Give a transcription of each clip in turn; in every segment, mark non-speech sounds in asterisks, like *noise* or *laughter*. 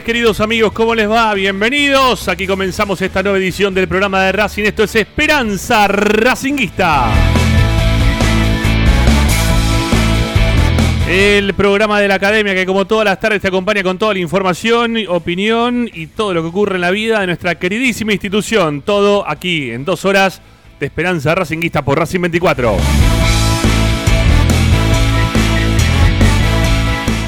Queridos amigos, ¿cómo les va? Bienvenidos. Aquí comenzamos esta nueva edición del programa de Racing. Esto es Esperanza Racinguista. El programa de la academia que como todas las tardes te acompaña con toda la información, opinión y todo lo que ocurre en la vida de nuestra queridísima institución. Todo aquí en dos horas de Esperanza Racinguista por Racing 24.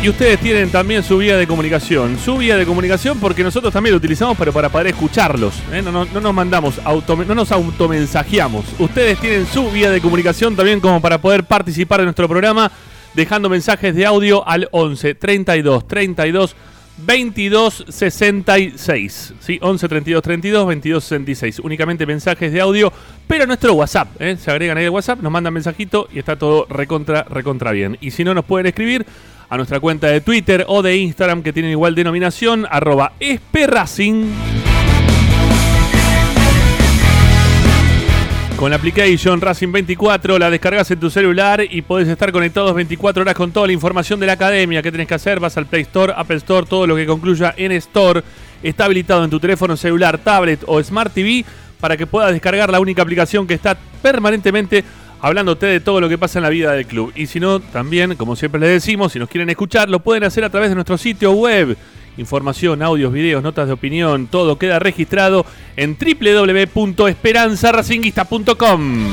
Y ustedes tienen también su vía de comunicación. Su vía de comunicación porque nosotros también lo utilizamos, pero para poder escucharlos. ¿eh? No, nos mandamos, auto, no nos automensajeamos. Ustedes tienen su vía de comunicación también como para poder participar de nuestro programa, dejando mensajes de audio al 11 32 32 22 66. ¿sí? 11 32 32 22 66. Únicamente mensajes de audio, pero nuestro WhatsApp. ¿eh? Se agregan ahí el WhatsApp, nos mandan mensajito y está todo recontra, recontra bien. Y si no, nos pueden escribir a nuestra cuenta de Twitter o de Instagram que tienen igual denominación, arroba esperracing. Con la application Racing 24 la descargas en tu celular y podés estar conectados 24 horas con toda la información de la academia. ¿Qué tenés que hacer? Vas al Play Store, Apple Store, todo lo que concluya en Store. Está habilitado en tu teléfono celular, tablet o Smart TV para que puedas descargar la única aplicación que está permanentemente hablándote de todo lo que pasa en la vida del club. Y si no, también, como siempre les decimos, si nos quieren escuchar, lo pueden hacer a través de nuestro sitio web. Información, audios, videos, notas de opinión, todo queda registrado en www.esperanzaracinguista.com.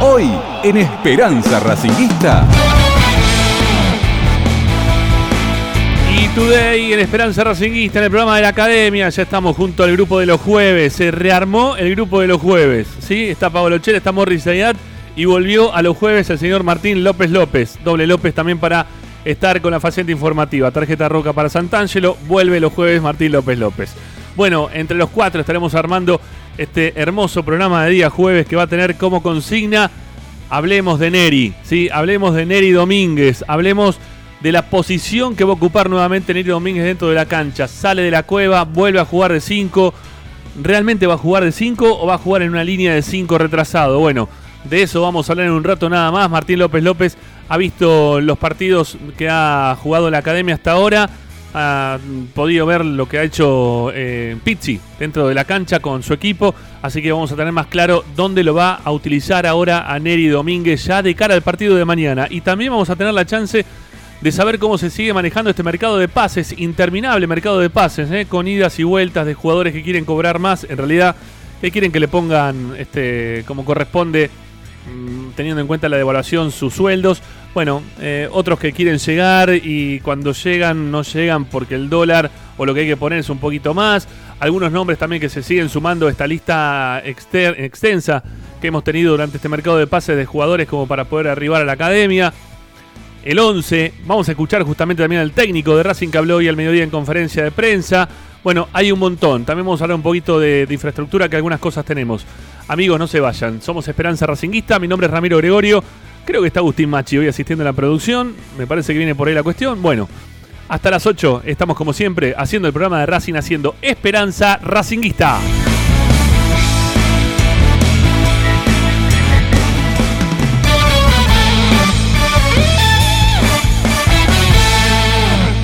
Hoy en Esperanza Racinguista. Today en Esperanza Racinguista, en el programa de la Academia. Ya estamos junto al grupo de los jueves. Se rearmó el grupo de los jueves. ¿sí? Está Pablo Chel, está Morris Zayat y volvió a los jueves el señor Martín López López. Doble López también para estar con la faceta informativa. Tarjeta roca para Santangelo. Vuelve los jueves Martín López López. Bueno, entre los cuatro estaremos armando este hermoso programa de día jueves que va a tener como consigna Hablemos de Neri, ¿sí? Hablemos de Neri Domínguez, hablemos de la posición que va a ocupar nuevamente Neri Domínguez dentro de la cancha. Sale de la cueva, vuelve a jugar de 5. ¿Realmente va a jugar de 5 o va a jugar en una línea de 5 retrasado? Bueno, de eso vamos a hablar en un rato nada más. Martín López López ha visto los partidos que ha jugado la academia hasta ahora. Ha podido ver lo que ha hecho eh, Pizzi dentro de la cancha con su equipo. Así que vamos a tener más claro dónde lo va a utilizar ahora a Neri Domínguez ya de cara al partido de mañana. Y también vamos a tener la chance de saber cómo se sigue manejando este mercado de pases, interminable mercado de pases, ¿eh? con idas y vueltas de jugadores que quieren cobrar más, en realidad que quieren que le pongan este, como corresponde, mm, teniendo en cuenta la devaluación, sus sueldos. Bueno, eh, otros que quieren llegar y cuando llegan no llegan porque el dólar o lo que hay que poner es un poquito más. Algunos nombres también que se siguen sumando a esta lista extensa que hemos tenido durante este mercado de pases de jugadores como para poder arribar a la academia el 11. Vamos a escuchar justamente también al técnico de Racing que habló hoy al mediodía en conferencia de prensa. Bueno, hay un montón. También vamos a hablar un poquito de, infraestructura, que algunas cosas tenemos. Amigos, no se vayan. Somos Esperanza Racinguista. Mi nombre es Ramiro Gregorio. Creo que está Agustín Machi hoy asistiendo a la producción. Me parece que viene por ahí la cuestión. Bueno, hasta las 8 estamos como siempre haciendo el programa de Racing, haciendo Esperanza Racinguista.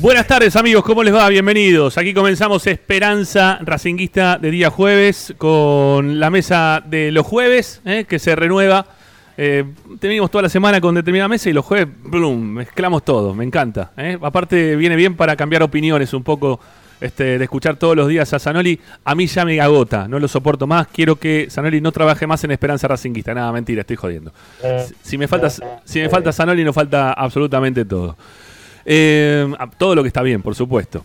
Buenas tardes amigos, ¿cómo les va? Bienvenidos. Aquí comenzamos Esperanza Racinguista de día jueves con la mesa de los jueves eh, que se renueva. Eh, tenemos toda la semana con determinada mesa y los jueves, blum, mezclamos todo, me encanta. Eh. Aparte viene bien para cambiar opiniones un poco, este, de escuchar todos los días a Zanoli. A mí ya me agota, no lo soporto más. Quiero que Zanoli no trabaje más en Esperanza Racinguista. Nada, mentira, estoy jodiendo. Si me falta, si me falta Zanoli, no falta absolutamente todo. Eh, todo lo que está bien, por supuesto.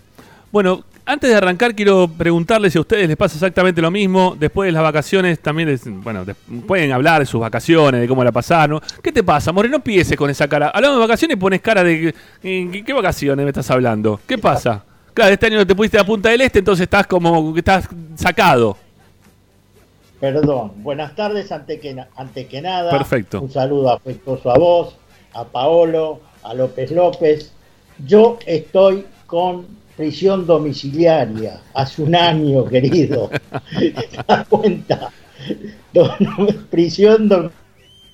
Bueno, antes de arrancar quiero preguntarles si a ustedes les pasa exactamente lo mismo. Después de las vacaciones también, bueno, pueden hablar de sus vacaciones, de cómo la pasaron. ¿Qué te pasa, More? No empieces con esa cara. Hablando de vacaciones pones cara de... ¿qué, ¿Qué vacaciones me estás hablando? ¿Qué pasa? Claro, este año te pusiste a Punta del Este, entonces estás como que estás sacado. Perdón. Buenas tardes, ante que, ante que nada. Perfecto. Un saludo afectuoso a vos, a Paolo, a López López yo estoy con prisión domiciliaria hace un año, *laughs* querido. *laughs* ¿Te das cuenta? prisión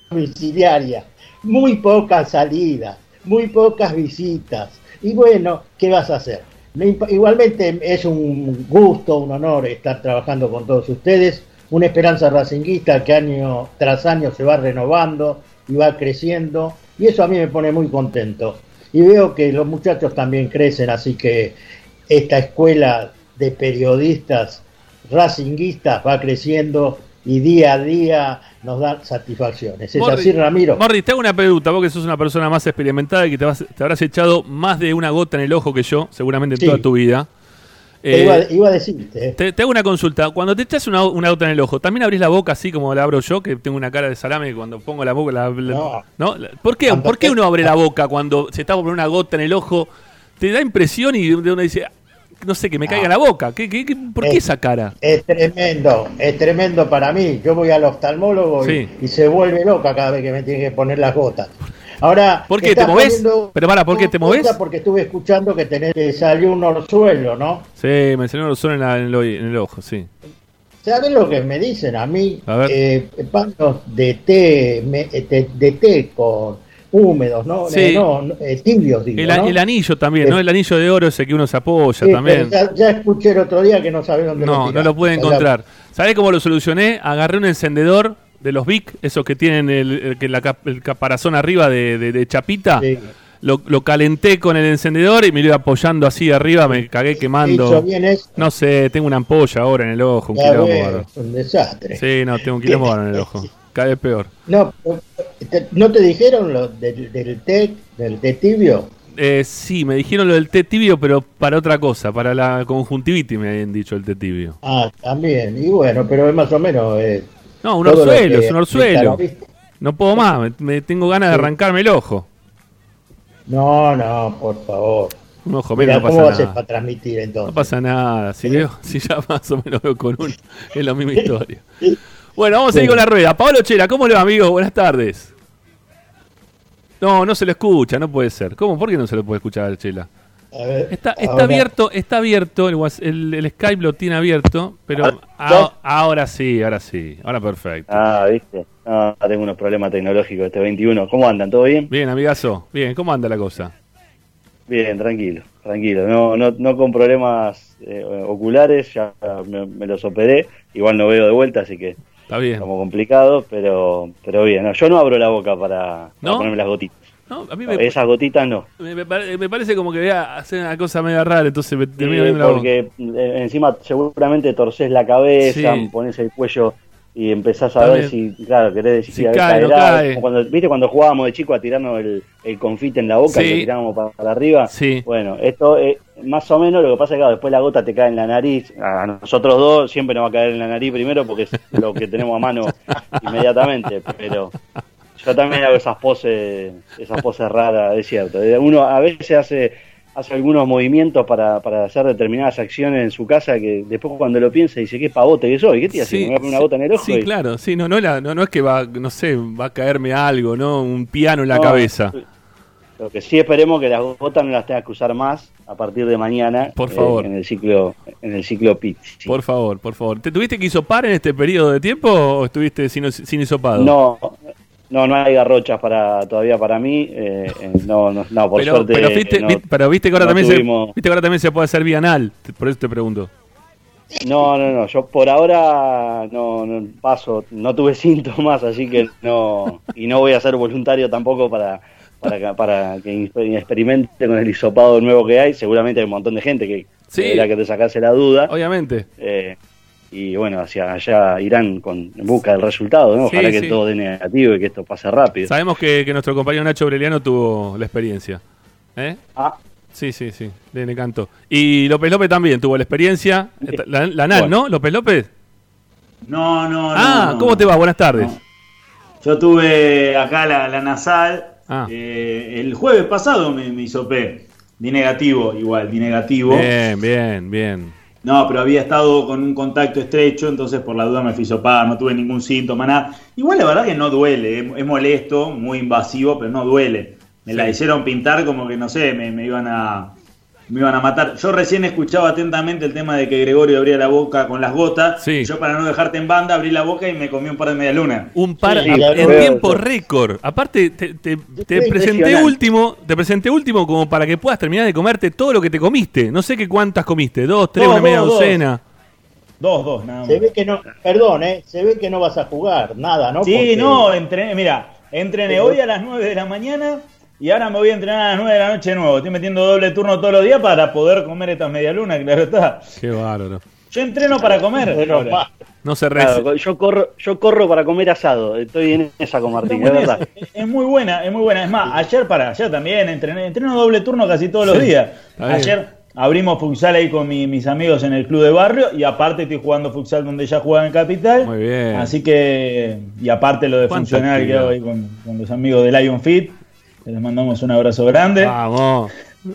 domiciliaria. Muy pocas salidas, muy pocas visitas. Y bueno, ¿qué vas a hacer? Igualmente es un gusto, un honor estar trabajando con todos ustedes. Una esperanza racinguista que año tras año se va renovando y va creciendo. Y eso a mí me pone muy contento y veo que los muchachos también crecen, así que esta escuela de periodistas racinguistas va creciendo y día a día nos da satisfacciones. ¿Es así, Ramiro? Morri, te hago una pregunta, vos que sos una persona más experimentada y que te, te habrás echado más de una gota en el ojo que yo, seguramente en toda tu vida. Eh, iba, a decirte. Te, hago una consulta. Cuando te echas una, una, gota en el ojo, ¿también abrís la boca así como la abro yo, que tengo una cara de salame cuando pongo la boca? no. ¿Por, qué, ¿Por qué uno abre la boca cuando se está poniendo una gota en el ojo? Te da impresión y uno dice, no sé, que me caiga en la boca. ¿Qué, qué, por qué esa cara? Es tremendo, es tremendo para mí. Yo voy al oftalmólogo y, se vuelve loca cada vez que me tiene que poner las gotas. Ahora, ¿por qué te moves? Pero para, ¿por qué te moves? Porque estuve escuchando que tenés, que salió un orzuelo, ¿no? Sí, me salió un orzuelo en, en, el, ojo, sí. ¿Sabes lo que me dicen a mí? A eh, de té, de, té con, húmedos, ¿no? Sí. Eh, no, no, eh, tibios, digo, El, ¿no? el anillo también, ¿no? El anillo de oro ese que uno se apoya Sí, también. Ya, ya escuché el otro día que no sabés dónde No, no tiraste. lo pude encontrar. ¿Sabés cómo lo solucioné? Agarré un encendedor de los Vic, esos que tienen el, el, la el caparazón arriba de, de- de chapita. Sí. Lo, lo calenté con el encendedor y me lo iba apoyando así arriba, me cagué quemando. No sé, tengo una ampolla ahora en el ojo, un quilombo. un desastre. Sí, no, tengo un quilombo ahora en el ojo. *laughs* Cada vez peor. No, ¿no te dijeron lo del, del té, del té tibio? Eh, sí, me dijeron lo del té tibio, pero para otra cosa, para la conjuntivitis me habían dicho el té tibio. Ah, también. Y bueno, pero es más o menos... eh, No, un orzuelo, es un orzuelo. No puedo más, me, me tengo ganas de arrancarme el ojo. No, no, por favor. Un ojo Mira, menos no ¿cómo pasa nada. para transmitir entonces? No pasa nada, si veo, *laughs* si ya más o menos veo con uno, es la misma *laughs* historia. Bueno, vamos a seguir con la rueda. Pablo Chela, ¿cómo le va, amigo? Buenas tardes. No, no se lo escucha, no puede ser. ¿Cómo? ¿Por qué no se lo puede escuchar al Chela? A ver, Está, está abierto, está abierto, el, el, el Skype lo tiene abierto, pero ¿Ahora? a- ahora sí, ahora sí, ahora perfecto. Ah, viste. No, tengo unos problemas tecnológicos este 21. ¿Cómo andan? ¿Todo bien? Bien, amigazo, bien, ¿cómo anda la cosa? Bien, tranquilo, tranquilo. No, no, no con problemas eh, oculares, ya me, me los operé. Igual no veo de vuelta, así que Está bien. como complicado, pero pero bien. No, yo no abro la boca para, para ¿No? ponerme las gotitas. No, a mí me, Esas gotitas no. me, me pare- me parece como que voy a hacer una cosa media rara, entonces me termino Sí, viendo la boca. porque eh, encima seguramente torces la cabeza, Sí. pones el cuello y empezás a También. ver si, claro, querés decir Si a ver, cae, no cae. Cuando, ¿Viste cuando jugábamos de chico a tirarnos el, el confite en la boca Sí. y lo tirábamos para, para arriba? Sí. Bueno, esto es más o menos lo que pasa es que claro, después la gota te cae en la nariz. A nosotros dos siempre nos va a caer en la nariz primero porque es lo que tenemos a mano *laughs* inmediatamente. Pero yo también hago esas poses, esas poses raras, es cierto. Uno a veces hace, hace algunos movimientos para, para hacer determinadas acciones en su casa que después cuando lo piensa dice, qué pavote que soy, ¿qué te hace? ¿Me voy a poner una gota en el ojo? Sí, Y- claro, sí, no, no, la- no, no es que va, no sé, va a caerme algo, ¿no? Un piano en la No, cabeza. Lo que sí esperemos que las gotas no las tengas que usar más a partir de mañana Por eh, favor. en el ciclo en el ciclo PIT. sí. Por favor, por favor. ¿Te tuviste que hisopar en este periodo de tiempo o estuviste sin, sin hisopado? No, no, no hay garrochas para todavía para mí. eh, eh, no, no, no, por pero, suerte. pero, viste, no, pero viste que ahora no también tuvimos- se, viste que ahora también se puede hacer vía anal, por eso te pregunto. no, no, no. Yo por ahora no, no paso, no tuve *laughs* síntomas, así que no y no voy a ser voluntario tampoco para para que, para que experimente con el hisopado nuevo que hay. Seguramente hay un montón de gente que Sí. que te sacase la duda. Obviamente. Eh, y bueno, hacia allá irán con, en busca del resultado, ¿no? Sí, Ojalá que sí. todo dé negativo y que esto pase rápido. Sabemos que, que nuestro compañero Nacho Breliano tuvo la experiencia. ¿Eh? Ah, Sí, sí, sí, le, le encantó. Y López López también tuvo la experiencia. La, la Bueno. ¿no? López López. No, no, no. ah, no, ¿cómo no. te va? Buenas tardes. No. Yo tuve acá la, la nasal. Ah. eh, el jueves pasado me, me hisopé. Di negativo, igual, di negativo. Bien, bien, bien. No, pero había estado con un contacto estrecho, entonces por la duda me fui hisopar, no tuve ningún síntoma, nada. Igual la verdad que no duele, es, es molesto, muy invasivo, pero no duele. Me la hicieron pintar como que, no sé, me, me iban a me iban a matar. Yo recién escuchaba atentamente el tema de que Gregorio abría la boca con las gotas. Sí. Yo para no dejarte en banda abrí la boca y me comí un par de media luna. Un par Sí, a- claro. en tiempo récord. Aparte, te, te- te Es presenté último, te presenté último como para que puedas terminar de comerte todo lo que te comiste. No sé qué cuántas comiste, dos, tres, Dos, una media dos, docena. Dos, dos, nada más. Se ve que no, perdón, ¿eh? Se ve que no vas a jugar, nada, ¿no? Sí, Porque- no, entrené, mira, entrené hoy a las 9 de la mañana y ahora me voy a entrenar a las 9 de la noche de nuevo. Estoy metiendo doble turno todos los días para poder comer estas medialunas, claro está. Qué bárbaro. Yo entreno para comer. *laughs* Bueno, No se claro, yo corro, yo corro para comer asado. Estoy en esa con Martín, es verdad. Es- Es muy buena, es muy buena. Es más, ayer para ayer también entrené, entreno doble turno casi todos los Sí, días. Ayer abrimos futsal ahí con mi- mis amigos en el club de barrio y aparte estoy jugando futsal donde ya jugaba en Capital. Muy bien. Así que, y aparte lo de ¿Cuánta funcional que hago ahí con, con los amigos de Lion Fit. Les mandamos un abrazo grande. Vamos.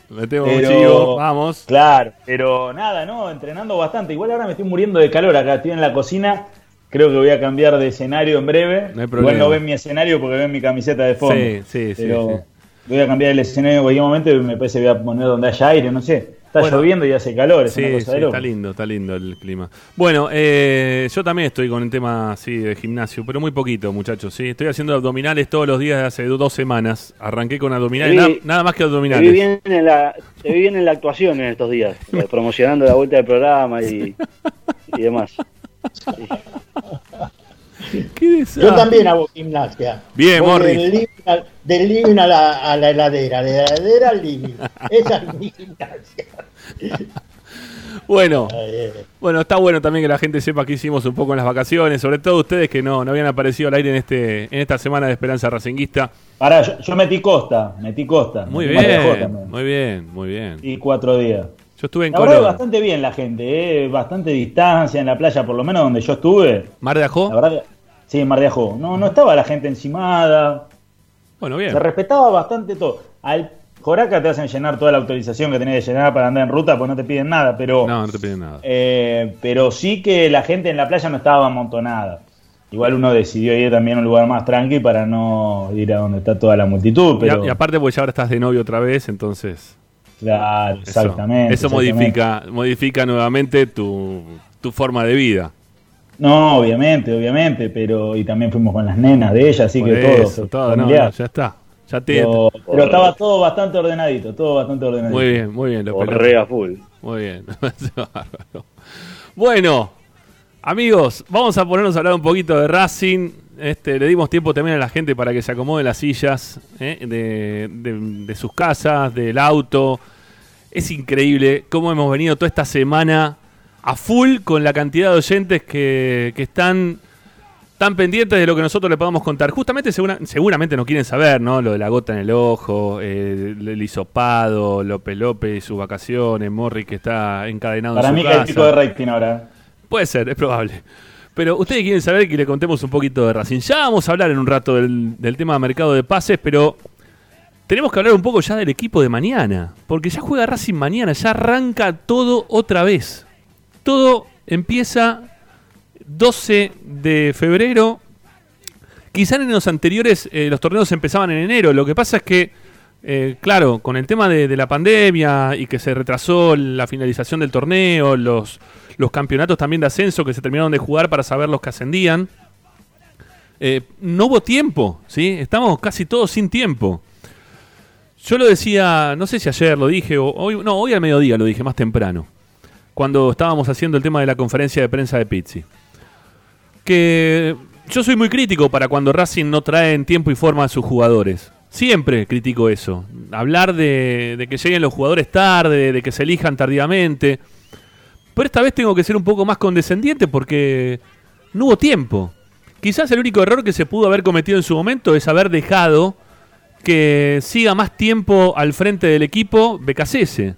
Metemos Pero- chivo. Vamos. Claro, pero nada, ¿no? Entrenando bastante. Igual ahora me estoy muriendo de calor acá, estoy en la cocina. Creo que voy a cambiar de escenario en breve. No hay Igual problema. no ven mi escenario porque ven mi camiseta de fondo. Sí, sí, sí, Pero sí. voy a cambiar el escenario en cualquier momento y me parece que voy a poner donde haya aire, no sé. Está Bueno. lloviendo y hace calor, es Sí, una sí, cosa de loco. está lindo, está lindo el clima. Bueno, eh, yo también estoy con el tema así de gimnasio, pero muy poquito, muchachos. ¿sí? Estoy haciendo abdominales todos los días de hace do- dos semanas. Arranqué con abdominales, nada, más que Te vi, abdominales. bien en la, te vi bien en la actuación en estos días, eh, *laughs* promocionando la vuelta del programa y, *laughs* y demás. ¿Qué. Yo también hago gimnasia. Bien, Voy Morris. Del living, al, del living a, la, a la heladera, de la heladera al living. Esa es mi gimnasia. *laughs* Bueno, bueno, está bueno también que la gente sepa que hicimos un poco en las vacaciones, sobre todo ustedes que no, no habían aparecido al aire en este en esta semana de Esperanza Racinguista. Pará, yo, yo metí costa, metí costa. Muy metí bien, muy bien, muy bien. Y cuatro días. Yo estuve en La verdad bastante bien la gente, ¿eh? bastante distancia en la playa, por lo menos donde yo estuve. ¿Mar de Ajó? La verdad que, sí, en Mar de Ajó. No, no estaba la gente encimada, Bueno, bien. se respetaba bastante todo. Al Joraca te hacen llenar toda la autorización que tenés que llenar para andar en ruta, pues no te piden nada, pero, No, no te piden nada. eh, pero sí que la gente en la playa no estaba amontonada. Igual uno decidió ir también a un lugar más tranqui para no ir a donde está toda la multitud, Y pero a- y, aparte, porque ya ahora estás de novio otra vez, entonces. claro, Eso, exactamente. Eso exactamente. modifica, modifica nuevamente tu, tu forma de vida. No, obviamente, obviamente, pero y también fuimos con las nenas de ella, así Por que todo, eso, todo, no, familiar. no, ya está. Ya te, pero, pero estaba todo bastante ordenadito, todo bastante ordenadito. muy bien, muy bien. Correa full. Muy bien. *laughs* Bárbaro. bueno, amigos, vamos a ponernos a hablar un poquito de Racing. Este, le dimos tiempo también a la gente para que se acomode las sillas ¿eh? de, de- de sus casas, del auto. Es increíble cómo hemos venido toda esta semana a full con la cantidad de oyentes que, que están tan pendientes de lo que nosotros le podamos contar. Justamente, segura- seguramente no quieren saber, ¿no? Lo de la gota en el ojo, eh, el hisopado, López López y sus vacaciones, Morri que está encadenado Para en mí su que hay casa. pico de rating ahora. Puede ser, es probable. Pero ustedes quieren saber que le contemos un poquito de Racing. Ya vamos a hablar en un rato del, del tema de mercado de pases, pero tenemos que hablar un poco ya del equipo de mañana. Porque ya juega Racing mañana, ya arranca todo otra vez. Todo empieza 12 de febrero. Quizá en los anteriores eh, los torneos empezaban en enero. Lo que pasa es que, eh, claro, con el tema de, la pandemia y que se retrasó la finalización del torneo, los, los campeonatos también de ascenso que se terminaron de jugar para saber los que ascendían, eh, no hubo tiempo, ¿sí? Estamos casi todos sin tiempo. Yo lo decía, no sé si ayer lo dije, o hoy, no, hoy al mediodía lo dije, más temprano, cuando estábamos haciendo el tema de la conferencia de prensa de Pizzi. Que yo soy muy crítico para cuando Racing no trae en tiempo y forma a sus jugadores. Siempre critico eso. Hablar de, de que lleguen los jugadores tarde, de que se elijan tardíamente. Pero esta vez tengo que ser un poco más condescendiente porque no hubo tiempo. Quizás el único error que se pudo haber cometido en su momento es haber dejado que siga más tiempo al frente del equipo Becasese.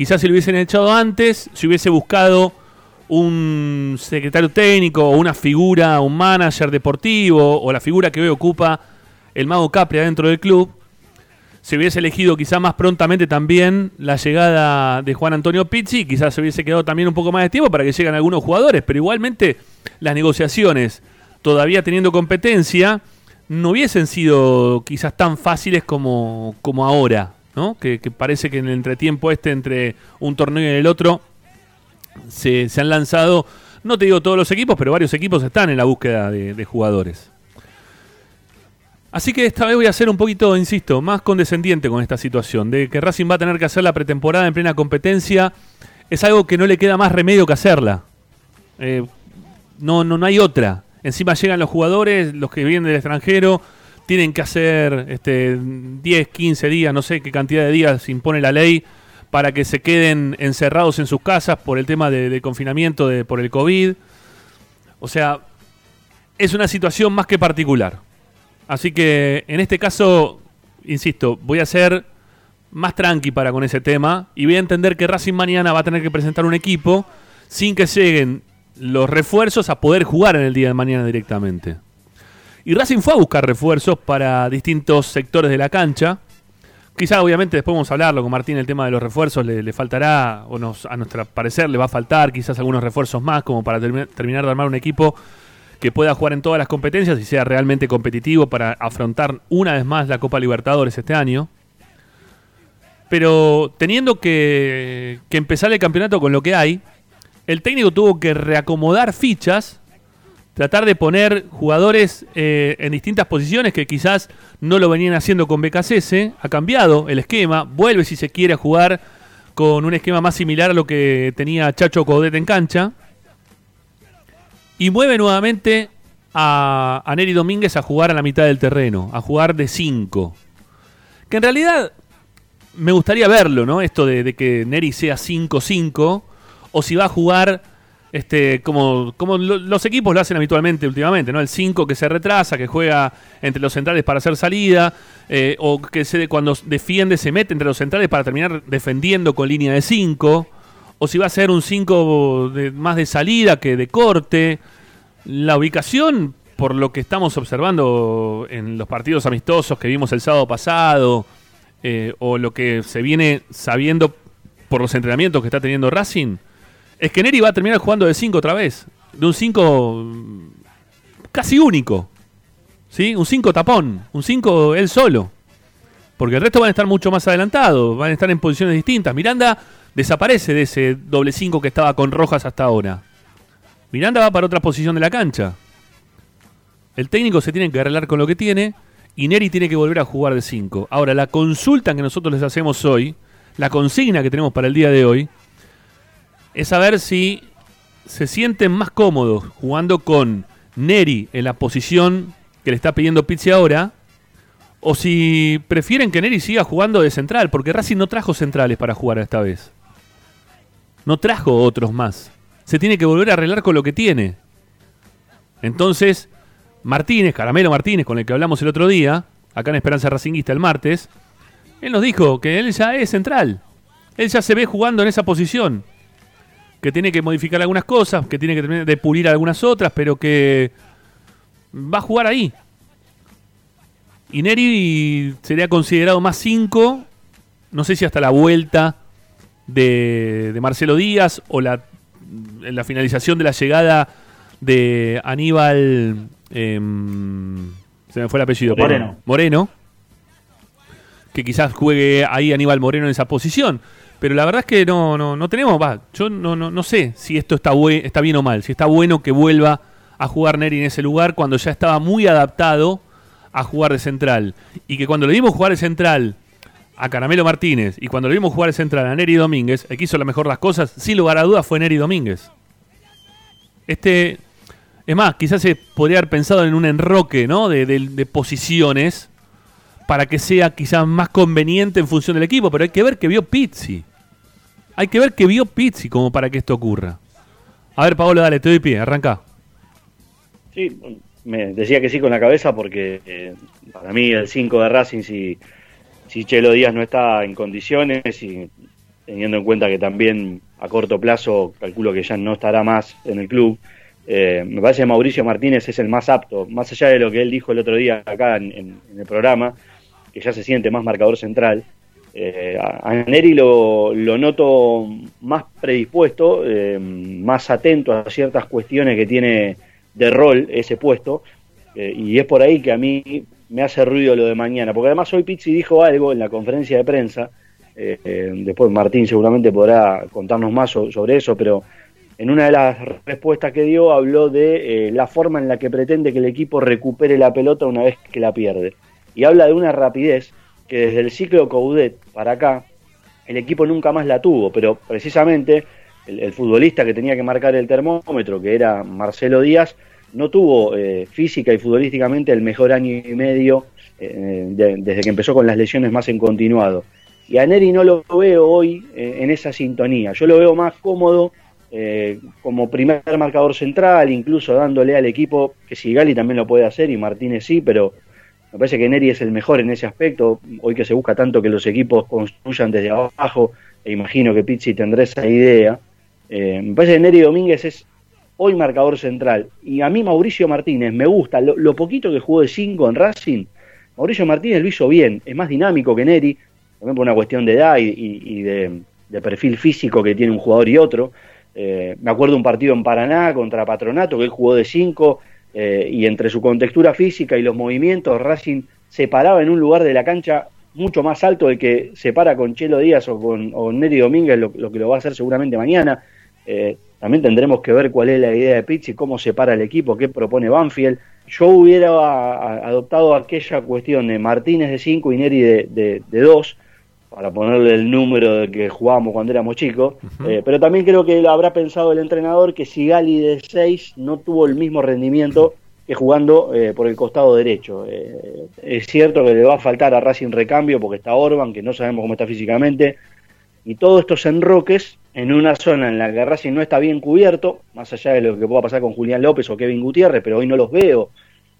Quizás si lo hubiesen echado antes, si hubiese buscado un secretario técnico o una figura, un manager deportivo o la figura que hoy ocupa el Mago Capria dentro del club, se hubiese elegido quizás más prontamente también la llegada de Juan Antonio Pizzi, quizás se hubiese quedado también un poco más de tiempo para que lleguen algunos jugadores, pero igualmente las negociaciones, todavía teniendo competencia, no hubiesen sido quizás tan fáciles como, como ahora, Que, parece que en el entretiempo este entre un torneo y el otro se, se han lanzado, no te digo todos los equipos, pero varios equipos están en la búsqueda de, de jugadores. Así que esta vez voy a ser un poquito, insisto, más condescendiente con esta situación, de que Racing va a tener que hacer la pretemporada en plena competencia, es algo que no le queda más remedio que hacerla. Eh, no, no, no hay otra. Encima llegan los jugadores, los que vienen del extranjero, tienen que hacer este, 10, 15 días, no sé qué cantidad de días impone la ley, para que se queden encerrados en sus casas por el tema de, confinamiento de, por el COVID. O sea, es una situación más que particular. Así que en este caso, insisto, voy a ser más tranqui para con ese tema y voy a entender que Racing mañana va a tener que presentar un equipo sin que lleguen los refuerzos a poder jugar en el día de mañana directamente. Y Racing fue a buscar refuerzos para distintos sectores de la cancha. Quizá obviamente después vamos a hablarlo con Martín el tema de los refuerzos, le, faltará, o a nuestro parecer le va a faltar quizás algunos refuerzos más como para termi- terminar de armar un equipo que pueda jugar en todas las competencias y sea realmente competitivo para afrontar una vez más la Copa Libertadores este año. Pero teniendo que empezar el campeonato con lo que hay, el técnico tuvo que reacomodar fichas, tratar de poner jugadores eh, en distintas posiciones que quizás no lo venían haciendo con BKCS, ha cambiado el esquema, vuelve si se quiere a jugar con un esquema más similar a lo que tenía Chacho Codet en cancha, y mueve nuevamente a, a Neri Domínguez a jugar a la mitad del terreno, a jugar de 5. Que en realidad me gustaría verlo, ¿no? Esto de, de que Neri sea 5-5, o si va a jugar este, como, como lo- los equipos lo hacen habitualmente últimamente, ¿no? El 5 que se retrasa, que juega entre los centrales para hacer salida, eh, o que se, cuando defiende se mete entre los centrales para terminar defendiendo con línea de 5, o si va a ser un 5 de, más de salida que de corte. La ubicación, por lo que estamos observando en los partidos amistosos que vimos el sábado pasado, eh, o lo que se viene sabiendo por los entrenamientos que está teniendo Racing, es que Neri va a terminar jugando de 5 otra vez. De un 5 casi único. ¿Sí? Un 5 tapón. Un 5 él solo. Porque el resto van a estar mucho más adelantados. Van a estar en posiciones distintas. Miranda desaparece de ese doble 5 que estaba con Rojas hasta ahora. Miranda va para otra posición de la cancha. El técnico se tiene que arreglar con lo que tiene. Y Neri tiene que volver a jugar de 5. Ahora, la consulta que nosotros les hacemos hoy, la consigna que tenemos para el día de hoy, es saber si se sienten más cómodos jugando con Neri en la posición que le está pidiendo Pizzi ahora, o si prefieren que Neri siga jugando de central, porque Racing no trajo centrales para jugar esta vez. No trajo otros más. Se tiene que volver a arreglar con lo que tiene. Entonces, Martínez, Caramelo Martínez, con el que hablamos el otro día, acá en Esperanza Racinguista el martes, él nos dijo que él ya es central. Él ya se ve jugando en esa posición. Que tiene que modificar algunas cosas, que tiene que terminar de pulir algunas otras, pero que va a jugar ahí. Y Neri sería considerado más 5, no sé si hasta la vuelta de, de Marcelo Díaz o la, la finalización de la llegada de Aníbal. em, se me fue el apellido. Moreno. Moreno. Que quizás juegue ahí Aníbal Moreno en esa posición. Pero la verdad es que no, no, no tenemos. Va, yo no, no, no sé si esto está, está bien o mal. Si está bueno que vuelva a jugar Neri en ese lugar cuando ya estaba muy adaptado a jugar de central. Y que cuando le dimos jugar de central a Caramelo Martínez y cuando le vimos jugar de central a Neri Domínguez, el que hizo la mejor las cosas, sin lugar a dudas, fue Neri Domínguez. Este, es más, quizás se podría haber pensado en un enroque ¿no? de- de posiciones para que sea quizás más conveniente en función del equipo, pero hay que ver que vio Pizzi. Hay que ver que vio Pizzi como para que esto ocurra. A ver, Paolo, dale, te doy pie, arranca. Sí, me decía que sí con la cabeza porque eh, para mí el 5 de Racing, si, si Chelo Díaz no está en condiciones y teniendo en cuenta que también a corto plazo calculo que ya no estará más en el club, eh, me parece que Mauricio Martínez es el más apto, más allá de lo que él dijo el otro día acá en, el programa, que ya se siente más marcador central. Eh, a Neri lo, lo noto más predispuesto, eh, más atento a ciertas cuestiones que tiene de rol ese puesto, eh, y es por ahí que a mí me hace ruido lo de mañana, porque además hoy Pizzi dijo algo en la conferencia de prensa, eh, después Martín seguramente podrá contarnos más so- sobre eso, pero en una de las respuestas que dio habló de la forma en la que pretende que el equipo recupere la pelota una vez que la pierde. Y habla de una rapidez que desde el ciclo Coudet para acá el equipo nunca más la tuvo, pero precisamente el, futbolista que tenía que marcar el termómetro, que era Marcelo Díaz, no tuvo eh, física y futbolísticamente el mejor año y medio eh, de- desde que empezó con las lesiones más en continuado. Y a Neri no lo veo hoy eh, en esa sintonía. Yo lo veo más cómodo eh, como primer marcador central, incluso dándole al equipo, que Sigali también lo puede hacer y Martínez sí, pero me parece que Neri es el mejor en ese aspecto. Hoy que se busca tanto que los equipos construyan desde abajo, e imagino que Pizzi tendrá esa idea. eh, me parece que Neri Domínguez es hoy marcador central. Y a mí Mauricio Martínez me gusta, lo, poquito que jugó de 5 en Racing, Mauricio Martínez lo hizo bien, es más dinámico que Neri, también por una cuestión de edad y, de perfil físico que tiene un jugador y otro. Eh, me acuerdo un partido en Paraná contra Patronato que él jugó de 5 y entre su contextura física y los movimientos, Racing se paraba en un lugar de la cancha mucho más alto del que se para con Chelo Díaz o con, Neri Domínguez, lo, que lo va a hacer seguramente mañana. Eh, también tendremos que ver cuál es la idea de Pizzi, cómo se para el equipo, qué propone Banfield. Yo hubiera adoptado aquella cuestión de Martínez de 5 y Neri de 2, para ponerle el número de que jugábamos cuando éramos chicos. Eh, pero también creo que habrá pensado el entrenador que Sigali de 6 no tuvo el mismo rendimiento que jugando eh, por el costado derecho. Eh, es cierto que le va a faltar a Racing recambio porque está Orban, que no sabemos cómo está físicamente, y todos estos enroques en una zona en la que Racing no está bien cubierto, más allá de lo que pueda pasar con Julián López o Kevin Gutiérrez, pero hoy no los veo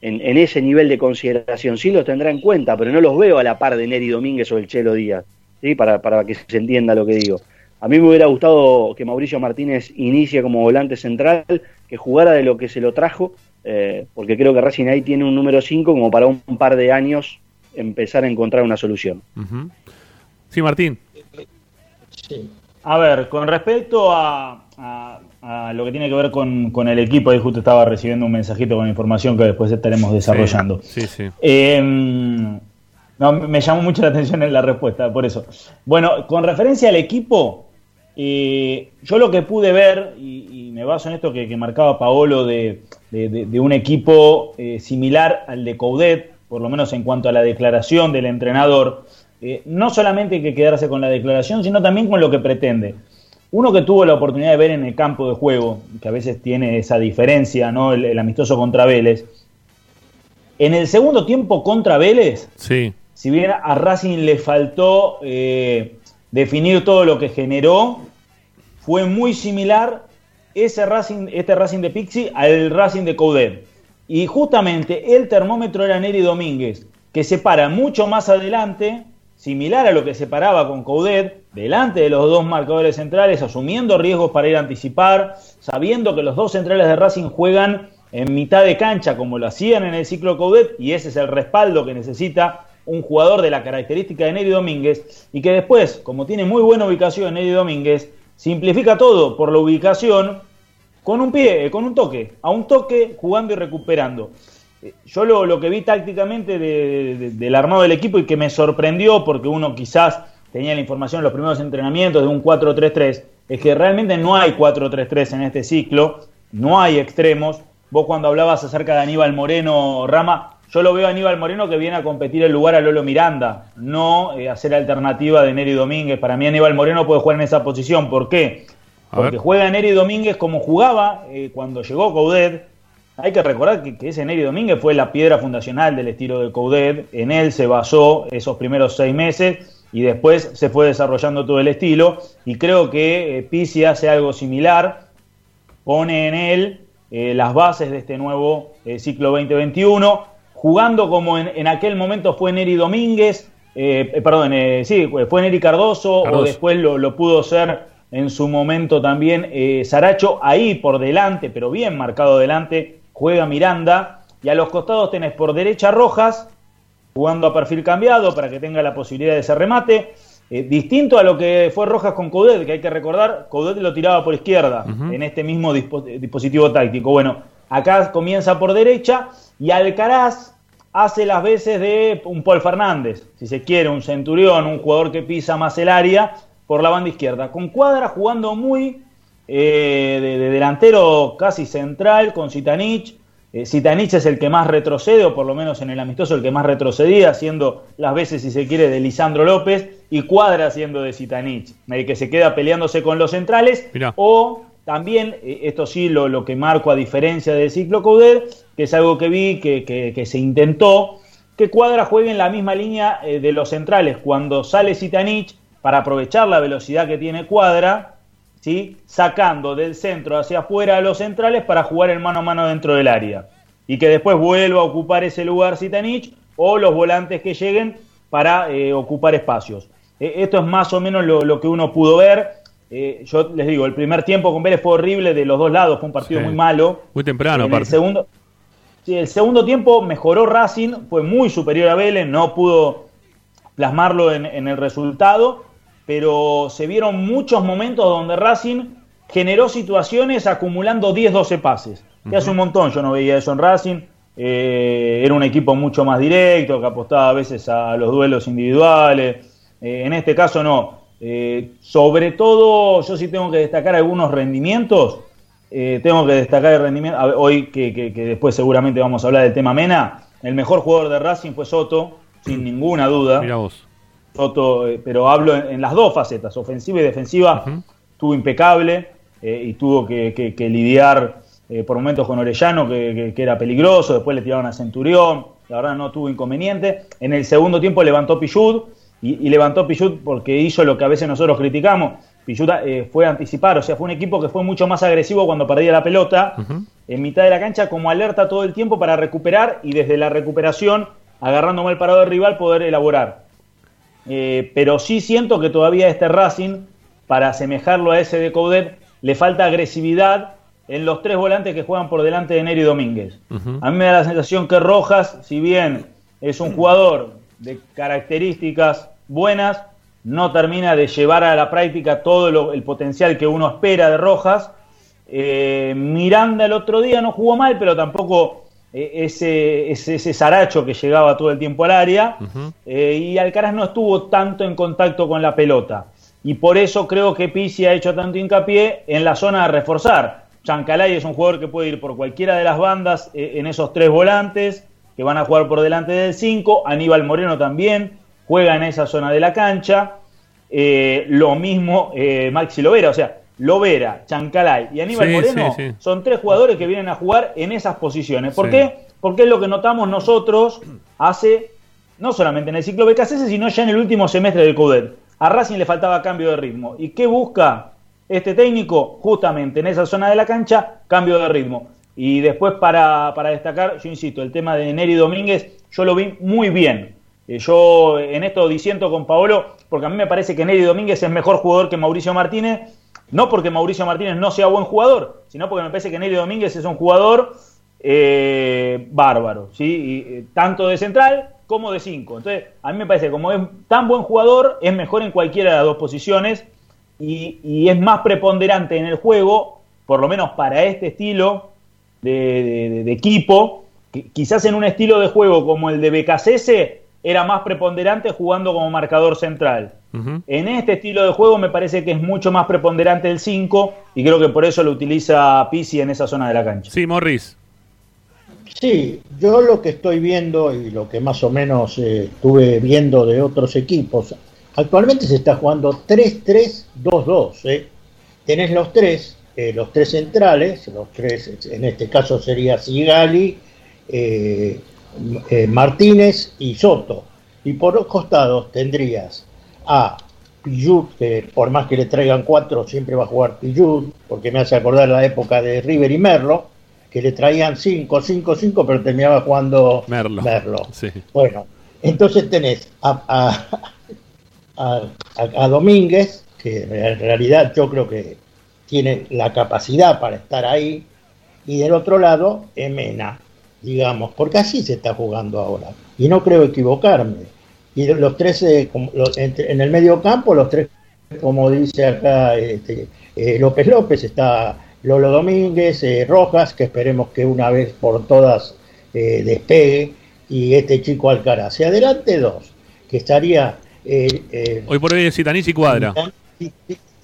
en, en ese nivel de consideración. Sí los tendrá en cuenta, pero no los veo a la par de Neri Domínguez o el Chelo Díaz, ¿sí? para, para que se entienda lo que digo. A mí me hubiera gustado que Mauricio Martínez inicie como volante central, que jugara de lo que se lo trajo, eh, porque creo que Racing ahí tiene un número 5 como para un par de años empezar a encontrar una solución. Sí, Martín. Sí. A ver, con respecto a, a- a lo que tiene que ver con, con el equipo, ahí justo estaba recibiendo un mensajito con información que después estaremos desarrollando. Sí, sí. Eh, no, me llamó mucho la atención en la respuesta, por eso. Bueno, con referencia al equipo, eh, yo lo que pude ver, y, me baso en esto que, marcaba Paolo, de un equipo eh, similar al de Coudet, por lo menos en cuanto a la declaración del entrenador, eh, no solamente hay que quedarse con la declaración, sino también con lo que pretende. Uno que tuvo la oportunidad de ver en el campo de juego, que a veces tiene esa diferencia, ¿no? el, el amistoso contra Vélez, en el segundo tiempo contra Vélez, Sí. Si bien a Racing le faltó eh, definir todo lo que generó, fue muy similar ese Racing, este Racing de Pixi al Racing de Coudet. Y justamente el termómetro era Neri Domínguez, que se para mucho más adelante, similar a lo que se paraba con Coudet, delante de los dos marcadores centrales, asumiendo riesgos para ir a anticipar, sabiendo que los dos centrales de Racing juegan en mitad de cancha como lo hacían en el ciclo Coudet, y ese es el respaldo que necesita un jugador de la característica de Neri Domínguez, y que después, como tiene muy buena ubicación Neri Domínguez, simplifica todo por la ubicación con un pie, eh, con un toque, a un toque, jugando y recuperando. Eh, Yo lo, que vi tácticamente de- de- del armado del equipo y que me sorprendió, porque uno quizás tenía la información en los primeros entrenamientos de un 4-3-3, es que realmente no hay 4-3-3 en este ciclo, no hay extremos. Vos cuando hablabas acerca de Aníbal Moreno, Rama, yo lo veo a Aníbal Moreno que viene a competir el lugar a Lolo Miranda, no eh, hacer alternativa de Neri Domínguez. Para mí Aníbal Moreno puede jugar en esa posición. ¿Por qué? Porque juega Neri Domínguez como jugaba eh, cuando llegó Coudet. Hay que recordar que, que ese Neri Domínguez fue la piedra fundacional del estilo de Coudet. En él se basó esos primeros seis meses y después se fue desarrollando todo el estilo. Y creo que eh, Pizzi hace algo similar. Pone en él eh, las bases de este nuevo eh, ciclo 2021. Jugando como en, en aquel momento fue Neri Domínguez. eh, eh, perdón, eh, sí, fue Neri Cardoso, Cardoso. o después lo, lo pudo ser en su momento también eh, Saracho, ahí por delante, pero bien marcado delante, juega Miranda, y a los costados tenés por derecha Rojas, jugando a perfil cambiado para que tenga la posibilidad de ese remate, eh, distinto a lo que fue Rojas con Coudet, que hay que recordar, Coudet lo tiraba por izquierda en este mismo dispo- dispositivo táctico. Bueno, acá comienza por derecha y Alcaraz hace las veces de un Paul Fernández, si se quiere, un centurión, un jugador que pisa más el área por la banda izquierda, con Cuadra jugando muy eh, de, de delantero casi central con Zitanich. Eh, Zitanich es el que más retrocede, o por lo menos en el amistoso el que más retrocedía, haciendo las veces, si se quiere, de Lisandro López, y Cuadra siendo de Zitanich, el que se queda peleándose con los centrales, Mirá. o también, eh, esto sí lo, lo que marco a diferencia del ciclo Coudet, que es algo que vi que, que- se intentó, que Cuadra juegue en la misma línea eh, de los centrales. Cuando sale Zitanich, para aprovechar la velocidad que tiene Cuadra, ¿sí? sacando del centro hacia afuera a los centrales para jugar el mano a mano dentro del área. Y que después vuelva a ocupar ese lugar Zitanich o los volantes que lleguen para eh, ocupar espacios. Esto es más o menos lo, lo que uno pudo ver. Eh, yo les digo, el primer tiempo con Vélez fue horrible de los dos lados, fue un partido Sí. muy malo. Muy temprano, En el aparte. segundo, sí, el segundo tiempo mejoró Racing, fue muy superior a Vélez, no pudo plasmarlo en, en el resultado, pero se vieron muchos momentos donde Racing generó situaciones acumulando 10-12 pases. Que hace un montón yo no veía eso en Racing. eh, era un equipo mucho más directo, que apostaba a veces a los duelos individuales. Eh, en este caso no. Eh, sobre todo, yo sí tengo que destacar algunos rendimientos. tengo que destacar el rendimiento. hoy, que, después seguramente vamos a hablar del tema Mena, el mejor jugador de Racing fue Soto, sin ninguna duda. Mira vos. Soto, pero hablo en, las dos facetas, ofensiva y defensiva, estuvo impecable y tuvo que lidiar eh, por momentos con Orellano, que, era peligroso, después le tiraron a Centurión, la verdad no tuvo inconveniente. En el segundo tiempo levantó Pichud, y, levantó Pichud porque hizo lo que a veces nosotros criticamos. Pichud eh, fue a anticipar, o sea, fue un equipo que fue mucho más agresivo cuando perdía la pelota, en mitad de la cancha, como alerta todo el tiempo para recuperar y desde la recuperación, agarrando mal parado del rival, poder elaborar. Eh, pero sí siento que todavía este Racing, para asemejarlo a ese de Coudet, le falta agresividad en los tres volantes que juegan por delante de Neri Domínguez. A mí me da la sensación que Rojas, si bien es un jugador de características buenas, no termina de llevar a la práctica todo el potencial que uno espera de Rojas. Eh, Miranda el otro día no jugó mal, pero tampoco eh, ese, ese, ese, zaracho que llegaba todo el tiempo al área. Eh, y Alcaraz no estuvo tanto en contacto con la pelota. Y por eso creo que Pizzi ha hecho tanto hincapié en la zona de reforzar. Chancalay es un jugador que puede ir por cualquiera de las bandas en esos tres volantes que van a jugar por delante del 5. Aníbal Moreno también juega en esa zona de la cancha. Eh, lo mismo eh, Maxi Lovera, o sea, Lovera, Chancalay y Aníbal Moreno son tres jugadores que vienen a jugar en esas posiciones. ¿Por qué? Porque es lo que notamos nosotros hace, no solamente en el ciclo BKC, sino ya en el último semestre del CUDET. A Racing le faltaba cambio de ritmo. ¿Y qué busca? este técnico justamente en esa zona de la cancha, cambio de ritmo. Y después para, destacar, yo insisto, el tema de Neri Domínguez, yo lo vi muy bien. Eh, yo en esto disiento con Paolo, porque a mí me parece que Neri Domínguez es mejor jugador que Mauricio Martínez, no porque Mauricio Martínez no sea buen jugador, sino porque me parece que Neri Domínguez es un jugador eh, bárbaro, ¿sí? Eh, tanto de central como de cinco. Entonces, a mí me parece que como es tan buen jugador, es mejor en cualquiera de las dos posiciones y, es más preponderante en el juego, por lo menos para este estilo de, equipo, quizás en un estilo de juego como el de BKCS era más preponderante jugando como marcador central. En este estilo de juego me parece que es mucho más preponderante el 5 y creo que por eso lo utiliza Pisi en esa zona de la cancha. Sí, Morris. Sí, yo lo que estoy viendo y lo que más o menos eh, estuve viendo de otros equipos, Actualmente se está jugando 3-3-2-2. ¿eh? Tenés los tres, eh, los tres centrales, los tres, en este caso sería Sigali, eh, eh, Martínez y Soto. Y por los costados tendrías a Pillud, que por más que le traigan cuatro, siempre va a jugar Pillud, porque me hace acordar la época de River y Merlo, que le traían cinco, cinco, cinco, pero terminaba jugando Merlo. Bueno, entonces tenés *laughs* a a, Domínguez, que en realidad yo creo que tiene la capacidad para estar ahí, y del otro lado, Emena, digamos, porque así se está jugando ahora. Y no creo equivocarme. Y los tres, eh, en el medio campo, los tres, como dice acá este, eh, López López, está Lolo Domínguez, eh, Rojas, que esperemos que una vez por todas despegue, y este chico Alcaraz. Y adelante dos, que estaría eh, hoy por hoy es Citanichi Cuadra.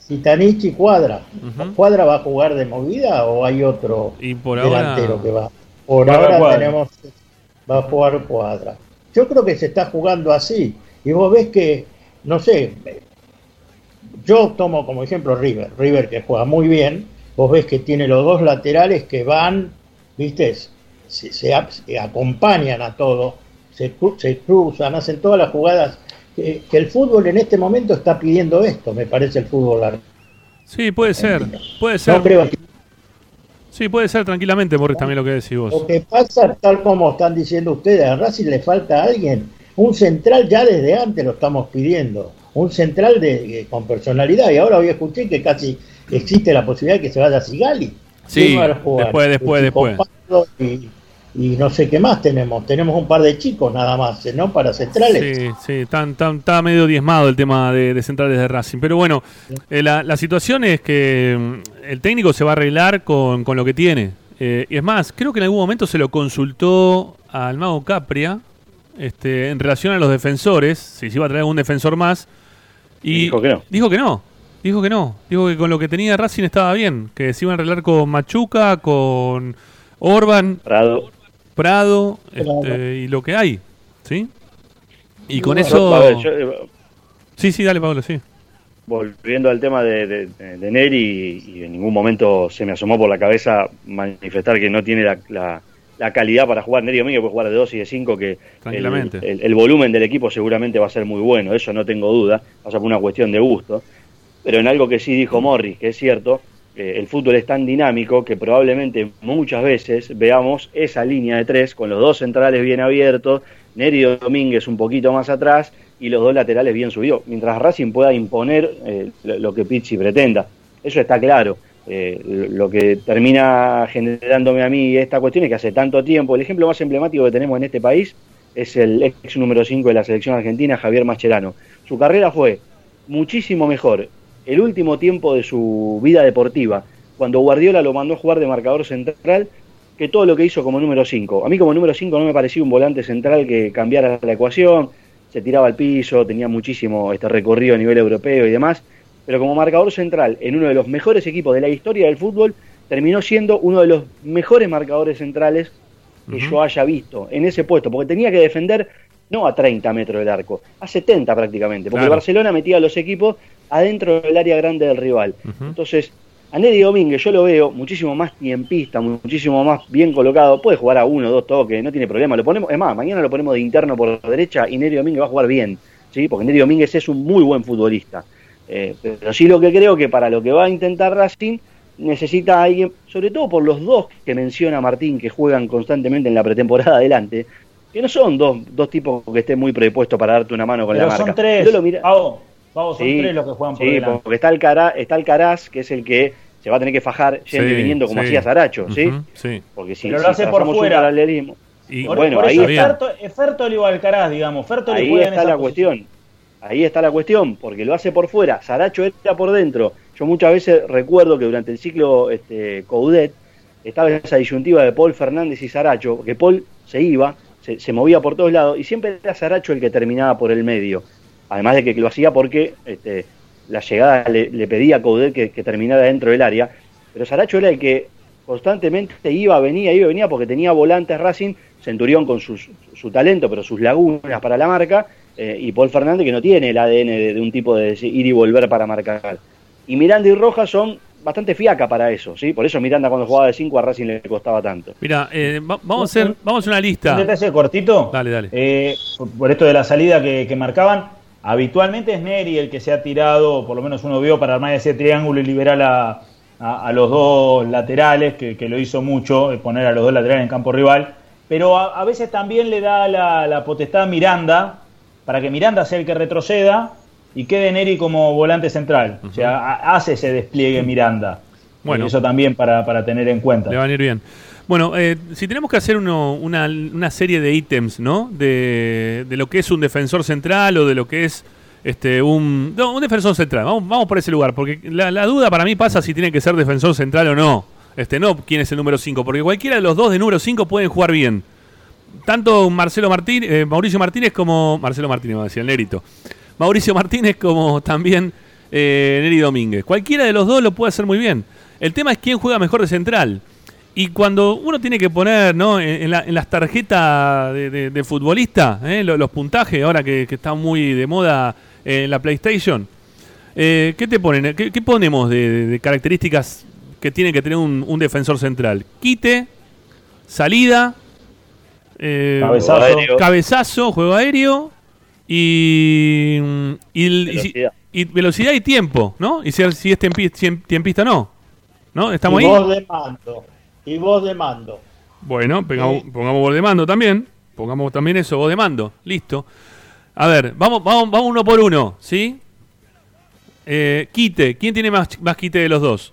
Citanichi Cuadra. ¿Cuadra va a jugar de movida o hay otro delantero que va? Por ahora tenemos. Va a jugar Cuadra. Yo creo que se está jugando así. Y vos ves que, no sé, yo tomo como ejemplo River. River que juega muy bien. Vos ves que tiene los dos laterales que van, viste, se, acompañan a todo, se, se cruzan, hacen todas las jugadas que, el fútbol en este momento está pidiendo esto, me parece el fútbol Sí, puede ser, puede ser. Sí, puede ser tranquilamente, Morris, también lo que decís vos. Lo que pasa, tal como están diciendo ustedes, a Racing le falta a alguien. Un central ya desde antes lo estamos pidiendo. Un central de, con personalidad. Y ahora hoy escuché que casi existe la posibilidad de que se vaya a Sigali. Sí, después, después, después y no sé qué más tenemos. Tenemos un par de chicos nada más, ¿no? Para centrales. Sí, sí, está, medio diezmado el tema de, centrales de Racing. Pero bueno, eh, la, situación es que mm, el técnico se va a arreglar con, lo que tiene. Eh, y es más, creo que en algún momento se lo consultó al mago Capria este, en relación a los defensores, si se iba a traer algún defensor más. Y Dijo que no. Dijo que no. Dijo que no. Dijo que con lo que tenía Racing estaba bien. Que se iban a arreglar con Machuca, con Orban, Prado. Prado Prado. este, y lo que hay. ¿Sí? Y con eso. Ver, yo, eh, Sí, sí, dale, Pablo, sí. volviendo al tema de, de, de Neri, y en ningún momento se me asomó por la cabeza manifestar que no tiene la, la- la calidad para jugar. Neri Domínguez puede jugar de 2 y de 5, que el, Tranquilamente. el- el volumen del equipo seguramente va a ser muy bueno, eso no tengo duda, va a ser por una cuestión de gusto. Pero en algo que sí dijo Morris, que es cierto, eh, el fútbol es tan dinámico que probablemente muchas veces veamos esa línea de tres con los dos centrales bien abiertos, Neri Domínguez un poquito más atrás y los dos laterales bien subidos, mientras Racing pueda imponer eh, lo, que Pizzi pretenda. Eso está claro. Eh, lo que termina generándome a mí esta cuestión es que hace tanto tiempo, el ejemplo más emblemático que tenemos en este país es el ex número 5 de la selección argentina, Javier Mascherano. Su carrera fue muchísimo mejor el último tiempo de su vida deportiva, cuando Guardiola lo mandó a jugar de marcador central, que todo lo que hizo como número 5. A mí como número 5 no me parecía un volante central que cambiara la ecuación, se tiraba al piso, tenía muchísimo este recorrido a nivel europeo y demás, pero como marcador central en uno de los mejores equipos de la historia del fútbol, terminó siendo uno de los mejores marcadores centrales que yo haya visto en ese puesto, porque tenía que defender no a 30 metros del arco, a 70 prácticamente, porque Claro. Barcelona metía a los equipos adentro del área grande del rival. Entonces, a Neri Domínguez yo lo veo muchísimo más tiempista, muchísimo más bien colocado, puede jugar a uno dos toques, no tiene problema, lo ponemos, es más, mañana lo ponemos de interno por derecha y Neri Domínguez va a jugar bien, ¿sí? porque Neri Domínguez es un muy buen futbolista. Eh, pero sí lo que creo que para lo que va a intentar Racing necesita a alguien, sobre todo por los dos que menciona Martín, que juegan constantemente en la pretemporada adelante, que no son dos, dos tipos que estén muy predispuestos para darte una mano con Pero la marca. son tres. Lo mira- Pavo, Pavo, son Sí, tres los que juegan por sí, delante. porque está el, Cara, está el Caraz, que es el que se va a tener que fajar yendo Sí, y viniendo como sí. hacía Saracho, ¿sí? Sí. Porque si, Pero lo si hace por trazamos un fuera. paralelismo, Y Por, bueno, por ahí es bien. Ferto- es Fertoli o Alcaraz, digamos. Fertoli ahí está la posición. cuestión. Ahí está la cuestión, porque lo hace por fuera. Saracho está por dentro. Yo muchas veces recuerdo que durante el ciclo este, Coudet estaba esa disyuntiva de Paul Fernández y Saracho, que Paul se iba, se, movía por todos lados y siempre era Saracho el que terminaba por el medio. Además de que lo hacía porque este, la llegada le, pedía a Coudet que, terminara dentro del área. Pero Saracho era el que constantemente iba, venía, iba, venía porque tenía volantes Racing, Centurión con sus- su talento, pero sus lagunas para la marca, eh, y Paul Fernández que no tiene el ADN de, de un tipo de ir y volver para marcar. Y Miranda y Rojas son bastante fiaca para eso, ¿sí? Por eso Miranda cuando jugaba de 5 a Racing le costaba tanto. Mira, eh, va- vamos, a hacer, vamos a hacer una Un lista. detalle cortito. Dale, dale. Eh, por, esto de la salida que, que marcaban, habitualmente es Neri el que se ha tirado, por lo menos uno vio, para armar ese triángulo y liberar a, a- a los dos laterales, que, que lo hizo mucho, eh, poner a los dos laterales en campo rival. Pero a, a veces también le da la, la potestad a Miranda, para que Miranda sea el que retroceda y quede Neri como volante central. O sea, ha- hace ese despliegue Miranda. Bueno. Y eso también para, para tener en cuenta. Le va a venir bien. Bueno, eh, si tenemos que hacer uno- una, una serie de ítems, ¿no? De, de lo que es un defensor central o de lo que es este un, no, un defensor central. Vamos, vamos por ese lugar, porque la, la duda para mí pasa si tiene que ser defensor central o no. Este, no quién es el número 5, porque cualquiera de los dos de número 5 pueden jugar bien. Tanto Marcelo Martínez, eh, Mauricio Martínez como. Marcelo Martínez, va a decir, el Nerito. Mauricio Martínez como también eh, Neri Domínguez. Cualquiera de los dos lo puede hacer muy bien. El tema es quién juega mejor de central. Y cuando uno tiene que poner ¿no? en, en la- en las tarjetas de, de- de futbolista, ¿eh? lo- los, puntajes, ahora que, que está muy de moda eh, en la PlayStation, eh, ¿qué te ponen? ¿Qué, qué ponemos de, características que tiene que tener un, un defensor central? Quite, salida, eh. Aéreo. cabezazo, juego aéreo y, y, Velocidad. y velocidad y tiempo, ¿no? Y si, si es tiempi- tiempista no. ¿No? ¿Estamos y ahí? voz de mando. Y voz de mando. Bueno, pongamos, Sí. pongamos voz de mando también. Pongamos también eso, voz de mando. Listo. A ver, vamos, vamos, vamos uno por uno, ¿sí? Eh, quite. ¿Quién tiene más, más quite de los dos?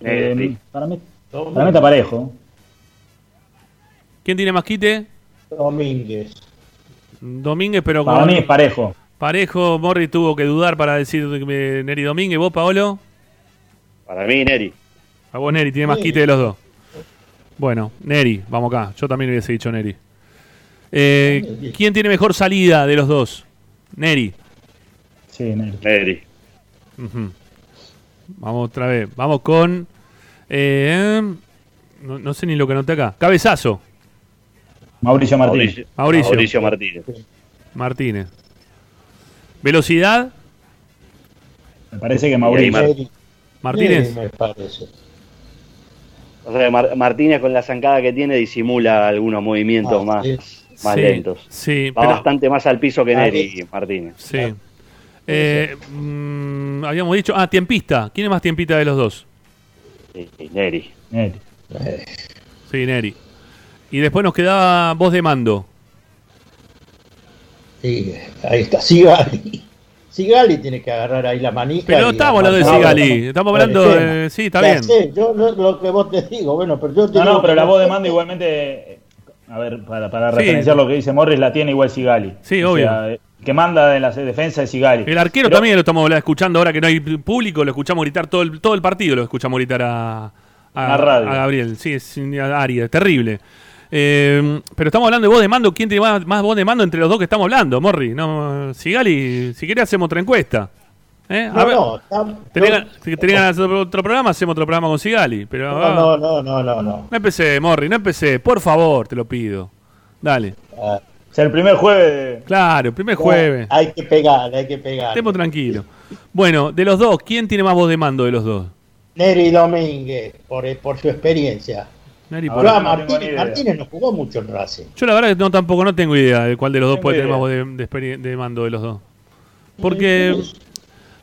Eh, Eh, para, mí, para mí está parejo. ¿Quién tiene más quite? Domínguez. Domínguez, pero Para con mí es parejo. parejo. Morri tuvo que dudar para decir Neri Domínguez. ¿Vos, Paolo? Para mí, Neri. A vos, Neri, tiene más Sí. quite de los dos. Bueno, Neri, vamos acá. Yo también hubiese dicho Neri. Eh, ¿Quién tiene mejor salida de los dos? Neri. Sí, Neri. Neri. Vamos otra vez. Vamos con. eh, no, no sé ni lo que anoté acá. Cabezazo. Mauricio Martínez. Mauricio, Martínez. Martínez. Velocidad. Me parece que Mauricio. Mar- Neri- Martínez. Me parece. O sea, Mar- Martínez con la zancada que tiene disimula algunos movimientos Ah, más, sí. más Sí, lentos. Sí, Va pero. bastante más al piso que Ah, Neri. Martínez. Sí. Eh, mm, habíamos dicho. Ah, tiempista. ¿Quién es más tiempista de los dos? Sí, Neri. Neri. Eh, Sí, Neri. Y después nos quedaba voz de mando. sí, ahí está, Sigali. Sigali tiene que agarrar ahí la manija. Pero no y estamos hablando de Sigali. Estamos hablando de. Sí, está Ya bien. sé, yo lo, lo que vos te digo, bueno, pero yo te No, digo no, pero la voz de mando igualmente, a ver, para, para Sí. referenciar lo que dice Morris, la tiene igual Sigali. Sí, O obvio. sea, que manda en la defensa es Sigali. El arquero Pero- también lo estamos escuchando ahora que no hay público, lo escuchamos gritar todo el, todo el partido, lo escuchamos gritar a, a, La radio. a Gabriel. Sí, es a Ari, es terrible. Eh, pero estamos hablando de voz de mando. ¿Quién tiene más, más voz de mando entre los dos que estamos hablando, Morri? No, Sigali, si querés hacemos otra encuesta. ¿Eh? A No, ver, no, está- ¿tenés, yo- gan- si tenés ganas de hacer otro programa? Hacemos otro programa con Sigali. Pero ah, no, no, no, no, no, no. no empecé, Morri, no empecé. Por favor, te lo pido. Dale. Ah, O sea, el primer jueves Claro, el primer no, jueves. Hay que pegar, hay que pegar. Estemos tranquilos. Bueno, de los dos, ¿quién tiene más voz de mando de los dos? Neri Domínguez, por, por su experiencia. Neri, por- no ni Martínez. Martínez no jugó mucho en Racing. Yo la verdad que no, tampoco no tengo idea de cuál de los dos puede tener más voz de, de mando de los dos. Porque,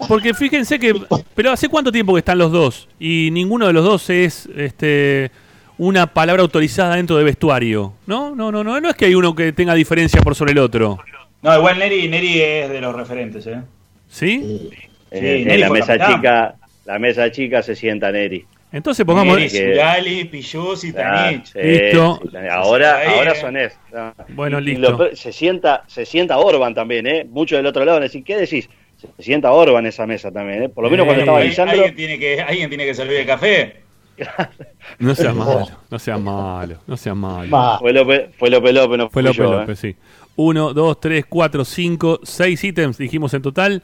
porque fíjense que, pero ¿hace cuánto tiempo que están los dos? Y ninguno de los dos es este una palabra autorizada dentro de vestuario. ¿No? No, no, no, no es que hay uno que tenga diferencia por sobre el otro. No, igual Neri, Neri es de los referentes, ¿eh? ¿Sí? Sí. En, Sí, en Neri la mesa capitán. chica, la mesa chica se sienta Neri. Entonces pongamos Pillus y Ah, Tanich. Listo. sí, ahora, ahora eh. son es. No. Bueno, Y- y listo. lo se sienta, se sienta Orban también, ¿eh? Muchos del otro lado van a decir, ¿qué decís? Se sienta Orban esa mesa también, ¿eh? Por lo menos Eh, cuando estaba Ahí- Lisandro. alguien, tiene que, alguien tiene que servir el café. *laughs* No sea malo, no sea malo, no sea malo. Ma, Fue López, fue López López, no Fue López yo, ¿eh? López, sí. Uno, dos, tres, cuatro, cinco, seis ítems dijimos en total.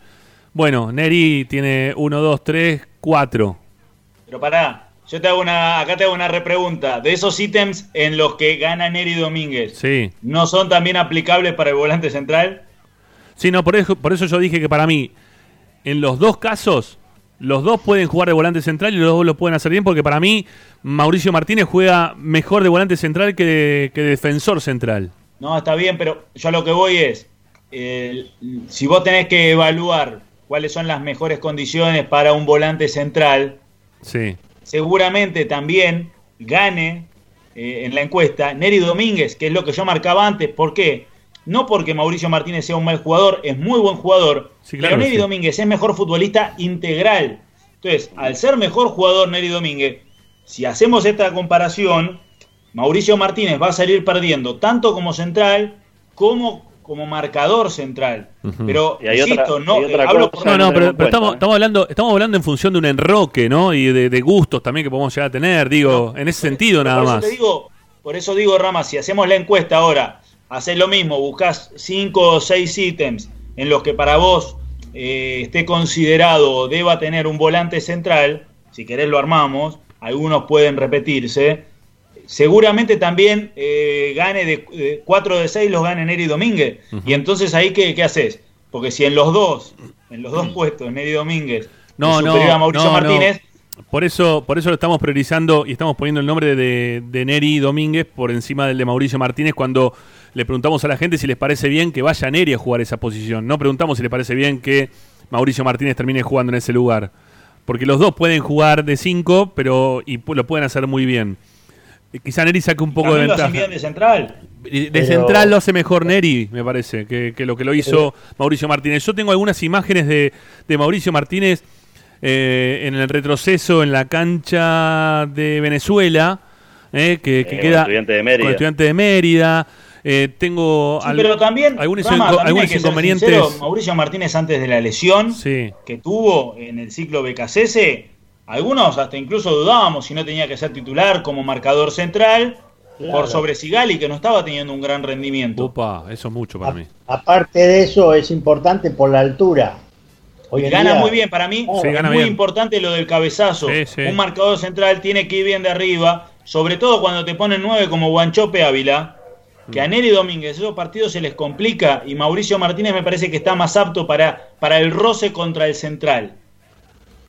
Bueno, Neri tiene uno, dos, tres, cuatro. Pero pará, yo te hago una, acá te hago una repregunta. De esos ítems en los que gana Neri Domínguez, Sí. ¿no son también aplicables para el volante central? Sí, no, por eso, por eso yo dije que para mí, en los dos casos, los dos pueden jugar de volante central y los dos lo pueden hacer bien, porque para mí, Mauricio Martínez juega mejor de volante central que de, que de defensor central. No, está bien, pero yo a lo que voy es, eh, si vos tenés que evaluar cuáles son las mejores condiciones para un volante central, Sí. seguramente también gane eh, en la encuesta Neri Domínguez, que es lo que yo marcaba antes. ¿Por qué? No porque Mauricio Martínez sea un mal jugador, es muy buen jugador, Sí, claro pero Neri sí. Domínguez es mejor futbolista integral. Entonces, al ser mejor jugador Neri Domínguez, si hacemos esta comparación, Mauricio Martínez va a salir perdiendo tanto como central como como marcador central. Pero, Y hay insisto, otra- no, hay otra eh, hablo por- No, no, no pero, estamos, ¿eh? estamos hablando, estamos hablando en función de un enroque, ¿no? Y de, de gustos también que podemos llegar a tener, digo, en ese sentido nada por más. Eso te digo, por eso digo, Rama, si hacemos la encuesta ahora, haces lo mismo, buscas cinco o seis ítems en los que para vos eh, esté considerado o deba tener un volante central, si querés lo armamos, algunos pueden repetirse. Seguramente también eh, gane de 4 de 6 los gane Neri Domínguez. Y entonces ahí, ¿qué, qué haces? Porque si en los dos, en los dos puestos, Neri Domínguez No, no, a Mauricio no, no. Martínez, Por eso, por eso lo estamos priorizando y estamos poniendo el nombre de, de Neri Domínguez por encima del de Mauricio Martínez cuando le preguntamos a la gente si les parece bien que vaya Neri a jugar esa posición. No preguntamos si les parece bien que Mauricio Martínez termine jugando en ese lugar. Porque los dos pueden jugar de 5, pero y lo pueden hacer muy bien. Eh, Quizá Neri saque un poco de también lo ventaja. bien de central. De Pero- central lo hace mejor Neri, me parece, que, que lo que lo hizo Mauricio Martínez. Yo tengo algunas imágenes de, de Mauricio Martínez eh, en el retroceso en la cancha de Venezuela, eh, que, que Eh, queda con Estudiante de Mérida. con Estudiante de Mérida. Eh, tengo Sí, al- pero también, algunos, Rama, inco- también algunos hay que ser inconvenientes. sincero, Mauricio Martínez antes de la lesión Sí, que tuvo en el ciclo BKCS Algunos hasta incluso dudábamos si no tenía que ser titular como marcador central Claro. por sobre Sigali, que no estaba teniendo un gran rendimiento. Opa, eso es mucho para A- mí. aparte de eso, es importante por la altura. Hoy Gana día- muy bien, para mí Sí, es gana muy bien. importante lo del cabezazo. Sí, sí. Un marcador central tiene que ir bien de arriba, sobre todo cuando te ponen nueve como Guanchope Ávila, que Mm. a Neri Domínguez esos partidos se les complica y Mauricio Martínez me parece que está más apto para, para el roce contra el central.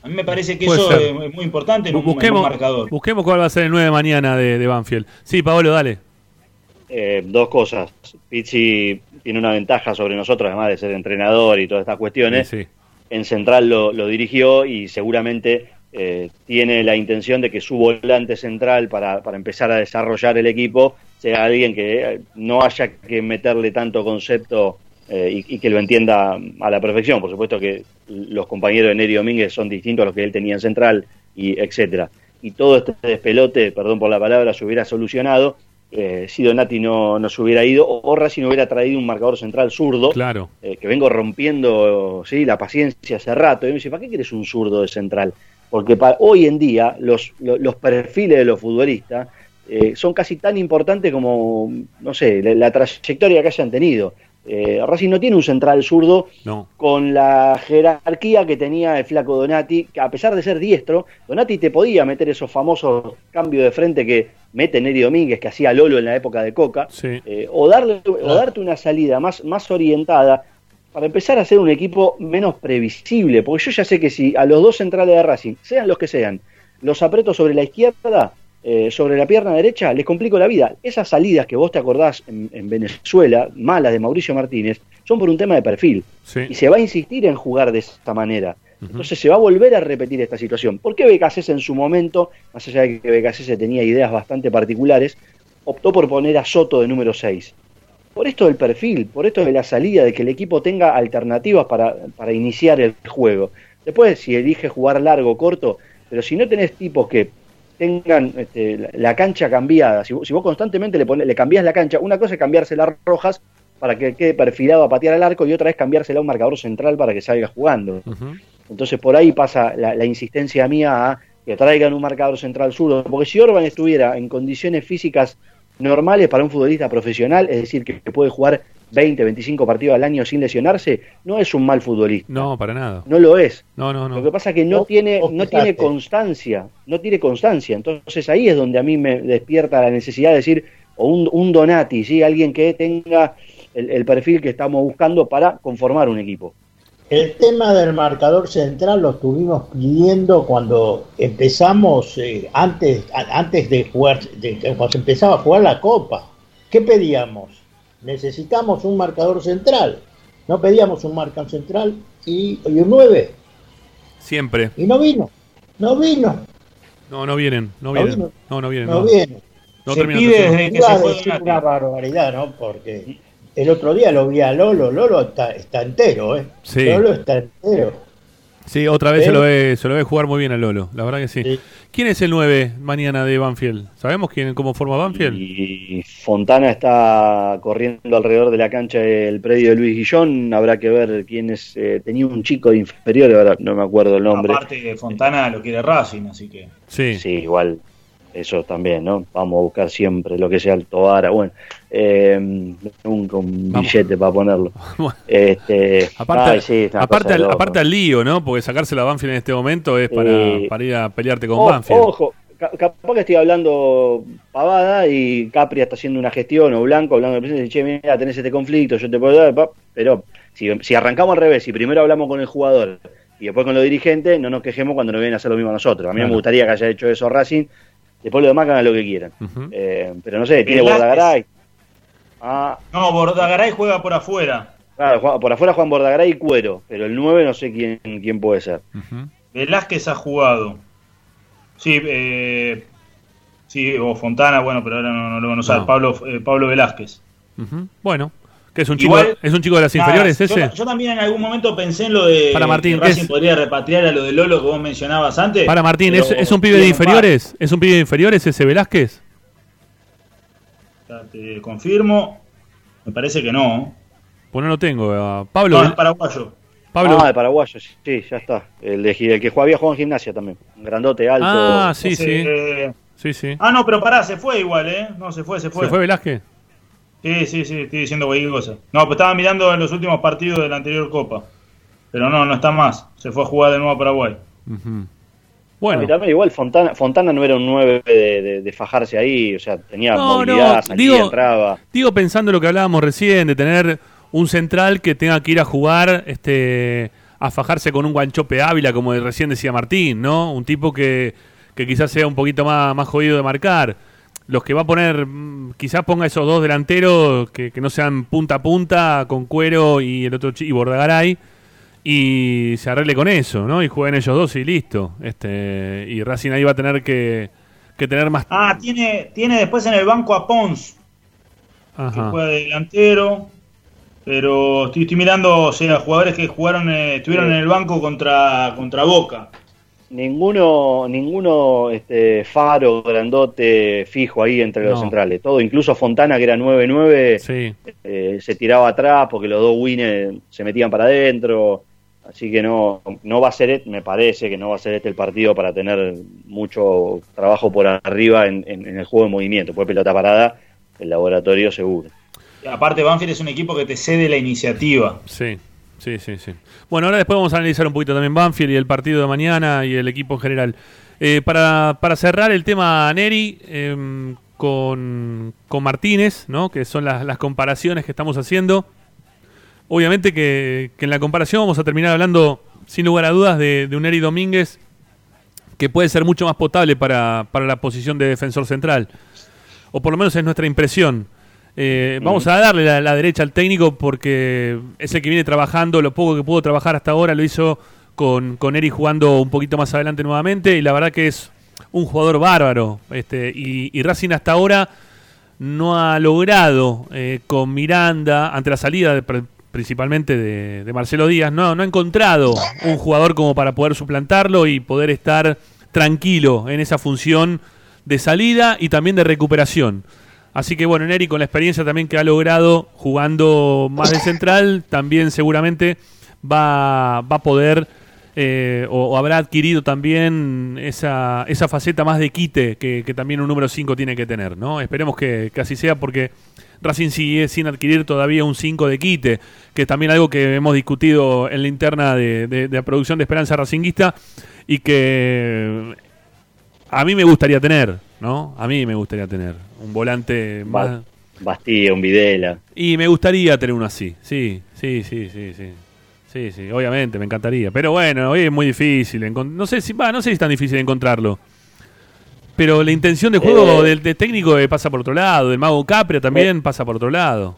A mí me parece que Puede eso ser. es, muy importante en un, en un Busquemos, marcador. busquemos cuál va a ser el 9 de mañana de, de Banfield. Sí, Pablo, dale. Eh, dos cosas. Pizzi tiene una ventaja sobre nosotros, además de ser entrenador y todas estas cuestiones. Sí, sí. En Central lo, lo dirigió y seguramente eh, tiene la intención de que su volante central para, para empezar a desarrollar el equipo sea alguien que eh, no haya que meterle tanto concepto eh, y, y que lo entienda a la perfección. Por supuesto que los compañeros de Neri Domínguez son distintos a los que él tenía en Central y etcétera. Y todo este despelote, perdón por la palabra, se hubiera solucionado eh, si Donati no, no se hubiera ido o Racing hubiera traído un marcador central zurdo Claro. eh, que vengo rompiendo sí la paciencia hace rato. Y me dice, ¿para qué quieres un zurdo de central? Porque pa- hoy en día los, lo- los perfiles de los futbolistas eh, son casi tan importantes como, no sé, la, la trayectoria que hayan tenido. Eh, Racing no tiene un central zurdo No. con la jerarquía que tenía el flaco Donati, que a pesar de ser diestro, Donati te podía meter esos famosos cambios de frente que mete Neri Domínguez, que hacía Lolo en la época de Coca, Sí. eh, o, darle, o darte una salida más, más orientada para empezar a hacer un equipo menos previsible, porque yo ya sé que si a los dos centrales de Racing, sean los que sean, los aprieto sobre la izquierda, eh, sobre la pierna derecha, les complico la vida. Esas salidas que vos te acordás en, en Venezuela, malas de Mauricio Martínez, son por un tema de perfil. Sí. Y se va a insistir en jugar de esta manera. Entonces se va a volver a repetir esta situación. ¿Por qué Becasés en su momento, más allá de que Becasés tenía ideas bastante particulares, optó por poner a Soto de número 6? Por esto del perfil, por esto de la salida, de que el equipo tenga alternativas para, para iniciar el juego. Después, si elige jugar largo o corto, pero si no tenés tipos que tengan este, la, la cancha cambiada, si, vos- si vos constantemente le, pones, le cambiás la cancha, una cosa es cambiarse las rojas para que quede perfilado a patear al arco y otra es cambiársela a un marcador central para que salga jugando. Entonces por ahí pasa la, la insistencia mía a que traigan un marcador central zurdo, porque si Orban estuviera en condiciones físicas normales para un futbolista profesional, es decir, que, que puede jugar 20, 25 partidos al año sin lesionarse, no es un mal futbolista. No, para nada. No lo es. No, no, Lo que no. pasa es que no tiene, no tiene constancia, no tiene constancia. Entonces ahí es donde a mí me despierta la necesidad de decir, o un, un Donati, ¿sí? alguien que tenga el, el perfil que estamos buscando para conformar un equipo. El tema del marcador central lo estuvimos pidiendo cuando empezamos, eh, antes, a- antes de jugar, de, cuando se empezaba a jugar la Copa. ¿Qué pedíamos? Necesitamos un marcador central. No pedíamos un marcador central y, y un 9. Siempre. Y no vino. No vino. No, no vienen. No No vienen. vino. No, no vienen. No no. viene. No Se terminan pide desde que Iba se a fue decir Donati. una barbaridad, ¿no? Porque el otro día lo vi a Lolo. Lolo está, está entero, ¿eh? Sí. Lolo está entero. Sí, otra vez ¿Eh? se lo, ve, se lo ve jugar muy bien a Lolo. La verdad que sí. Sí. ¿Quién es el 9 mañana de Banfield? ¿Sabemos quién, cómo forma Banfield? Y Fontana está corriendo alrededor de la cancha del predio de Luis Guillón. Habrá que ver quién es. eh, tenía un chico de inferior, ahora no me acuerdo el nombre. Aparte, Fontana lo quiere Racing, así que. Sí. Sí, igual, eso también, ¿no? Vamos a buscar siempre lo que sea Alto Vara. Bueno, eh, nunca un Vamos. billete para ponerlo. *laughs* Bueno, Este, aparte, ay, sí, aparte, al, aparte al lío, ¿no? Porque sacársela a Banfield en este momento es para, Eh, para ir a pelearte con O- Banfield. Ojo, ca- capaz que estoy hablando pavada y Capri está haciendo una gestión o Blanco hablando de presidente y che, mira, tenés este conflicto, yo te puedo dar, pero si, si arrancamos al revés, si primero hablamos con el jugador y después con los dirigentes, no nos quejemos cuando nos vienen a hacer lo mismo a nosotros. A mí Claro. me gustaría que haya hecho eso Racing, después los demás hagan lo que quieran. Eh, pero no sé, tiene. Bordagaray. Ah, No, Bordagaray juega por afuera. claro, por afuera Juan Bordagaray y Cuero, pero el 9 no sé quién, quién puede ser. Ujú. Velázquez ha jugado. Sí, eh, sí, o Fontana, bueno, pero ahora no, no lo van a usar. No. Pablo, eh, Pablo Velázquez. Bueno, que es un Igual- chico, es un chico de las Nada, inferiores ese. yo también en algún momento pensé en lo de Para Martín, que ¿qué Racing es? podría repatriar a lo de Lolo que vos mencionabas antes. Para Martín, pero ¿es, es un pibe de par. inferiores? ¿Es un pibe de inferiores ese Velázquez? Ya Te confirmo. Me parece que no. Pues no lo tengo. ah, Pablo, No, es paraguayo. Pablo. Ah, de paraguayo, sí, sí, ya está. El, de, el que había jugado en gimnasia también. Un grandote, alto. Ah, sí, Ese, sí. eh, Sí, sí. Ah, no, pero pará, se fue igual, ¿eh? No, se fue, se fue. ¿Se fue Velázquez? Sí, sí, sí, estoy diciendo cualquier cosa. No, pues estaba mirando en los últimos partidos de la anterior Copa. Pero no, no está más. Se fue a jugar de nuevo a Paraguay. Bueno. Bueno, igual Fontana, Fontana no era un 9 de, de- de fajarse ahí, o sea, tenía No, movilidad, no, salía, digo- entraba. digo pensando lo que hablábamos recién, de tener un central que tenga que ir a jugar, este, a fajarse con un guanchope Ávila, como recién decía Martín, ¿no? Un tipo que, que quizás sea un poquito más, más jodido de marcar. Los que va a poner, mm, quizás ponga esos dos delanteros que, que no sean punta a punta, con cuero y el otro y Bordagaray, y se arregle con eso, ¿no? Y jueguen ellos dos y listo. Este, y Racing ahí va a tener que, que tener más. Ah, tiene, tiene después en el banco a Pons, que juega de delantero. Pero estoy, estoy mirando, o sea, jugadores que jugaron, eh, estuvieron en el banco contra, contra Boca. Ninguno, ninguno este, faro, grandote, fijo ahí entre los No. centrales. Todo, incluso Fontana, que era 9-9, Sí. eh, se tiraba atrás porque los dos winners se metían para adentro. Así que no, no va a ser, me parece que no va a ser este el partido para tener mucho trabajo por arriba en, en- en el juego de movimiento. Pues pelota parada, el laboratorio seguro. Y aparte, Banfield es un equipo que te cede la iniciativa. Sí, sí, sí, sí. Bueno, ahora después vamos a analizar un poquito también Banfield y el partido de mañana y el equipo en general. Eh, para, para cerrar el tema Neri em, con, con Martínez, ¿no? que son las, comparaciones que estamos haciendo. Obviamente que, que en la comparación vamos a terminar hablando, sin lugar a dudas, de, de un Neri Domínguez que puede ser mucho más potable para, para la posición de defensor central. O por lo menos es nuestra impresión. Eh, vamos a darle la, la derecha al técnico porque es el que viene trabajando, lo poco que pudo trabajar hasta ahora lo hizo con, con Eri jugando un poquito más adelante nuevamente y la verdad que es un jugador bárbaro. Este, y, y Racing hasta ahora no ha logrado eh, con Miranda, ante la salida de- principalmente de, de Marcelo Díaz, no, no ha encontrado un jugador como para poder suplantarlo y poder estar tranquilo en esa función de salida y también de recuperación. Así que bueno, Neri con la experiencia también que ha logrado jugando más de central, también seguramente va, va a poder eh, o, habrá adquirido también esa, esa faceta más de quite que, también un número 5 tiene que tener. ¿no? Esperemos que, que así sea porque Racing sigue sin adquirir todavía un 5 de quite, que es también algo que hemos discutido en la interna de, de- de la producción de Esperanza Racinguista y que a mí me gustaría tener, ¿no? A mí me gustaría tener un volante más... Ba- Bastilla, un Videla. Y me gustaría tener uno así, sí, sí, sí, sí, sí. Sí, sí, obviamente, me encantaría. Pero bueno, hoy es muy difícil. No sé si va, no sé si es tan difícil encontrarlo. Pero la intención de juego Eh. del, del técnico eh, pasa por otro lado. Del mago Capria también pasa por otro lado.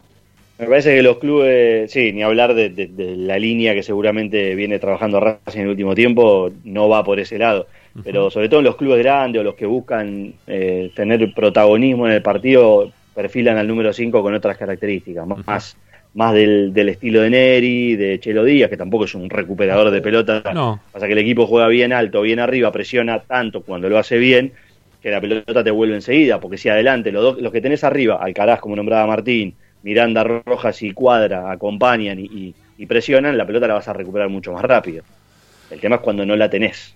Me parece que los clubes, sí, ni hablar de, de- de la línea que seguramente viene trabajando Racing en el último tiempo, no va por ese lado. Pero sobre todo en los clubes grandes o los que buscan eh, tener protagonismo en el partido, perfilan al número 5 con otras características, más, más del, del estilo de Neri, de Chelo Díaz, que tampoco es un recuperador de pelota. No. Pasa que el equipo juega bien alto, bien arriba, presiona tanto cuando lo hace bien, que la pelota te vuelve enseguida, porque si adelante, los, dos, los que tenés arriba, Alcaraz, como nombraba Martín, Miranda, Rojas y Cuadra acompañan y, y- y presionan, la pelota la vas a recuperar mucho más rápido. El tema es cuando no la tenés.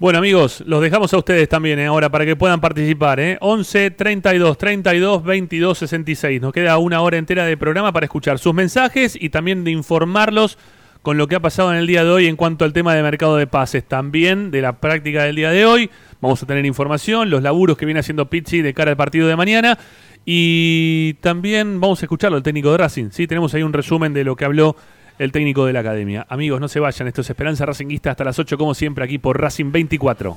Bueno, amigos, los dejamos a ustedes también eh, ahora para que puedan participar. Eh. 11 32 32 22 66. Nos queda una hora entera de programa para escuchar sus mensajes y también de informarlos con lo que ha pasado en el día de hoy en cuanto al tema de mercado de pases. También de la práctica del día de hoy. Vamos a tener información, los laburos que viene haciendo Pizzi de cara al partido de mañana. Y también vamos a escucharlo, el técnico de Racing. Sí, tenemos ahí un resumen de lo que habló el técnico de la academia. Amigos, no se vayan, esto es Esperanza Racinguista hasta las 8 como siempre aquí por Racing 24.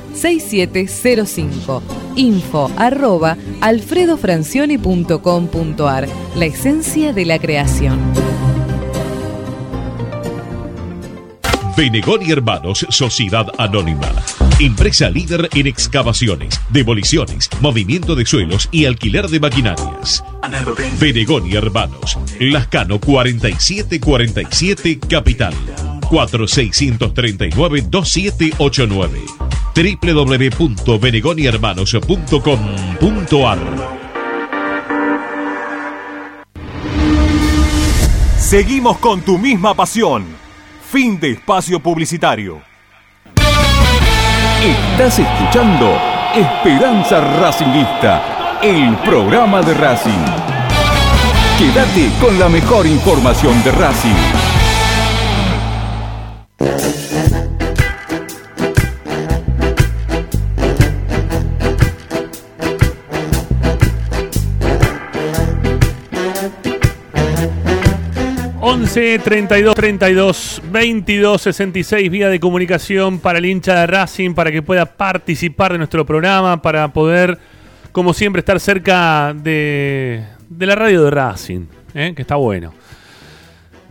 4772-6705. Info arroba alfredofrancioni.com.ar. La esencia de la creación. Benegón y Hermanos, Sociedad Anónima. Empresa líder en excavaciones, demoliciones, movimiento de suelos y alquiler de maquinarias. Benegón y Hermanos, Lascano 4747 Capital. 4639-2789 www.benegonihermanos.com.ar Seguimos con tu misma pasión. Fin de espacio publicitario. Estás escuchando Esperanza Racingista, el programa de Racing. Quédate con la mejor información de Racing. C 32 32 22 66 vía de comunicación para el hincha de Racing para que pueda participar de nuestro programa para poder como siempre estar cerca de, de la radio de Racing ¿eh? que está bueno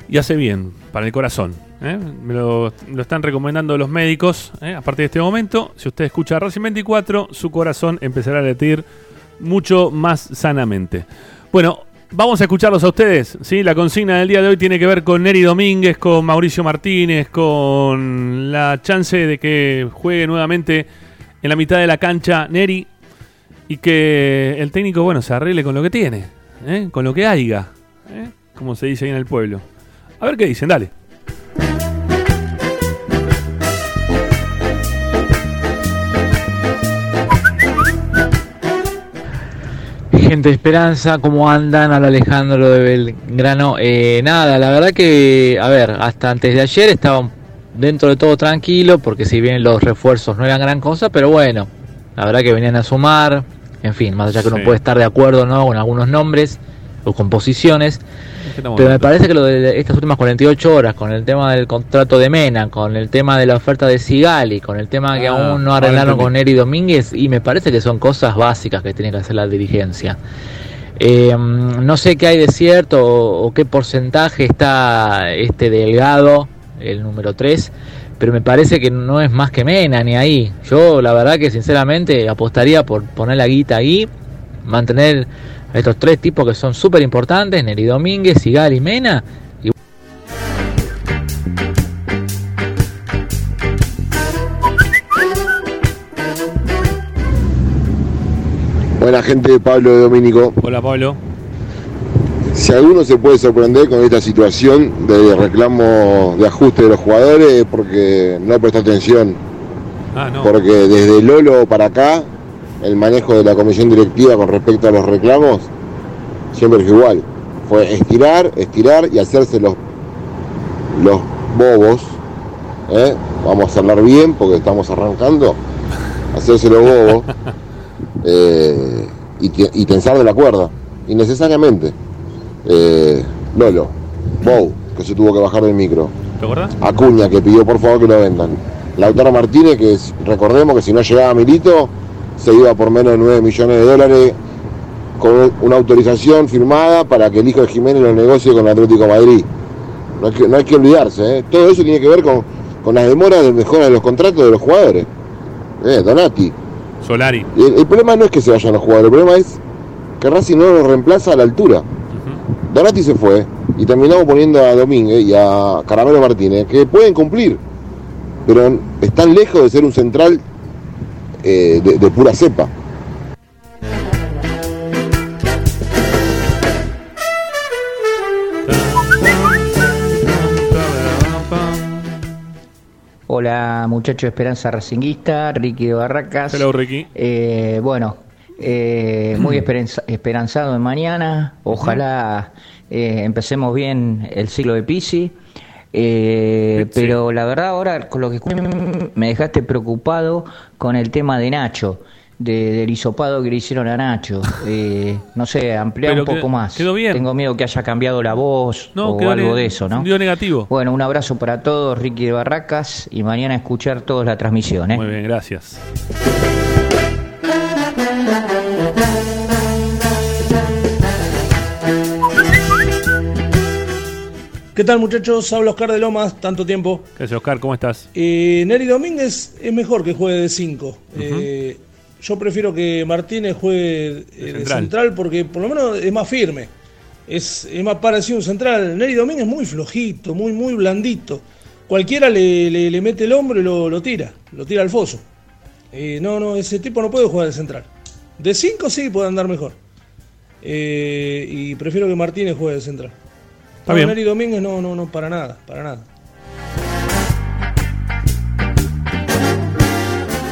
y hace bien para el corazón ¿eh? me lo, lo, están recomendando los médicos ¿eh? a partir de este momento si usted escucha Racing 24 su corazón empezará a latir mucho más sanamente bueno Vamos a escucharlos a ustedes. ¿sí? La consigna del día de hoy tiene que ver con Neri Domínguez, con Mauricio Martínez, con la chance de que juegue nuevamente en la mitad de la cancha Neri y que el técnico, bueno, se arregle con lo que tiene, ¿eh? con lo que haya, ¿eh? como se dice ahí en el pueblo. A ver qué dicen, dale. Gente de Esperanza, ¿cómo andan? Al Alejandro de Belgrano. Eh, nada, la verdad que, a ver, hasta antes de ayer estaba dentro de todo tranquilo, porque si bien los refuerzos no eran gran cosa, pero bueno, la verdad que venían a sumar, en fin, más allá que uno puede estar de acuerdo no con algunos nombres o composiciones, pero me parece que lo de estas últimas 48 horas, con el tema del contrato de Mena, con el tema de la oferta de Sigali, con el tema que Ah, aún no arreglaron con Eri Domínguez, y me parece que son cosas básicas que tiene que hacer la dirigencia. Eh, no sé qué hay de cierto o, o qué porcentaje está este Delgado, el número 3, pero me parece que no es más que Mena ni ahí. Yo la verdad que sinceramente apostaría por poner la guita ahí, mantener estos tres tipos que son súper importantes, Neri Domínguez, Sigal y Mena. Y... Buena gente, de Pablo de Domínico. Hola, Pablo. Si alguno se puede sorprender con esta situación de reclamo de ajuste de los jugadores, porque no presta atención. Ah, no. Porque desde Lolo para acá el manejo de la comisión directiva con respecto a los reclamos siempre fue igual. Fue estirar, estirar y hacerse los, los bobos. ¿eh? Vamos a hablar bien porque estamos arrancando. Hacerse los bobos *laughs* eh, y, te- y tensar de la cuerda, innecesariamente. Eh, Lolo, Bow, que se tuvo que bajar del micro. ¿Te acordás? Acuña, que pidió por favor que lo vendan. Lautaro Martínez, que recordemos que si no llegaba Milito, se iba por menos de 9 millones de dólares con una autorización firmada para que el hijo de Jiménez lo negocie con el Atlético de Madrid. No hay que, no hay que olvidarse, ¿eh? todo eso tiene que ver con, con las demoras de mejora de los contratos de los jugadores. Eh, Donati. Solari. El, el problema no es que se vayan los jugadores, el problema es que Racing no lo reemplaza a la altura. Donati se fue y terminamos poniendo a Domínguez y a Caramelo Martínez, que pueden cumplir, pero están lejos de ser un central eh, de, de pura cepa. Hola muchachos de Esperanza Racinguista, Ricky de Barracas. Hello, Ricky. Eh, bueno, eh, muy *clears throat* esperanza- esperanzado en mañana. Ojalá eh, empecemos bien el ciclo de Pisi. Eh, Pero la verdad ahora con lo que escuché, me dejaste preocupado con el tema de Nacho, de- del hisopado que le hicieron a Nacho. Eh, no sé, ampliar un poco quedó- más. quedó bien. Tengo miedo que haya cambiado la voz No, o algo de eso, ¿no? dio negativo. Bueno, un abrazo para todos, Ricky de Barracas, y mañana escuchar todos la transmisión. ¿eh? Muy bien, gracias. ¿Qué tal muchachos? Habla Oscar de Lomas, tanto tiempo. ¿Qué haces, Oscar? ¿Cómo estás? Eh, Neri Domínguez es mejor que juegue de 5. yo prefiero que Martínez juegue eh, de, central. central. porque por lo menos es más firme. Es, es más parecido a un central. Neri Domínguez es muy flojito, muy, muy blandito. Cualquiera le, le- le mete el hombro y lo, lo tira, lo tira al foso. Eh, no, no, ese tipo no puede jugar de central. De 5 sí puede andar mejor. Eh, y prefiero que Martínez juegue de central. Está bien. Neri Domínguez no, no, no, para nada, para nada.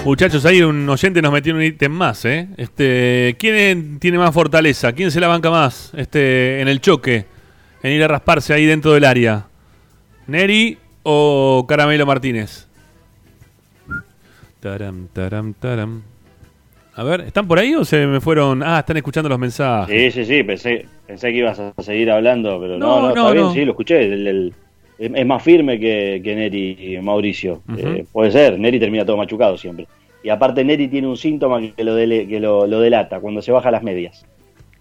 Muchachos, ahí un oyente nos metió un ítem más, ¿eh? Este, ¿Quién tiene más fortaleza? ¿Quién se la banca más este, en el choque? En ir a rasparse ahí dentro del área. ¿Neri o Caramelo Martínez? Taram, taram, taram. A ver, ¿están por ahí o se me fueron? Ah, están escuchando los mensajes. Sí, sí, sí, pensé, pensé que ibas a seguir hablando, pero No, no, no, no, está bien, no. sí, lo escuché. el- el- es, es más firme que, que Neri y Mauricio. Eh, puede ser, Neri termina todo machucado siempre. Y aparte Neri tiene un síntoma que lo, dele- que lo, lo delata, cuando se baja las medias.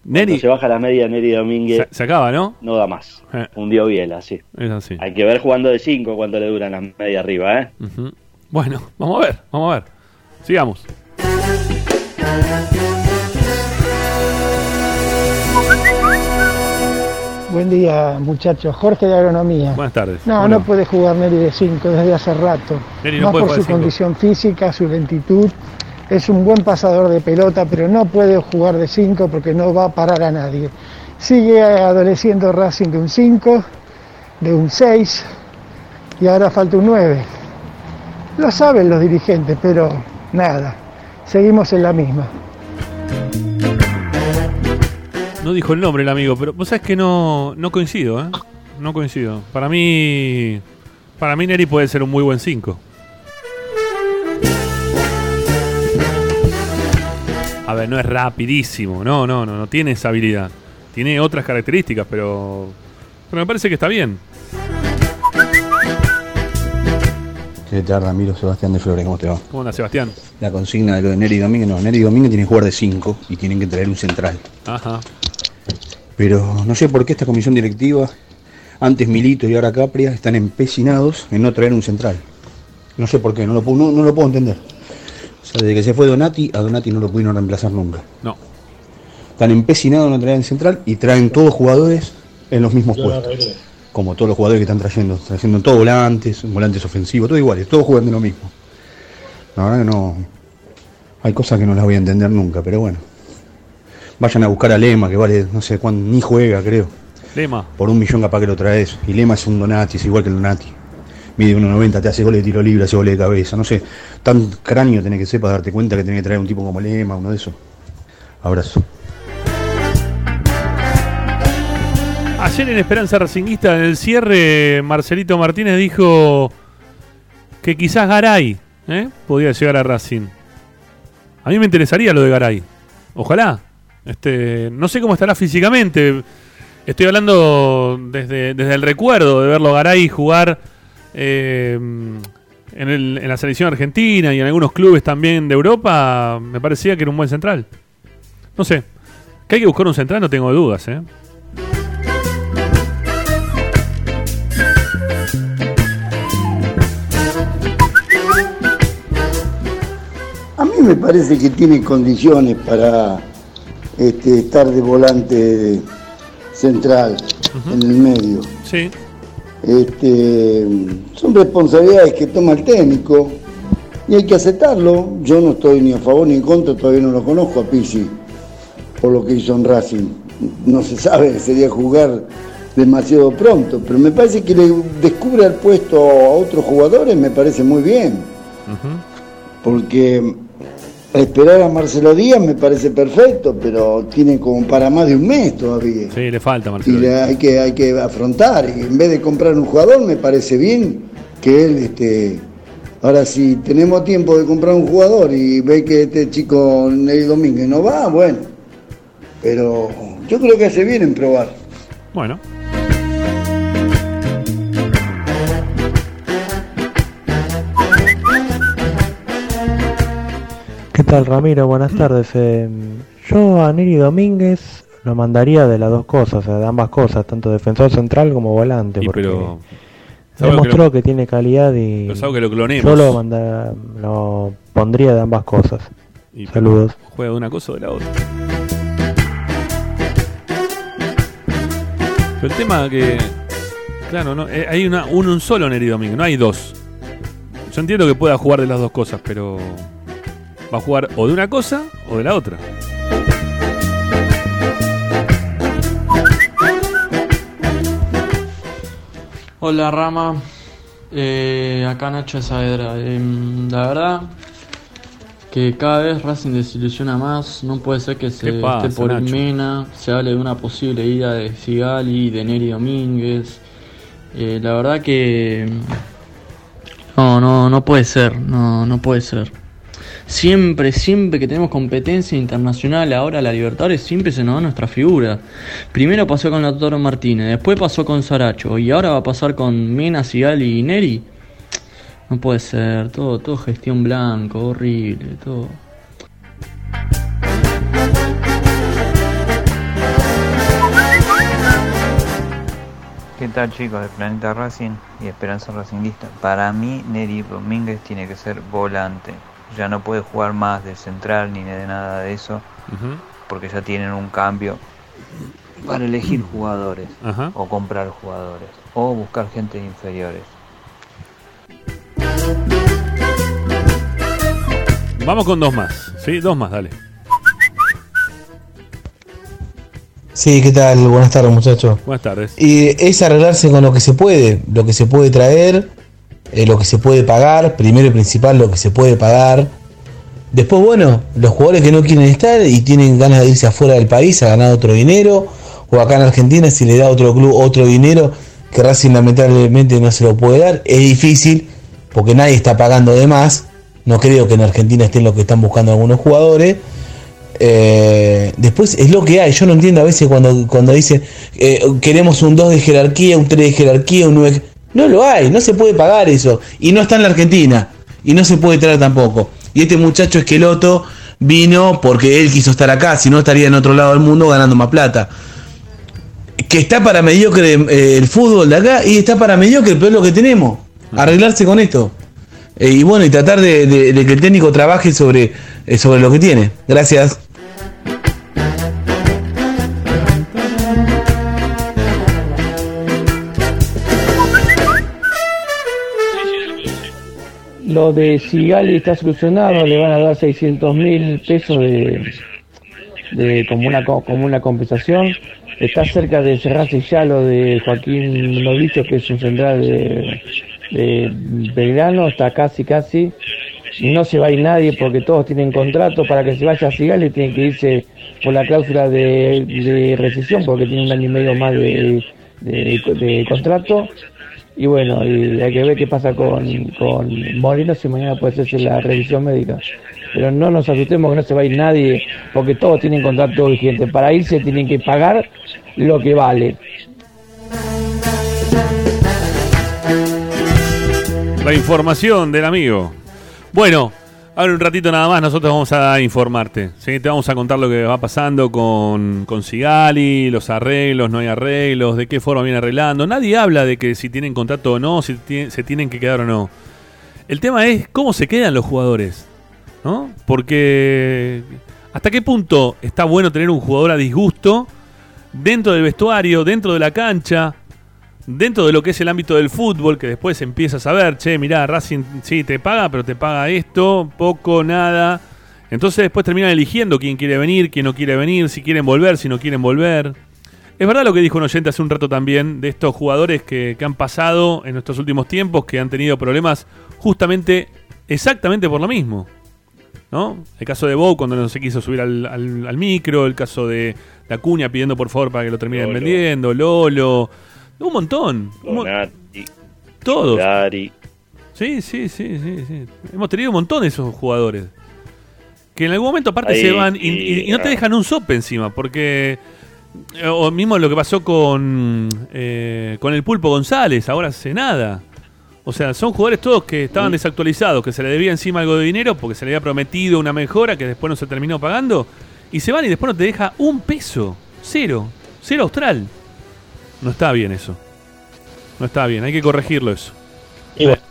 Neri Cuando se baja las medias, Neri Domínguez se, se acaba, ¿no? no da más. Eh. Hundió Biela, sí. Es así. Hay que ver jugando de 5 cuánto le duran las medias arriba, ¿eh? Bueno, vamos a ver, vamos a ver. Sigamos. Buen día, muchachos. Jorge de Agronomía. Buenas tardes. No, ¿Cómo no puede jugar Neri de 5 desde hace rato. Neri no Más puede por su cinco. condición física, su lentitud. Es un buen pasador de pelota, pero no puede jugar de 5 porque no va a parar a nadie. Sigue adoleciendo Racing de un 5, de un 6 y ahora falta un 9. Lo saben los dirigentes, pero nada. Seguimos en la misma. No dijo el nombre el amigo, pero vos sabés que no, no coincido, ¿eh? No coincido. Para mí, para mí Neri puede ser un muy buen 5. A ver, no es rapidísimo, no, no, no, no tiene esa habilidad. Tiene otras características, pero, pero me parece que está bien. ¿Qué tal, Ramiro? Sebastián de Flores, ¿cómo te va? ¿Cómo anda, Sebastián? La consigna de lo de Neri Domínguez, no, Neri Domínguez tiene que jugar de 5 y tienen que traer un central. Ajá. Pero no sé por qué esta comisión directiva, antes Milito y ahora Capria, están empecinados en no traer un central. No sé por qué, no lo, puedo- no, no lo puedo entender. O sea, desde que se fue Donati, a Donati no lo pudieron reemplazar nunca. No. Están empecinados en no traer el central y traen todos jugadores en los mismos puestos. Como todos los jugadores que están trayendo, trayendo todos volantes, volantes ofensivos, todo iguales, todos jugando lo mismo. La verdad que no. Hay cosas que no las voy a entender nunca, pero bueno. Vayan a buscar a Lema, que vale, no sé cuánto, ni juega, creo. Lema. Por un millón capaz que lo traes. Y Lema es un Donati, es igual que el Donati. Mide 1.90, te hace goles de tiro libre, hace goles de cabeza. No sé, tan cráneo tenés que ser para darte cuenta que tenés que traer un tipo como Lema, uno de esos. Abrazo. Ayer en Esperanza Racinguista, en el cierre, Marcelito Martínez dijo que quizás Garay ¿eh? podía llegar a Racing. A mí me interesaría lo de Garay. Ojalá. Este, no sé cómo estará físicamente. Estoy hablando desde, desde el recuerdo de verlo Garay jugar eh, en, el- en la selección argentina y en algunos clubes también de Europa. Me parecía que era un buen central. No sé. Que hay que buscar un central, no tengo dudas. ¿eh? A mí me parece que tiene condiciones para este, estar de volante central en el medio. Sí. Este, son responsabilidades que toma el técnico y hay que aceptarlo. Yo no estoy ni a favor ni en contra, todavía no lo conozco a Pizzi por lo que hizo en Racing. No se sabe, sería jugar demasiado pronto, pero me parece que le descubre el puesto a otros jugadores, me parece muy bien porque esperar a Marcelo Díaz me parece perfecto, pero tiene como para más de un mes todavía. Sí, le falta Y Marcelo. le hay que, hay que afrontar. Y en vez de comprar un jugador, me parece bien que él este, Ahora, si tenemos tiempo de comprar un jugador y ve que este chico Nelly Domínguez no va, bueno. Pero yo creo que hace bien en probar. Bueno. Tal Ramiro? Buenas tardes. Eh, yo a Neri Domínguez lo mandaría de las dos cosas, o sea, de ambas cosas, tanto defensor central como volante, Y porque pero- ¿sabe lo que demostró lo- que, tiene calidad y que lo yo lo, manda- lo pondría de ambas cosas. Y Saludos. Juega de una cosa o de la otra. Pero el tema que. Claro, no, eh, hay una, un, un solo Neri Domínguez, no hay dos. Yo entiendo que pueda jugar de las dos cosas, pero. Va a jugar o de una cosa o de la otra. Hola Rama, Eh, acá Nacho Saavedra. Em, la verdad que cada vez Racing desilusiona más. No puede ser que se ¿Qué pasa, esté por Nacho? Mena, se hable de una posible ida de Sigali, de Neri Domínguez. Eh, la verdad que no, no, no puede ser, no, no puede ser. Siempre, siempre que tenemos competencia internacional, ahora la Libertadores, siempre se nos da nuestra figura. Primero pasó con Lautaro Martínez, después pasó con Saracho, y ahora va a pasar con Mena, Sigali y Neri. No puede ser, todo, todo gestión blanco, horrible, todo. ¿Qué tal chicos de Planeta Racing y Esperanza Racingista? Para mí Neri Domínguez tiene que ser volante. Ya no puede jugar más de central ni de nada de eso. Porque ya tienen un cambio para elegir jugadores. O comprar jugadores. O buscar gente de inferiores. Vamos con dos más. Sí, dos más, dale. Sí, ¿qué tal? Buenas tardes, muchachos. Buenas tardes. Y es arreglarse con lo que se puede, lo que se puede traer, eh, lo que se puede pagar, primero y principal lo que se puede pagar. Después, bueno, los jugadores que no quieren estar y tienen ganas de irse afuera del país a ganar otro dinero, o acá en Argentina si le da otro club otro dinero que Racing lamentablemente no se lo puede dar, es difícil porque nadie está pagando de más. No creo que en Argentina estén lo que están buscando algunos jugadores. Eh, después es lo que hay. Yo no entiendo a veces cuando, cuando dicen eh, queremos un 2 de jerarquía, un 3 de jerarquía, un 9. No lo hay, no se puede pagar eso. Y no está en la Argentina. Y no se puede traer tampoco. Y este muchacho Esqueloto vino porque él quiso estar acá, si no estaría en otro lado del mundo ganando más plata. Que está para mediocre eh, el fútbol de acá y está para mediocre, pero es lo que tenemos. Arreglarse con esto. Eh, y bueno, y tratar de, que el técnico trabaje sobre, eh, sobre lo que tiene. Gracias. Lo de Sigali está solucionado, le van a dar 600 mil pesos de, de, como, una, co- como una compensación. Está cerca de cerrarse ya lo de Joaquín Novicio, que es un central de, de Belgrano, está casi, casi. No se va a ir nadie porque todos tienen contrato. Para que se vaya a Sigali tiene que irse por la cláusula de, de rescisión porque tiene un año y medio más de- de contrato. Y bueno, y hay que ver qué pasa con, con Moreno si mañana puede hacerse la revisión médica. Pero no nos asustemos que no se va a ir nadie porque todos tienen contrato vigente. Para irse tienen que pagar lo que vale. La información del amigo. Bueno, ahora un ratito nada más nosotros vamos a informarte. ¿sí? Te vamos a contar lo que va pasando con, con Sigali, los arreglos, no hay arreglos, de qué forma viene arreglando. Nadie habla de que si tienen contrato o no, si se tienen que quedar o no. El tema es cómo se quedan los jugadores. ¿no? Porque hasta qué punto está bueno tener un jugador a disgusto dentro del vestuario, dentro de la cancha, dentro de lo que es el ámbito del fútbol, que después empiezas a ver, che, mirá, Racing sí te paga, pero te paga esto, poco, nada. Entonces después terminan eligiendo quién quiere venir, quién no quiere venir, si quieren volver, si no quieren volver. Es verdad lo que dijo un oyente hace un rato también de estos jugadores que, que han pasado en nuestros últimos tiempos, que han tenido problemas justamente, exactamente por lo mismo. ¿No? El caso de Bow cuando no se quiso subir al, al- al micro, el caso de la cuña pidiendo por favor para que lo terminen Lolo. vendiendo, Lolo, un montón. Donati, todos. Sí, sí, sí, sí, sí. Hemos tenido un montón de esos jugadores. Que en algún momento aparte Ahí, se van y, y- y- y no te ah. dejan un sope encima, porque... eh, O mismo lo que pasó con, eh, con el Pulpo González, ahora hace nada. O sea, son jugadores todos que estaban desactualizados, que se le debía encima algo de dinero porque se le había prometido una mejora que después no se terminó pagando. Y se van y después no te deja un peso. Cero. Cero austral. No está bien eso. No está bien, hay que corregirlo eso. Y bueno,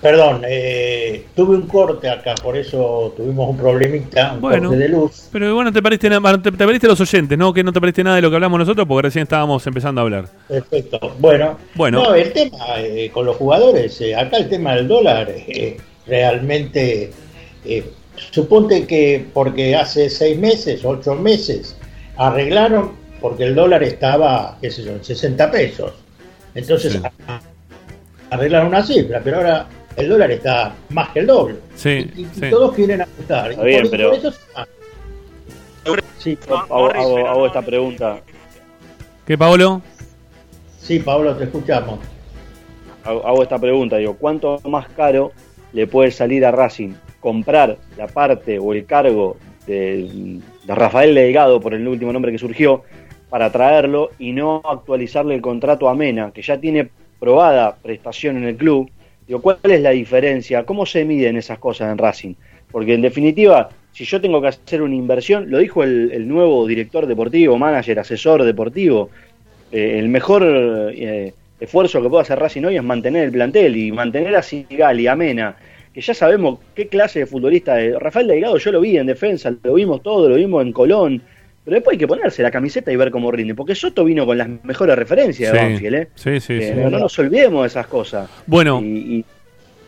perdón, eh, tuve un corte acá, por eso tuvimos un problemita, un Bueno, corte de luz. pero bueno, te perdiste, nada- te, te perdiste los oyentes, ¿no? Que no te perdiste nada de lo que hablamos nosotros porque recién estábamos empezando a hablar. Perfecto. Bueno, Bueno. no, el tema eh, con los jugadores, eh, acá el tema del dólar, eh, realmente, suponte que porque hace seis meses, ocho meses, arreglaron porque el dólar estaba, qué sé yo, en 60 pesos. Entonces a- arreglaron una cifra, pero ahora el dólar está más que el doble. Sí, Y sí. todos quieren ajustar. Está bien, por, pero- por eso se- Sí, hago, hago- hago esta pregunta. ¿Qué, Paolo? Sí, Pablo, te escuchamos. Hago, hago esta pregunta, digo, ¿cuánto más caro le puede salir a Racing comprar la parte o el cargo de, de Rafael Delgado, por el último nombre que surgió, para traerlo y no actualizarle el contrato a Mena, que ya tiene probada prestación en el club? Digo, ¿cuál es la diferencia? ¿Cómo se miden esas cosas en Racing? Porque en definitiva, si yo tengo que hacer una inversión, lo dijo el, nuevo director deportivo, manager, asesor deportivo, eh, el mejor eh, esfuerzo que puede hacer Racing hoy es mantener el plantel y mantener a Sigali, a Mena, que ya sabemos qué clase de futbolista es. Rafael Delgado yo lo vi en defensa, lo vimos todo, lo vimos en Colón, pero después hay que ponerse la camiseta y ver cómo rinde, porque Soto vino con las mejores referencias de. Banfield, ¿eh? Sí, sí, Eh, sí. no, no nos olvidemos de esas cosas. Bueno. Y, y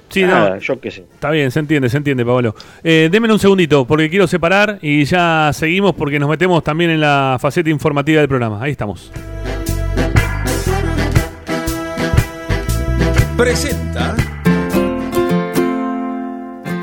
Sí, nada, no. yo qué sé. Está bien, se entiende, se entiende, Pablo. Eh, démenme un segundito, porque quiero separar y ya seguimos porque nos metemos también en la faceta informativa del programa. Ahí estamos. Presenta.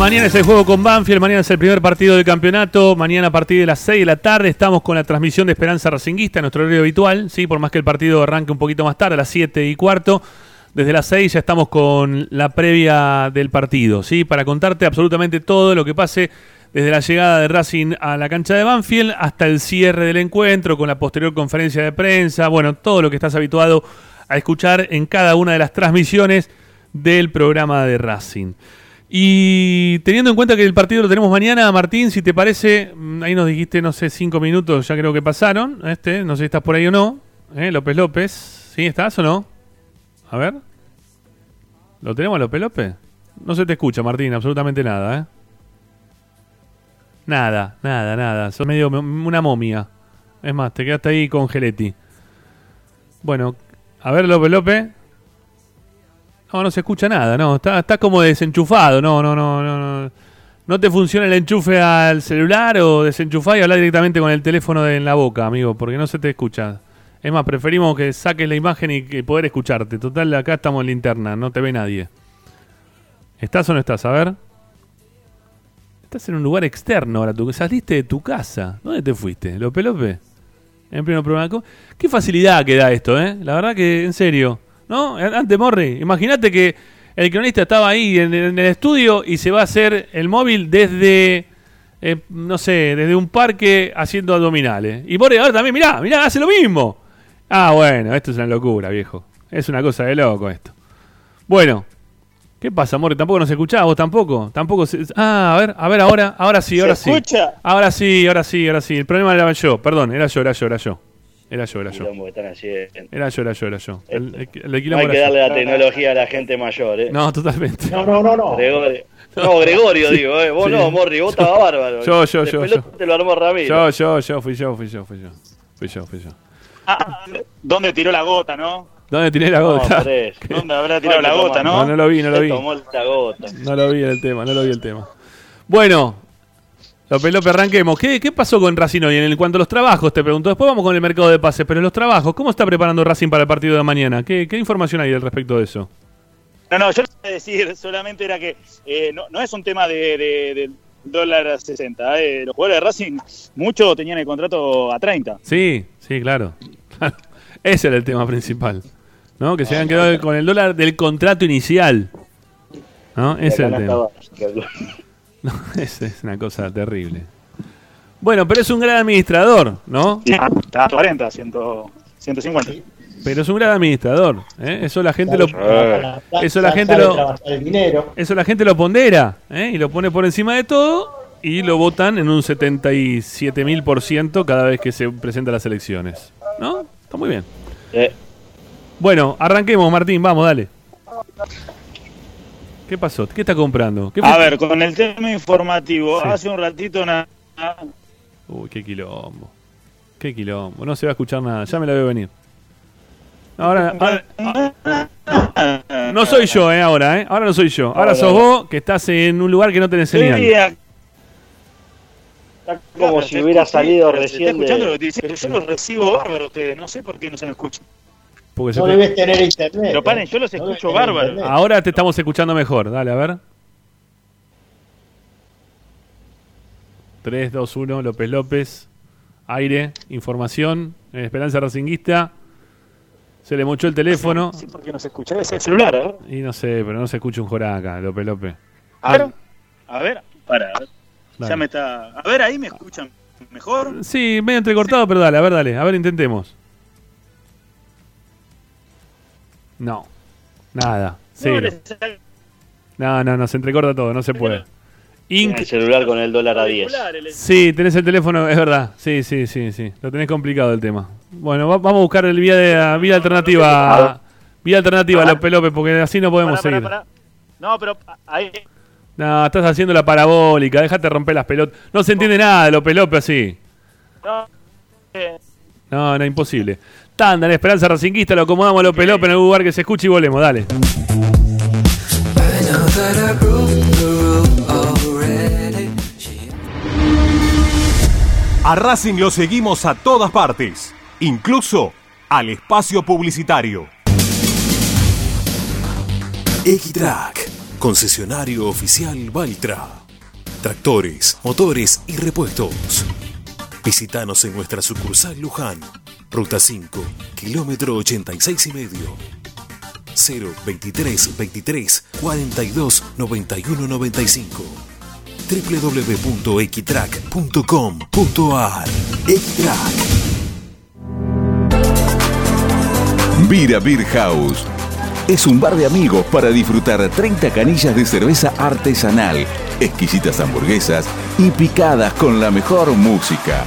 Mañana es el juego con Banfield, mañana es el primer partido del campeonato, mañana a partir de las 6 de la tarde estamos con la transmisión de Esperanza Racinguista, nuestro horario habitual, ¿sí? por más que el partido arranque un poquito más tarde, a las 7 y cuarto. Desde las 6 ya estamos con la previa del partido, ¿sí? para contarte absolutamente todo lo que pase desde la llegada de Racing a la cancha de Banfield hasta el cierre del encuentro, con la posterior conferencia de prensa, bueno, todo lo que estás habituado a escuchar en cada una de las transmisiones del programa de Racing. Y teniendo en cuenta que el partido lo tenemos mañana, Martín, si te parece, mm, ahí nos dijiste, no sé, cinco minutos, ya creo que pasaron, este, no sé si estás por ahí o no, ¿eh? López López, ¿sí estás o no? A ver. ¿Lo tenemos a López López? No se te escucha, Martín, absolutamente nada, ¿eh? Nada, nada, nada. Sos medio una momia. Es más, te quedaste ahí con Geletti. Bueno, a ver, López López. No, no se escucha nada, no. Está, está como desenchufado, no, no, no, no, no. ¿No te funciona el enchufe al celular o desenchufar y hablar directamente con el teléfono en la boca, amigo? Porque no se te escucha. Es más, preferimos que saques la imagen y que poder escucharte. Total, acá estamos en linterna, no te ve nadie. ¿Estás o no estás? A ver. Estás en un lugar externo ahora, tú saliste de tu casa. ¿Dónde te fuiste? ¿Lope Lope? En pleno programa. Qué facilidad que da esto, ¿eh? La verdad que, en serio. ¿No? Antes, Morri, imagínate que el cronista estaba ahí en, el estudio y se va a hacer el móvil desde, eh, no sé, desde un parque haciendo abdominales. Y Morri ahora también, mirá, mirá, hace lo mismo. Ah, bueno, esto es una locura, viejo. Es una cosa de loco esto. Bueno, ¿Qué pasa, amor? ¿Tampoco nos escuchás? ¿Vos tampoco? Tampoco se... Ah, a ver, a ver, ahora, ahora sí, ahora sí. escucha? Ahora sí, ahora sí, ahora sí. El problema era yo, perdón, era yo, era yo, era yo. Era yo, era yo. Era yo, era yo, era yo. El, el, el no hay que darle la tecnología a la gente mayor, ¿eh? No, totalmente. No, no, no, no. Gregorio. *laughs* No, Gregorio, digo, ¿eh? Vos Sí. no, Morri, vos *laughs* estabas bárbaro. Yo, yo, yo, yo. te lo armó Ramiro. Yo, yo, yo, fui yo, fui yo, fui yo. Fui yo, fui yo. Ah, ¿Dónde tiró la gota, no? ¿Dónde tiré la gota? eso. *laughs* ¿Dónde habrá tirado la gota, No, no? no lo vi, no lo Se vi. tomó la gota. No lo vi el tema, no lo vi el tema. Bueno, López arranquemos. ¿Qué, ¿Qué pasó con Racing hoy? En el- cuanto a los trabajos, te pregunto. Después vamos con el mercado de pases, pero los trabajos, ¿cómo está preparando Racing para el partido de mañana? ¿Qué, qué información hay al respecto de eso? No, no, yo lo que decir *laughs* solamente era que eh, no, no es un tema de, dólar a 60. eh. Los jugadores de Racing, muchos tenían el contrato a 30. Sí, sí, claro. *laughs* Ese era el tema principal. ¿No? Que se habían quedado con el dólar del contrato inicial. ¿No? Ese es el tema. *laughs* No, es una cosa terrible. Bueno, pero es un gran administrador, ¿no? Está a 40, 100, 150. Pero es un gran administrador. ¿eh? Eso la gente lo, Claro. eso la gente lo, trabajar el dinero. eso la gente lo pondera ¿eh? y lo pone por encima de todo y lo votan en un 77 mil por ciento cada vez que se presentan las elecciones. ¿No? Está muy bien. Bueno, arranquemos, Martín, vamos, dale. ¿Qué pasó? ¿Qué está comprando? ¿Qué A ver, con el tema informativo, Sí. hace un ratito nada. Uy, qué quilombo. Qué quilombo. No se va a escuchar nada. Ya me la veo venir. Ahora, ahora- no soy yo, eh, ahora, eh. Ahora no soy yo. Ahora sos vos que estás en un lugar que no tenés señal. Como si hubiera salido recién Está escuchando de- lo que te dice, pero yo los recibo bárbaro a ustedes, no sé por qué no se me escuchan. Porque se No te- debes tener internet. Pero paren, ¿eh? yo los No escucho bárbaro. internet. Ahora te estamos escuchando mejor. Dale, a ver. 3, 2, 1, López López. Aire, información. eh, Esperanza Racinguista. Se le mochó el teléfono. Sí, porque no se escucha. Ser el celular, ¿eh? Y no sé, pero no se escucha un joraca, López López. A ver, a ver, para, a ver. Ya me está. A ver, ahí me escuchan mejor. Sí, medio entrecortado, pero dale, a ver, dale. A ver, intentemos. No. Nada. No, Cero. No, no, no, se entrecorta todo, no se puede. Tiene el celular con el dólar a 10. Sí, tenés el teléfono, es verdad. Sí, sí, sí, sí. Lo tenés complicado el tema. Bueno, va- vamos a buscar el vía, de, vía alternativa. Vía alternativa, López López, porque así no podemos Pará, seguir. pará. No, pero ahí. No, estás haciendo la parabólica, déjate romper las pelotas. No se entiende nada de López López así. No, eh, No, no, imposible. Tanda en Esperanza Racinguista, lo acomodamos a López López en algún lugar que se escuche y volvemos, dale. A Racing lo seguimos a todas partes, incluso al espacio publicitario. X-Track, Concesionario oficial Valtra. Tractores, motores y repuestos. Visítanos en nuestra sucursal Luján, Ruta 5, kilómetro 86 y medio. 0 23 23 42 91 95 www.equitrack.com.ar Equitrack Vira Beer House. Es un bar de amigos para disfrutar 30 canillas de cerveza artesanal, exquisitas hamburguesas y picadas con la mejor música.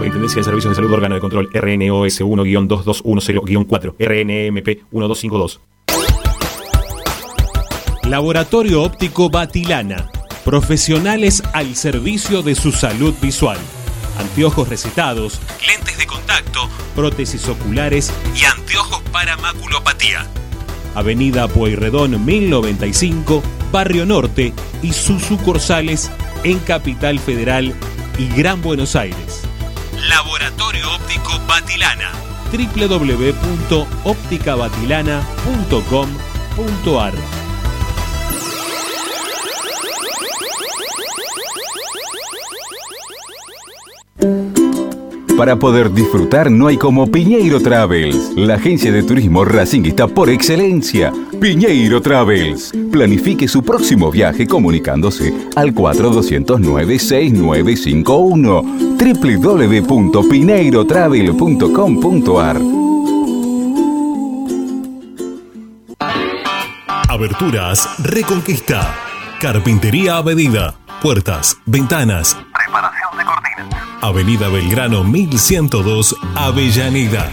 Superintendencia de Servicios de Salud Órgano de Control RNOS 1-2210-4 RNMP 1252 Laboratorio Óptico Batilana. Profesionales al servicio de su salud visual. Anteojos recetados, lentes de contacto, prótesis oculares y anteojos para maculopatía. Avenida Pueyrredón 1095, Barrio Norte y sus sucursales en Capital Federal y Gran Buenos Aires. Laboratorio Óptico Batilana. www.opticabatilana.com.ar Para poder disfrutar no hay como Piñeiro Travels, la agencia de turismo racinguista por excelencia. Piñeiro Travels. Planifique su próximo viaje comunicándose al 4209-6951 www.pineirotravel.com.ar Aberturas Reconquista. Carpintería a medida. Puertas, ventanas. Preparación de cortinas. Avenida Belgrano 1102, Avellaneda.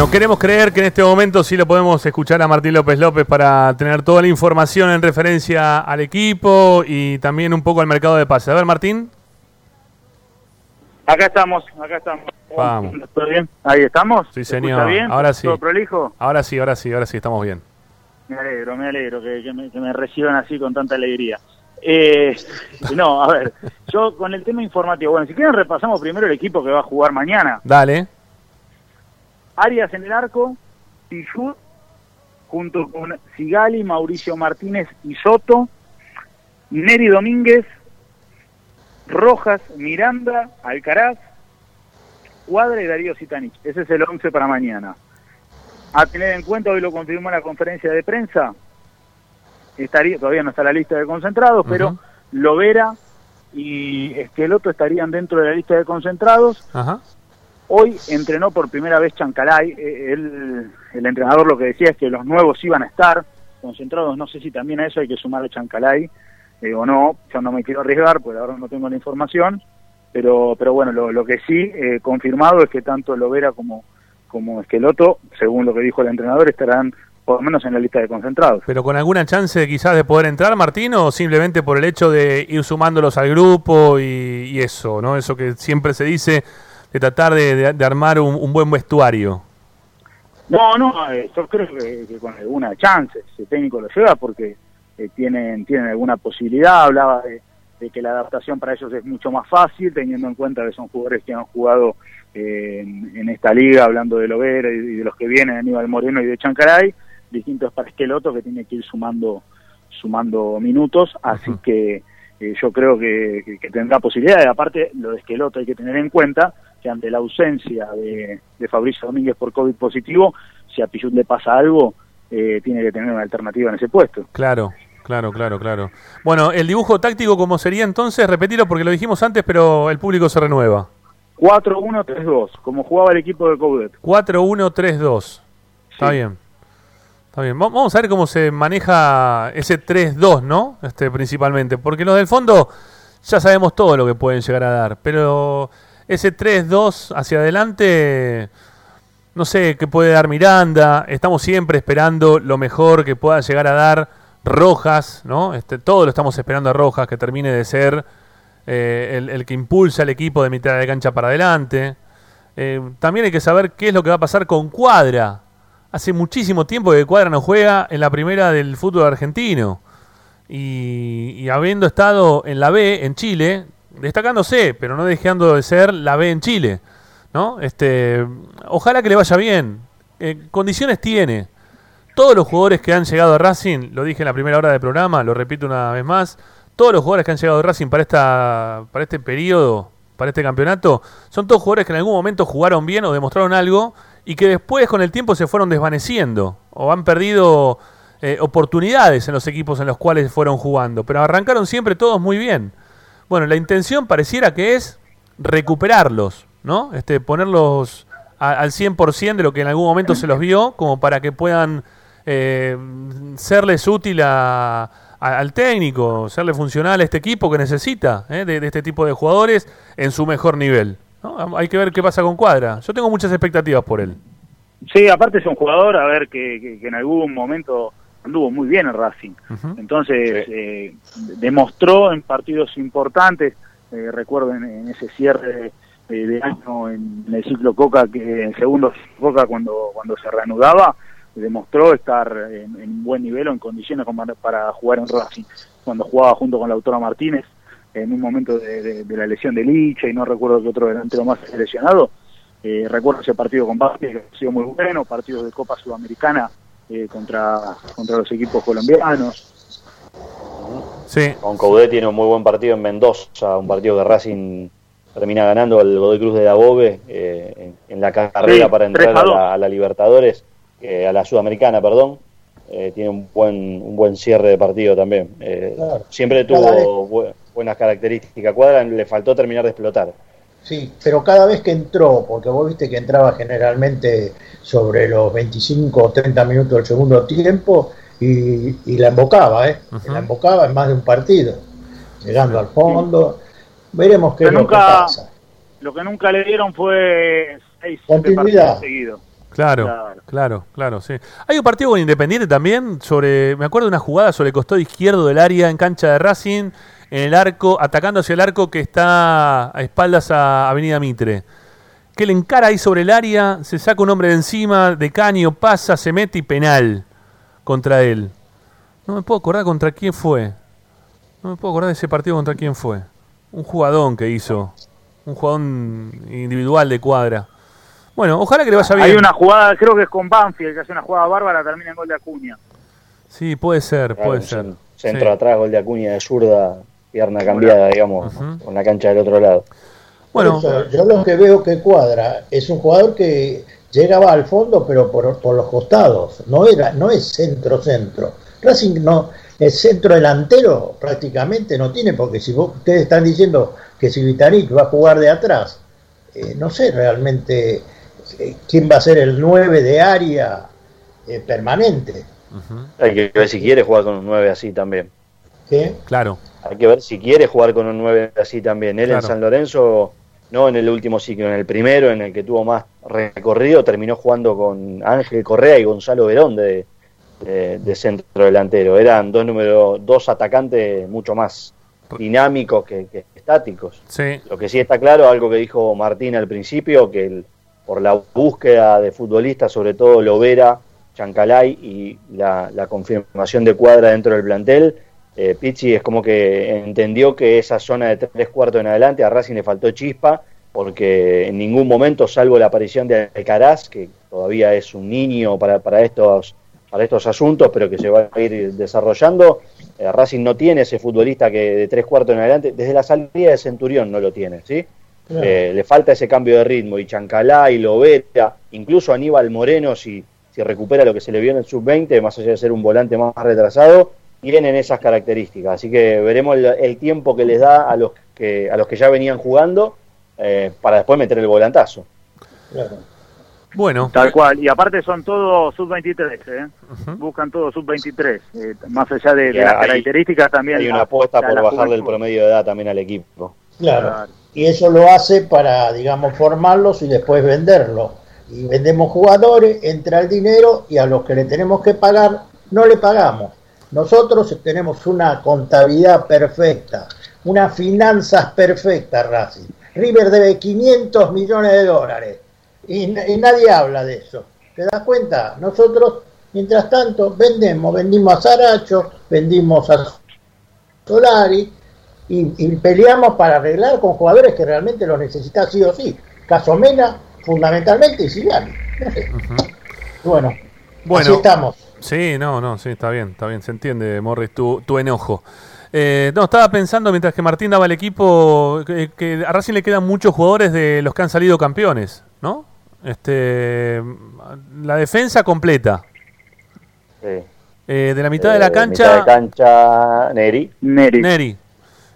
Bueno, queremos creer que en este momento sí lo podemos escuchar a Martín López López para tener toda la información en referencia al equipo y también un poco al mercado de pases. A ver, Martín. Acá estamos, acá estamos. Vamos. ¿Todo bien? Ahí estamos. Sí, ¿Se señor. bien? Ahora sí. ¿Todo prolijo? Ahora sí, ahora sí, ahora sí, estamos bien. Me alegro, me alegro que, que me, que me reciban así con tanta alegría. Eh, no, a ver, yo con el tema informativo, bueno, si quieren repasamos primero el equipo que va a jugar mañana. Dale. Arias en el arco, Pichut, junto con Sigali, Mauricio Martínez y Soto, Neri Domínguez, Rojas, Miranda, Alcaraz, Cuadra y Darío Sitanich. Ese es el 11 para mañana. A tener en cuenta, hoy lo confirmó en la conferencia de prensa, estaría todavía no está la lista de concentrados, pero Lovera y Esqueloto estarían dentro de la lista de concentrados. Ajá. Hoy entrenó por primera vez Chancalay. Eh, él- el entrenador lo que decía es que los nuevos iban a estar concentrados. No sé si también a eso hay que sumar a Chancalay eh, o no. Yo no me quiero arriesgar, porque ahora no tengo la información. Pero, pero bueno, lo, lo que sí eh, confirmado es que tanto Lovera como, como Esqueloto, según lo que dijo el entrenador, estarán por lo menos en la lista de concentrados. Pero con alguna chance quizás de poder entrar, Martín, o simplemente por el hecho de ir sumándolos al grupo y, y eso, ¿no? Eso que siempre se dice de tratar de, de- de armar un, un buen vestuario. No, no, eh, yo creo que, que con alguna chance, el técnico lo lleva, porque eh, tienen, tienen alguna posibilidad, hablaba de, de que la adaptación para ellos es mucho más fácil, teniendo en cuenta que son jugadores que han jugado eh, en, en esta liga, hablando de Lovera y, y de los que vienen, Aníbal Moreno y de Chancaray, distintos para Esqueloto que tiene que ir sumando sumando minutos, así que eh, yo creo que, que- que tendrá posibilidades. Aparte, lo de Esqueloto hay que tener en cuenta que ante la ausencia de, de Fabricio Domínguez por COVID positivo, si a Pichut le pasa algo, eh, tiene que tener una alternativa en ese puesto. Claro, claro, claro, claro. Bueno, el dibujo táctico, ¿cómo sería entonces? Repetilo porque lo dijimos antes, pero el público se renueva. 4-1-3-2, como jugaba el equipo de Coudet. 4-1-3-2. Está bien. Está bien. Va- Vamos a ver cómo se maneja ese 3-2, ¿no? Este, principalmente. Porque los del fondo ya sabemos todo lo que pueden llegar a dar. Pero ese 3-2 hacia adelante, no sé qué puede dar Miranda. Estamos siempre esperando lo mejor que pueda llegar a dar Rojas, ¿no? Este, todo lo estamos esperando a Rojas, que termine de ser eh, el, el que impulsa al equipo de mitad de cancha para adelante. Eh, también hay que saber qué es lo que va a pasar con Cuadra. Hace muchísimo tiempo que Cuadra no juega en la primera del fútbol argentino. Y, habiendo estado en la B, en Chile, destacándose, pero no dejando de ser la B en Chile. ¿no? Este, ojalá que le vaya bien. Eh, condiciones tiene. Todos los jugadores que han llegado a Racing, lo dije en la primera hora del programa, lo repito una vez más, todos los jugadores que han llegado a Racing para, esta, para este periodo, para este campeonato, son todos jugadores que en algún momento jugaron bien o demostraron algo y que después con el tiempo se fueron desvaneciendo o han perdido eh, oportunidades en los equipos en los cuales fueron jugando, pero arrancaron siempre todos muy bien. Bueno, la intención pareciera que es recuperarlos, ¿no? Este, ponerlos a- al 100% de lo que en algún momento se los vio, como para que puedan eh, serles útil a- al técnico, serle funcional a este equipo que necesita ¿eh? de este tipo de jugadores en su mejor nivel. ¿No? Hay que ver qué pasa con Cuadra. Yo tengo muchas expectativas por él. Sí, aparte es un jugador, a ver, que, que- que en algún momento anduvo muy bien en Racing. Entonces, eh, demostró en partidos importantes, eh, recuerdo en, en ese cierre de, de año en, el ciclo Coca, que en segundo ciclo Coca cuando, cuando se reanudaba, demostró estar en, buen nivel o en condiciones como para jugar en Racing. Cuando jugaba junto con Lautaro Martínez, en un momento de, de- de la lesión de Licha y no recuerdo qué otro delantero más lesionado, eh, recuerdo ese partido con Vázquez, que ha sido muy bueno, partidos de Copa Sudamericana eh, contra, contra los equipos colombianos. Sí. Con Coudet tiene un muy buen partido en Mendoza, un partido que Racing termina ganando al Godoy Cruz de Dabobe eh, en, en la carrera Sí, para entrar 3 a a 2. la, a la Libertadores, eh, a la Sudamericana, perdón. Eh, tiene un buen un buen cierre de partido también. Eh, Claro. Siempre tuvo buenas características. Cuadra le faltó terminar de explotar. Sí, pero cada vez que entró, porque vos viste que entraba generalmente sobre los 25 o 30 minutos del segundo tiempo y, y la embocaba, ¿eh? La embocaba en más de un partido, llegando al fondo. Veremos qué es lo que nunca, pasa. lo que nunca le dieron fue seis siete Continuidad. partidos seguidos. Claro, claro, claro, sí. Hay un partido con Independiente también sobre, me acuerdo de una jugada sobre el costado izquierdo del área en cancha de Racing, en el arco, atacando hacia el arco que está a espaldas a Avenida Mitre. Que le encara ahí sobre el área, se saca un hombre de encima, de caño, pasa, se mete y penal contra él. No me puedo acordar contra quién fue. No me puedo acordar de ese partido contra quién fue. Un jugadón que hizo. Un jugadón individual de cuadra. Bueno, ojalá que le vaya bien. Hay una jugada, creo que es con Banfield, que hace una jugada bárbara, termina en gol de Acuña. Sí, puede ser, puede ser. cen- Centro Sí. atrás, gol de Acuña de zurda, pierna cambiada, digamos, con la cancha del otro lado. Bueno, yo lo que veo que cuadra es un jugador que llegaba al fondo, pero por, por los costados. No era, no es centro-centro. Racing no, el centro delantero prácticamente no tiene, porque si vos- ustedes están diciendo que si Vitaric va a jugar de atrás, eh, no sé realmente eh, quién va a ser el 9 de área eh, permanente. Hay que ver si quiere jugar con un 9 así también. ¿Qué? Claro. Hay que ver si quiere jugar con un 9 así también. Él Claro. en San Lorenzo, no en el último ciclo, en el primero, en el que tuvo más recorrido, terminó jugando con Ángel Correa y Gonzalo Verón de, de- de centro delantero. Eran dos números, dos atacantes mucho más dinámicos que, que estáticos. Sí. Lo que sí está claro, algo que dijo Martín al principio, que el- por la búsqueda de futbolistas, sobre todo Lovera, Chancalay y la, la confirmación de cuadra dentro del plantel, eh, Pizzi es como que entendió que esa zona de tres cuartos en adelante a Racing le faltó chispa, porque en ningún momento, salvo la aparición de Alcaraz, que todavía es un niño para, para estos para estos asuntos, pero que se va a ir desarrollando. eh, Racing no tiene ese futbolista que de tres cuartos en adelante, desde la salida de Centurión no lo tiene, ¿sí? Claro. Eh, le falta ese cambio de ritmo. Y Chancalá y Lovera, incluso Aníbal Moreno, si, si recupera lo que se le vio en el sub-20, más allá de ser un volante más retrasado, tienen esas características. Así que veremos el, el tiempo que les da a los que, a los que ya venían jugando eh, para después meter el volantazo. Bueno. Tal cual. Y aparte son todos sub-23, ¿eh? Buscan todos sub-23. eh, más allá de, de las hay- características también. Hay una apuesta por bajarle el promedio de edad también al equipo. Claro. Y eso lo hace para, digamos, formarlos y después venderlos. Y vendemos jugadores, entra el dinero y a los que le tenemos que pagar no le pagamos. Nosotros tenemos una contabilidad perfecta, unas finanzas perfectas, Racing. River debe 500 millones de dólares y, nadie habla de eso. ¿Te das cuenta? Nosotros, mientras tanto, vendemos, vendimos a Saracho, vendimos a Solari y, y peleamos para arreglar con jugadores que realmente los necesitan sí o sí. Casomena, fundamentalmente, y. No sé. Bueno, Bueno, así estamos. Sí, no, no, sí, está bien, está bien, se entiende, Morris, tu, tu enojo. Eh, no, estaba pensando mientras que Martín daba el equipo que, que a Racing le quedan muchos jugadores de los que han salido campeones, ¿no? Este, la defensa completa. Sí. Eh, de la mitad de la Eh, cancha. mitad de cancha, Neri. Neri. Neri.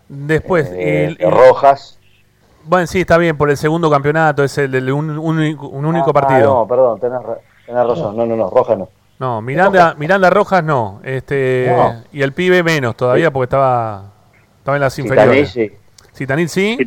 Después, Eh, el- el- Rojas. Bueno, sí, está bien, por el segundo campeonato, es el de un, un único- un único Ah, partido. no, perdón, tenés, ra- tenés razón. No, no, no, Rojas no. No, Miranda, Miranda Rojas no. Este, No. Y el pibe menos todavía porque estaba, estaba en las inferiores. sí. Zitanich sí.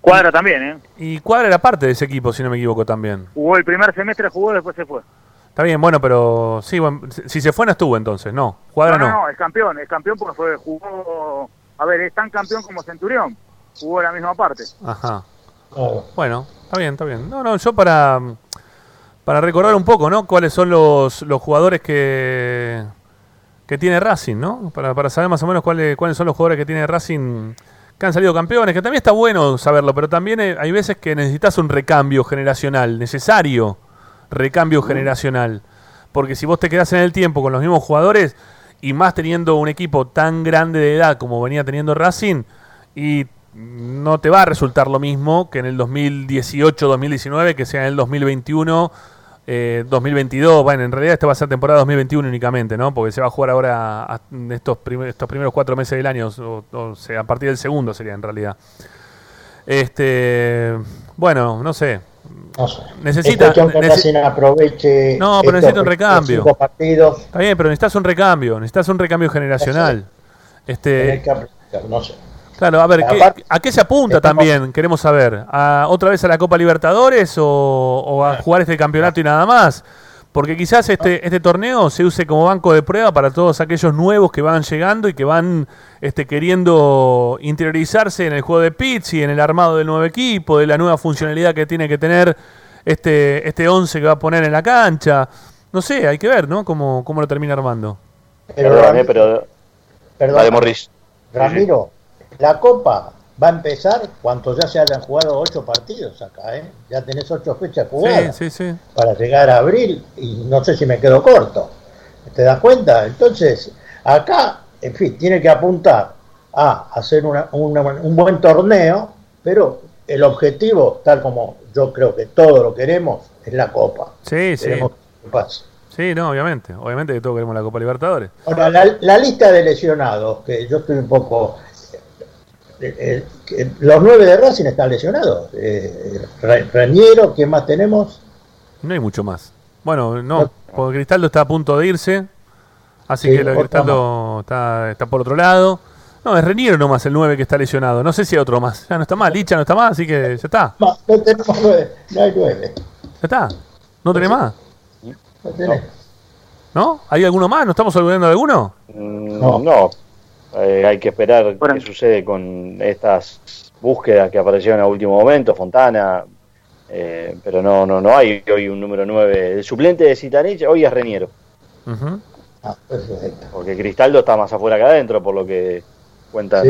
Cuadra también, ¿eh? Y Cuadra era parte de ese equipo, si no me equivoco también. Jugó el primer semestre, jugó, después se fue. Está bien, bueno, pero sí, bueno, si- se fue no estuvo entonces, no. Cuadra no, no. no, no, es campeón, es campeón porque fue, jugó, a ver, es tan campeón como Centurión, jugó la misma parte. Ajá. Bueno, está bien, está bien. No, no, yo para, para recordar un poco, ¿no? Cuáles son los, los jugadores que, que tiene Racing, ¿no? Para, para saber más o menos cuáles, cuáles son los jugadores que tiene Racing que han salido campeones, que también está bueno saberlo, pero también eh, hay veces que necesitas un recambio generacional, necesario recambio generacional. Porque si vos te quedás en el tiempo con los mismos jugadores y más teniendo un equipo tan grande de edad como venía teniendo Racing, y no te va a resultar lo mismo que en el 2018-2019, que sea en el 2021, eh, 2022. Bueno, en realidad esta va a ser temporada 2021 únicamente, ¿no? Porque se va a jugar ahora a- estos, prim- estos primeros cuatro meses del año, o, o sea, a partir del segundo sería en realidad. Este, bueno, no sé. No sé. Necesita. Que nece- aproveche. no, pero necesita un recambio. Está bien, pero necesitas un recambio, necesitas un recambio generacional. Este, que no sé. Claro, a ver, ¿qué- Aparte- ¿a qué se apunta también? Queremos saber. ¿A, ¿Otra vez a la Copa Libertadores o, o a jugar este campeonato y nada más? Porque quizás este, este torneo se use como banco de prueba para todos aquellos nuevos que van llegando y que van este, queriendo interiorizarse en el juego de Pizzi, en el armado del nuevo equipo, de la nueva funcionalidad que tiene que tener este, este 11 que va a poner en la cancha. No sé, hay que ver, ¿no? Cómo, cómo lo termina armando. Pero, pero. Perdón. Dale, Morris. Ramiro, la Copa va a empezar cuando ya se hayan jugado ocho partidos acá, ¿eh? Ya tenés ocho fechas jugadas Sí, sí, sí. para llegar a abril y no sé si me quedo corto. ¿Te das cuenta? Entonces, acá, en fin, tiene que apuntar a hacer una- una- un buen torneo, pero el objetivo, tal como yo creo que todos lo queremos, es la Copa. Sí, sí. Queremos que pase. Sí, no, obviamente. Obviamente que todos queremos la Copa Libertadores. Ahora, la, la lista de lesionados, que yo estoy un poco... eh, eh, los nueve de Racing están lesionados. Eh, Re- Reñero, ¿quién más tenemos? No hay mucho más. Bueno, no, porque Cristaldo está a punto de irse. Así Sí, que lo Cristaldo está, está por otro lado. No, es Reniero nomás el 9 que está lesionado. No sé si hay otro más. Ya no está más. Licha no está más, así que ya está. No, no tenemos nueve, no hay nueve. Ya está. ¿No tenés más? No tenemos. ¿No? ¿Hay alguno más? ¿No estamos olvidando de alguno? No, no. Eh, hay que esperar qué sucede con estas búsquedas que aparecieron a último momento, Fontana, eh, pero no, no, no hay hoy un número 9. El suplente de Citanich hoy es Reniero, Ujú. Ah, perfecto. porque Cristaldo está más afuera que adentro, por lo que cuentan.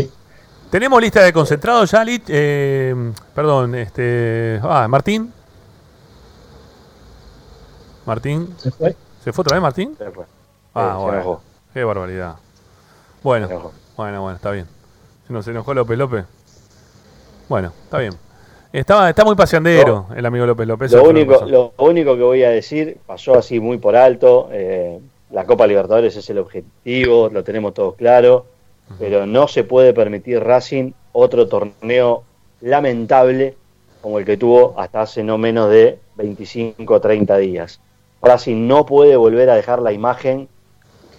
¿Tenemos lista de concentrados ya, Lich? Eh, perdón, este. Ah, Martín. Martín. ¿Se fue? ¿Se fue otra vez, Martín? Se fue. Ah, se bueno. Qué barbaridad. Bueno, bueno, bueno, está bien. Se nos enojó López López. Bueno, está bien. Estaba, está muy paseandero el amigo López López. Lo único, lo único que voy a decir, pasó así muy por alto, eh, la Copa Libertadores es el objetivo, lo tenemos todos claro, pero no se puede permitir Racing otro torneo lamentable como el que tuvo hasta hace no menos de 25 o 30 días. Racing no puede volver a dejar la imagen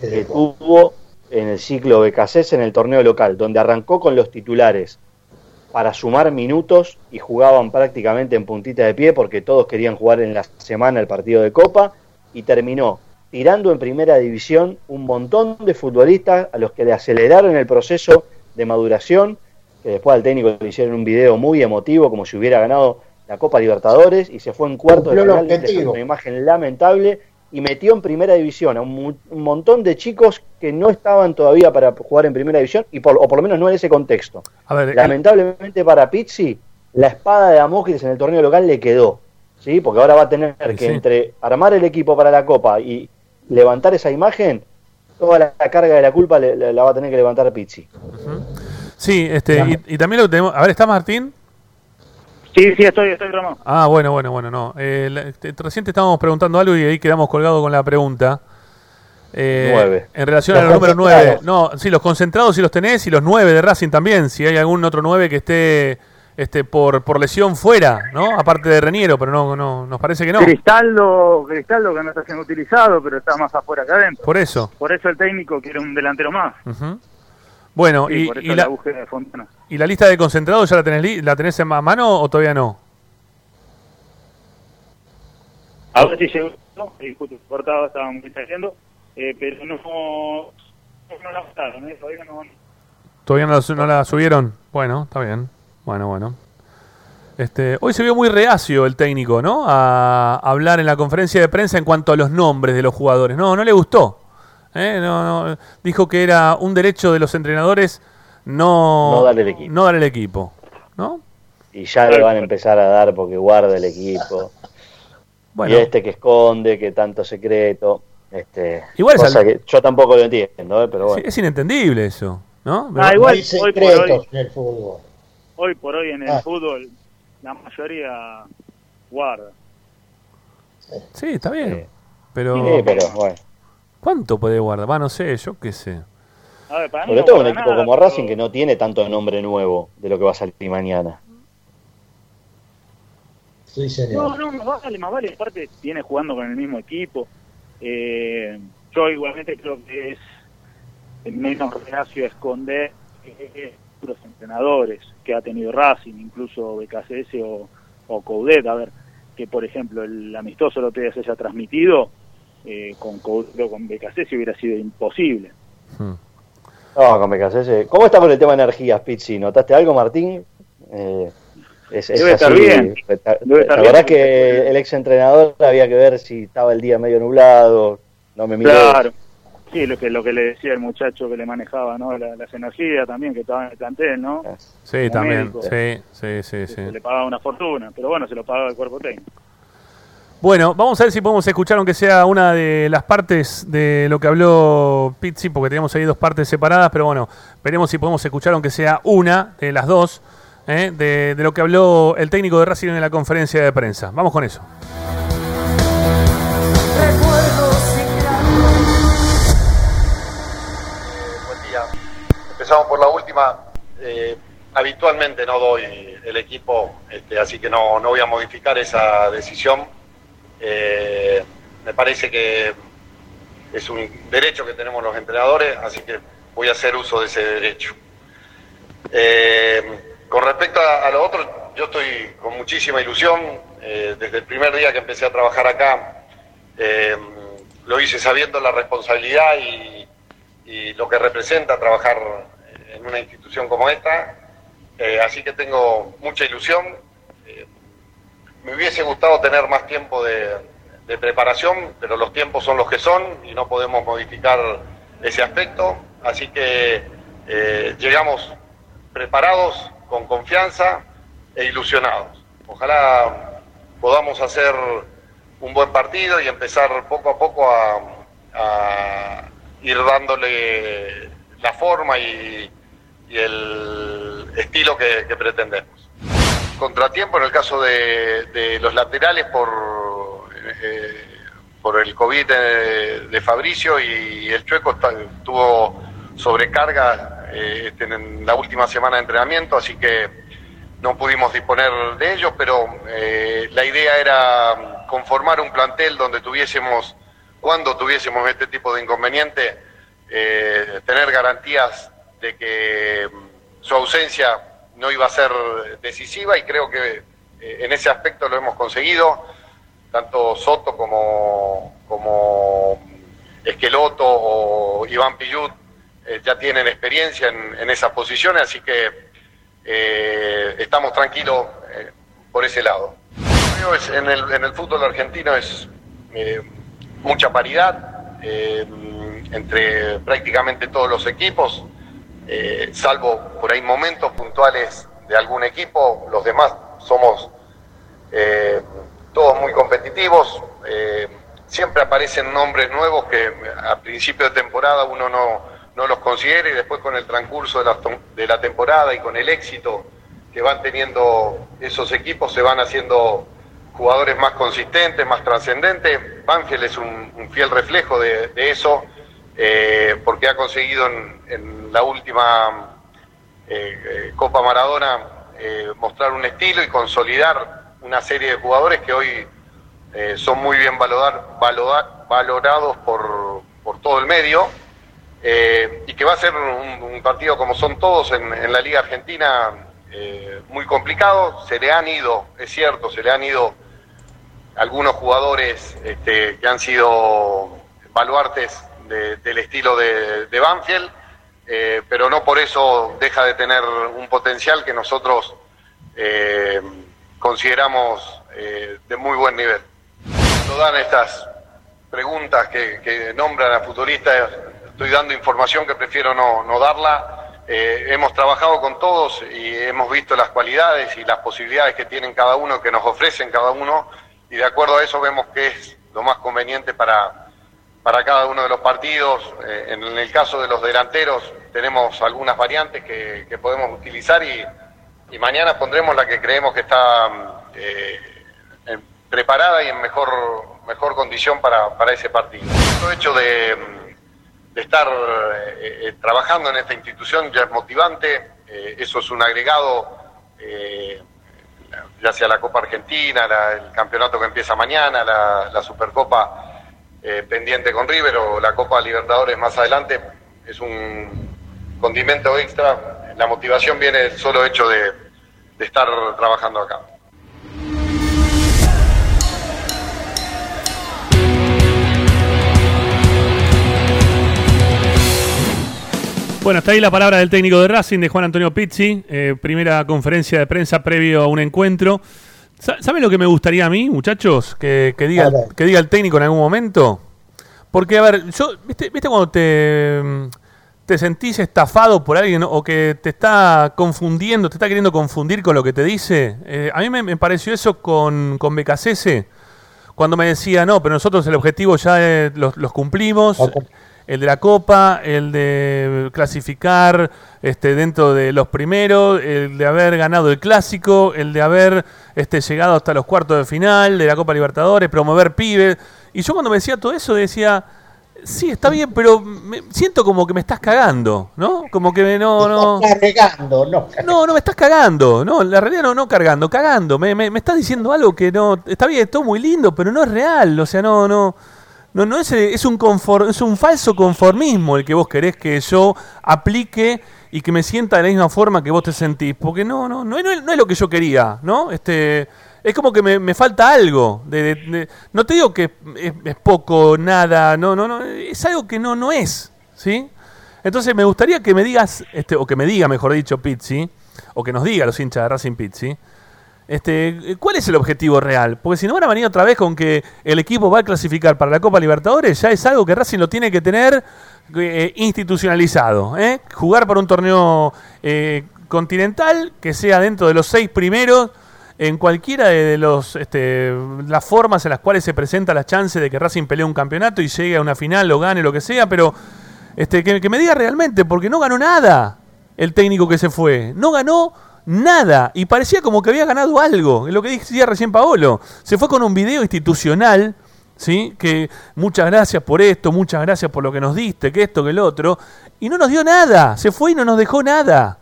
que tuvo en el ciclo BKCS en el torneo local, donde arrancó con los titulares para sumar minutos y jugaban prácticamente en puntita de pie porque todos querían jugar en la semana el partido de Copa y terminó tirando en primera división un montón de futbolistas a los que le aceleraron el proceso de maduración, que después al técnico le hicieron un video muy emotivo como si hubiera ganado la Copa Libertadores y se fue en cuarto de final, una imagen lamentable y metió en primera división a un, un montón de chicos que no estaban todavía para jugar en primera división y por, o por lo menos no en ese contexto. A ver, Lamentablemente para Pizzi, la espada de Damocles en el torneo local le quedó. ¿sí? Porque ahora va a tener que, Sí. entre armar el equipo para la Copa y levantar esa imagen, toda la, la carga de la culpa le- la va a tener que levantar Pizzi. Sí, este, y, y también lo que tenemos. A ver, ¿está Martín? Sí, sí, estoy, estoy Ramón. Ah, bueno, bueno, bueno, no. Eh, la- este, recién te estábamos preguntando algo y ahí quedamos colgados con la pregunta. Eh, Nueve. En relación a Los números 9. concentrados. No, sí, los concentrados sí los tenés y los 9 de Racing también. Si hay algún otro 9 que esté este, por, por lesión fuera, ¿no? Aparte de Reniero, pero no, no nos parece que no. Cristaldo, Cristaldo que no está siendo utilizado, pero está más afuera que adentro. Por eso. Por eso el técnico quiere un delantero más. Ujú. Bueno, Sí, y, por eso y la, la, búsqueda de Fontana. ¿y la lista de concentrados ya la tenés, la tenés en ma- mano o todavía no? A ver si llegó, ¿no? Justo cortado, eh, pero no, no la votaron, ¿eh? todavía no. ¿Todavía no la, no la subieron? Bueno, está bien. Bueno, bueno. Este, hoy se vio muy reacio el técnico, ¿no? A hablar en la conferencia de prensa en cuanto a los nombres de los jugadores. No, no le gustó. ¿Eh? No, no. Dijo que era un derecho de los entrenadores no, No darle el equipo. no dar el equipo. ¿no? Y ya le van a empezar a dar porque guarda el equipo. Bueno. Y este que esconde, que tanto secreto. Este, Igual es al- que yo tampoco lo entiendo, ¿eh? pero bueno. Sí, es inentendible eso, ¿no? Ah, igual, Hay hoy por hoy, secretos en el fútbol. hoy por hoy en el Ah. fútbol, la mayoría guarda. Sí, está bien. Pero, Sí, pero bueno. ¿Cuánto puede guardar? Va, no sé, yo qué sé. A ver, para mí Sobre no todo un equipo nada, como pero- Racing que no tiene tanto nombre nuevo de lo que va a salir mañana. Sí, señor. No, no, más vale, más vale. Aparte, viene jugando con el mismo equipo. Eh, yo igualmente creo que es menos reacio a esconder. eh, otros entrenadores que ha tenido Racing, incluso BKCS o, o Coudet, a ver, que por ejemplo el amistoso lo que se haya transmitido, eh, con Coudet o con hubiera sido imposible. No, con BKCS. ¿Cómo está con el tema de energías, Pizzi? ¿Notaste algo, Martín? Eh, es, es Debe estar así, bien. La, estar la bien. verdad que el ex entrenador había que ver si estaba el día medio nublado, no me miré. Claro. Sí, lo que, lo que le decía el muchacho que le manejaba, ¿no? La- las energías también que estaba en el plantel, ¿no? Sí, Como también. médico. Sí, sí, sí, sí. Se le pagaba una fortuna, pero bueno, se lo pagaba el cuerpo técnico. Bueno, vamos a ver si podemos escuchar, aunque sea una de las partes de lo que habló Pizzi, porque tenemos ahí dos partes separadas, pero bueno, veremos si podemos escuchar, aunque sea una de las dos, ¿eh? de, lo que habló el técnico de Racing en la conferencia de prensa. Vamos con eso. Buen día. Empezamos por la última. Eh, habitualmente no doy el equipo, este, así que no, no voy a modificar esa decisión. Eh, me parece que es un derecho que tenemos los entrenadores, así que voy a hacer uso de ese derecho. Eh, con respecto a, a lo otro, yo estoy con muchísima ilusión. Eh, desde el primer día que empecé a trabajar acá, lo hice sabiendo la responsabilidad y, lo que representa trabajar en una institución como esta. Así que tengo mucha ilusión. Me hubiese gustado tener más tiempo de, preparación, pero los tiempos son los que son y no podemos modificar ese aspecto. Así que eh, llegamos preparados, con confianza e ilusionados. Ojalá podamos hacer un buen partido y empezar poco a poco a, ir dándole la forma y, el estilo que pretendemos. Contratiempo en el caso de, los laterales por, eh, por el COVID de, de Fabricio y el Chueco está- tuvo sobrecarga eh, este, en la última semana de entrenamiento, así que no pudimos disponer de ellos, pero eh, la idea era conformar un plantel donde tuviésemos, cuando tuviésemos este tipo de inconveniente, eh, tener garantías de que mm, su ausencia no iba a ser decisiva y creo que eh, en ese aspecto lo hemos conseguido, tanto Soto como, como Esqueloto o Iván Pillut eh, ya tienen experiencia en, esas posiciones, así que eh, estamos tranquilos eh, por ese lado. Es- en, el, en el fútbol argentino es eh, mucha paridad eh, entre prácticamente todos los equipos, eh, salvo por ahí momentos puntuales de algún equipo, los demás somos eh, todos muy competitivos. eh, siempre aparecen nombres nuevos que a principio de temporada uno no, no los considera y después con el transcurso de la, de la temporada y con el éxito que van teniendo esos equipos se van haciendo jugadores más consistentes, más trascendentes. Banfield es un, fiel reflejo de eso eh, porque ha conseguido en, en la última eh, eh, Copa Maradona eh, mostrar un estilo y consolidar una serie de jugadores que hoy son muy bien valodar- valorados por, todo el medio y que va a ser un, partido como son todos en, la Liga Argentina muy complicado. Se le han ido, es cierto, se le han ido algunos jugadores este, que han sido baluartes de- del estilo de, de Banfield, eh, pero no por eso deja de tener un potencial que nosotros eh, consideramos eh, de muy buen nivel. Cuando dan estas preguntas que, que nombran a futbolistas, estoy dando información que prefiero no, no darla. Hemos trabajado con todos y hemos visto las cualidades y las posibilidades que tienen cada uno, que nos ofrecen cada uno, y de acuerdo a eso vemos que es lo más conveniente para, para cada uno de los partidos. Eh, en el caso de los delanteros tenemos algunas variantes que, que podemos utilizar y, y mañana pondremos la que creemos que está eh, preparada y en mejor, mejor condición para, para ese partido. El hecho de, de estar eh, eh, trabajando en esta institución ya es motivante, eso es un agregado, ya sea la Copa Argentina, la- el campeonato que empieza mañana, la, la Supercopa eh, pendiente con River o la Copa Libertadores más adelante, es un, condimento extra. La motivación viene solo hecho de, de estar trabajando acá. Bueno, está ahí la palabra del técnico de Racing, de Juan Antonio Pizzi. eh, primera conferencia de prensa previo a un encuentro. Sa- ¿Saben lo que me gustaría a mí, muchachos? Que, que diga, que diga el técnico en algún momento. Porque, a ver, yo, ¿viste, viste cuando te, te sentís estafado por alguien o que te está confundiendo, te está queriendo confundir con lo que te dice? Eh, a mí me, me pareció eso con, con Becasese, cuando me decía, no, pero nosotros el objetivo ya eh, los, los cumplimos. El de la Copa, el de clasificar este, dentro de los primeros, el de haber ganado el clásico, el de haber este, llegado hasta los cuartos de final de la Copa Libertadores, promover pibes. Y yo cuando me decía todo eso decía, sí, está bien, pero me- siento como que me estás cagando, ¿no? Como que me- no, no. Cargando, no. No, no me estás cagando. No, la realidad no, no cargando, cagando. Me, me, me estás diciendo algo que no. Está bien, es todo muy lindo, pero no es real. O sea, no, no. No, no es, eh, es un confor- es un falso conformismo el que vos querés que yo aplique y que me sienta de la misma forma que vos te sentís. Porque no, no, no es lo que yo quería, ¿no? Este. Es como que me, me falta algo. de- de- de- no te digo que es, es poco, nada, no, no, no. Es algo que no, no es. ¿Sí? Entonces me gustaría que me digas, este, o que me diga, mejor dicho, Pizzi, o que nos diga los hinchas de Racing Pizzi, este, ¿cuál es el objetivo real? Porque si no van a venir otra vez con que el equipo va a clasificar para la Copa Libertadores, ya es algo que Racing lo tiene que tener eh, institucionalizado. ¿eh? Jugar para un torneo eh, continental que sea dentro de los seis primeros en cualquiera de, los este, las formas en las cuales se presenta la chance de que Racing pelee un campeonato y llegue a una final o gane lo que sea, pero este, que me diga realmente, porque no ganó nada el técnico que se fue. No ganó nada. Y parecía como que había ganado algo. Es lo que decía recién Paolo. Se fue con un video institucional. ¿Sí? Que muchas gracias por esto, muchas gracias por lo que nos diste, que esto, que el otro. Y no nos dio nada. Se fue y no nos dejó nada.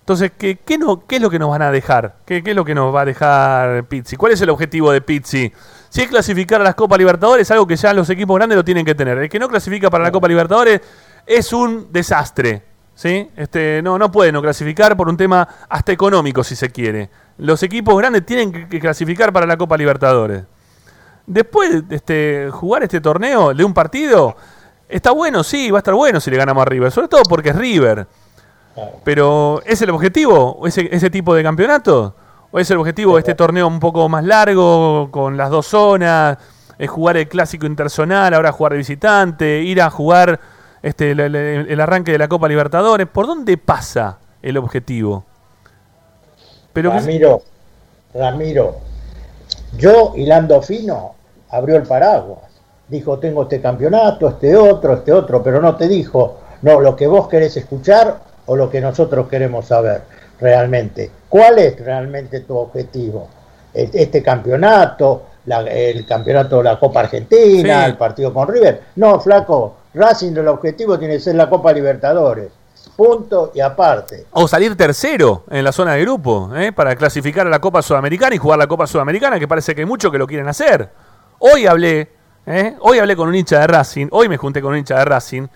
Entonces, ¿qué, qué, no, qué es lo que nos van a dejar? ¿Qué, qué es lo que nos va a dejar Pizzi? ¿Cuál es el objetivo de Pizzi? Si es clasificar a las Copas Libertadores, algo que ya los equipos grandes lo tienen que tener. El que no clasifica para la Copa Libertadores es un desastre. ¿Sí? Este, no, no puede no clasificar por un tema hasta económico, si se quiere. Los equipos grandes tienen que, clasificar para la Copa Libertadores. Después de este, jugar este torneo de un partido, está bueno, sí, va a estar bueno si le ganamos a River. Sobre todo porque es River. Pero ¿es el objetivo ese, ese tipo de campeonato? ¿O es el objetivo este torneo un poco más largo, con las dos zonas, es jugar el clásico interzonal, ahora jugar de visitante, ir a jugar este, el, el- el arranque de la Copa Libertadores? ¿Por dónde pasa el objetivo? Pero que- Ramiro, Ramiro, yo hilando fino abrió el paraguas. Dijo, tengo este campeonato, este otro, este otro, pero no te dijo, no, lo que vos querés escuchar o lo que nosotros queremos saber realmente. ¿Cuál es realmente tu objetivo? ¿E- ¿Este campeonato? la- ¿El campeonato de la Copa Argentina? Sí. ¿El partido con River? No, flaco, Racing el objetivo tiene que ser la Copa Libertadores. Punto y aparte. O salir tercero en la zona de grupo, ¿eh? para clasificar a la Copa Sudamericana y jugar la Copa Sudamericana, que parece que hay muchos que lo quieren hacer. Hoy hablé, ¿eh? hoy hablé con un hincha de Racing, hoy me junté con un hincha de Racing,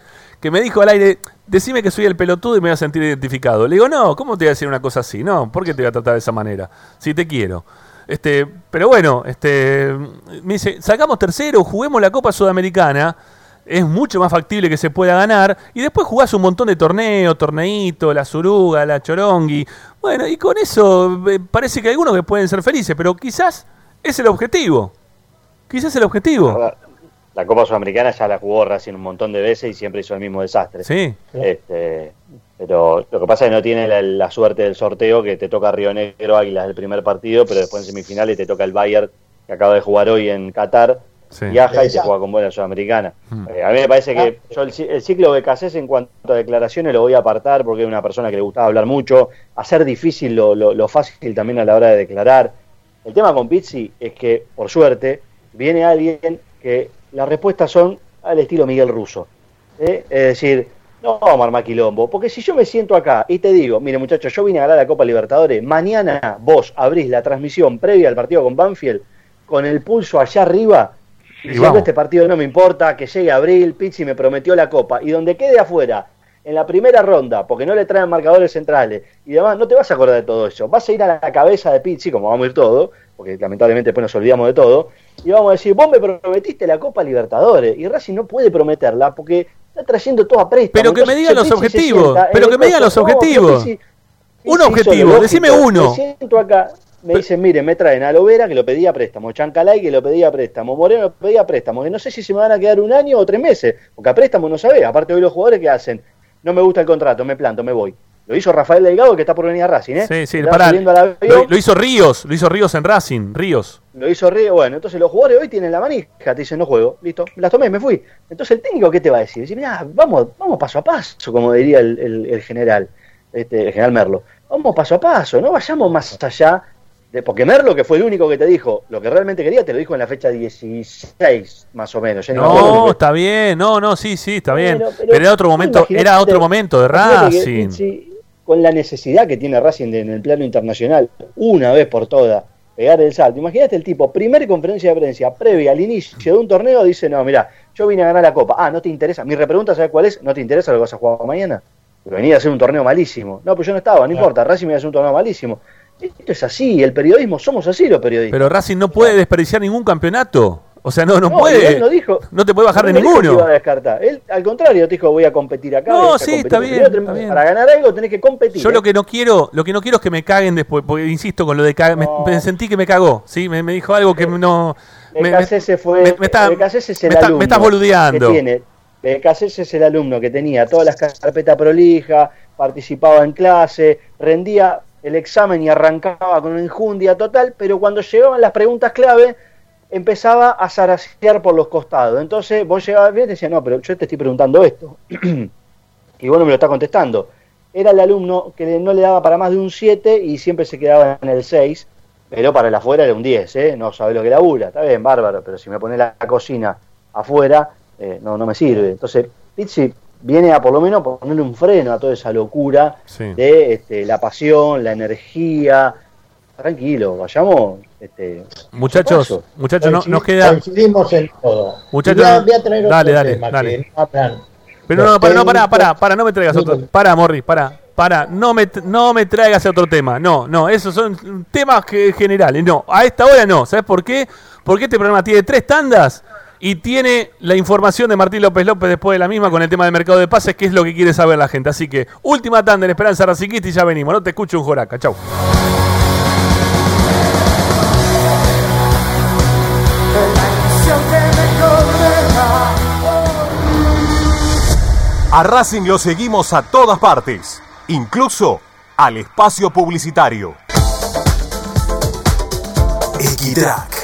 que me dijo al aire, decime que soy el pelotudo y me voy a sentir identificado. Le digo, no, ¿cómo te voy a decir una cosa así? No, ¿por qué te voy a tratar de esa manera? Si te quiero. Este, pero bueno, este, me dice, sacamos tercero, juguemos la Copa Sudamericana, es mucho más factible que se pueda ganar, y después jugás un montón de torneos, torneito, la Suruga, la Chorongui, bueno, y con eso eh, parece que hay algunos que pueden ser felices, pero quizás es el objetivo, quizás es el objetivo. La Copa Sudamericana ya la jugó Racing un montón de veces y siempre hizo el mismo desastre. Sí. Este, pero lo que pasa es que no tiene la, la suerte del sorteo que te toca Río Negro Águilas del primer partido, pero después en semifinales te toca el Bayern que acaba de jugar hoy en Qatar. Sí. Viaja y se juega con buena Sudamericana. Hmm. Eh, a mí me parece que yo el, ci- el ciclo de Cassés en cuanto a declaraciones lo voy a apartar porque es una persona que le gustaba hablar mucho, hacer difícil lo, lo- lo fácil también a la hora de declarar. El tema con Pizzi es que, por suerte, viene alguien que las respuestas son al estilo Miguel Russo. ¿eh? Es decir, no vamos a armar quilombo, porque si yo me siento acá y te digo, mire muchachos, yo vine a ganar la Copa Libertadores, mañana vos abrís la transmisión previa al partido con Banfield con el pulso allá arriba, diciendo vamos. este partido no me importa, que llegue abril, Pizzi me prometió la Copa, y donde quede afuera en la primera ronda, porque no le traen marcadores centrales y demás, no te vas a acordar de todo eso. Vas a ir a la cabeza de Pizzi, como vamos a ir todo, porque lamentablemente después nos olvidamos de todo, y vamos a decir, vos me prometiste la Copa Libertadores, y Racing no puede prometerla porque está trayendo todo a préstamo. Pero que me digan los Pizzi objetivos, pero que me digan los objetivos. Un objetivo, decime uno. Me siento acá, me dicen, mire, me traen a Lovera que lo pedía préstamo, Chancalay que lo pedía préstamo, Moreno lo pedía préstamo, que no sé si se me van a quedar un año o tres meses, porque a préstamo no sabe. Aparte hoy los jugadores que hacen, no me gusta el contrato, me planto, me voy. Lo hizo Rafael Delgado que está por venir a Racing, ¿eh? Sí, sí, pará, lo, lo hizo Ríos, lo hizo Ríos en Racing, Ríos. lo hizo Río, bueno, entonces los jugadores hoy tienen la manija, te dicen no juego, listo, las tomé, me fui. Entonces el técnico, ¿qué te va a decir? Dice, mira, vamos, vamos paso a paso, como diría el, el- el general, este, el general Merlo. Vamos paso a paso, no vayamos más allá de, porque Merlo, que fue el único que te dijo lo que realmente quería, te lo dijo en la fecha 16, más o menos. ya acuerdo No, está bien, no, no, sí, sí, está bien. Pero, era otro momento, era otro momento de que Racing. Con la necesidad que tiene Racing de- en el plano internacional, una vez por todas, pegar el salto. Imagínate el tipo, primer conferencia de prensa previa al inicio de un torneo, dice, no, mira, yo vine a ganar la Copa. Ah, ¿no te interesa? Mi repregunta, ¿sabes cuál es? ¿No te interesa lo que vas a jugar mañana? Venía a hacer un torneo malísimo. No, pues yo no estaba, no importa, Racing me iba a hacer un torneo malísimo. Esto es así, el periodismo, somos así los periodistas. Pero Racing no puede desperdiciar ningún campeonato. O sea, no, no, No, puede. él no dijo- no te puede bajar de no dijo que ninguno. iba a descartar. Él, al contrario, te dijo, voy a competir acá. No, sí, está bien, tenés- está bien. Para ganar algo tenés que competir. Yo ¿eh? lo que no quiero, lo que no quiero es que me caguen después, porque insisto con lo de cagar, me, me sentí que me cagó, ¿sí? Me, me dijo algo que no... me- me- Becasese fue. me- me está- es el me estás boludeando. Que tiene. Becasese es el alumno que tenía todas las carpetas prolijas, participaba en clase, rendía el examen y arrancaba con una injundia total, pero cuando llegaban las preguntas clave empezaba a zarasear por los costados. Entonces vos llegabas bien y decías, no, pero yo te estoy preguntando esto. *clears throat* y vos no me lo estás contestando. Era el alumno que no le daba para más de un 7 y siempre se quedaba en el 6, pero para el afuera era un 10, ¿eh? No sabe lo que labura, está bien, bárbaro, pero si me pone la cocina afuera, eh, no, no me sirve. Entonces, Pizzi viene a por lo menos ponerle un freno a toda esa locura Sí. de este, la pasión, la energía. Tranquilo, vayamos. Este, Muchachos, muchachos, no, nos queda... Coincidimos en todo. Muchachos, voy a, voy a traer otro dale, dale, tema dale. que no Pero no, para, no, pará, pará, pará, no me traigas otro. Pará, Morris, pará, pará, no me, no me traigas otro tema. No, no, esos son temas que- generales. No, a esta hora no. ¿Sabes por qué? Porque este programa tiene tres tandas y tiene la información de Martín López López después de la misma con el tema del mercado de pases, que es lo que quiere saber la gente. Así que, última tanda en Esperanza Raciquista y ya venimos. No te escucho un joraca. Chau. A Racing lo seguimos a todas partes, incluso al espacio publicitario. Equitrack,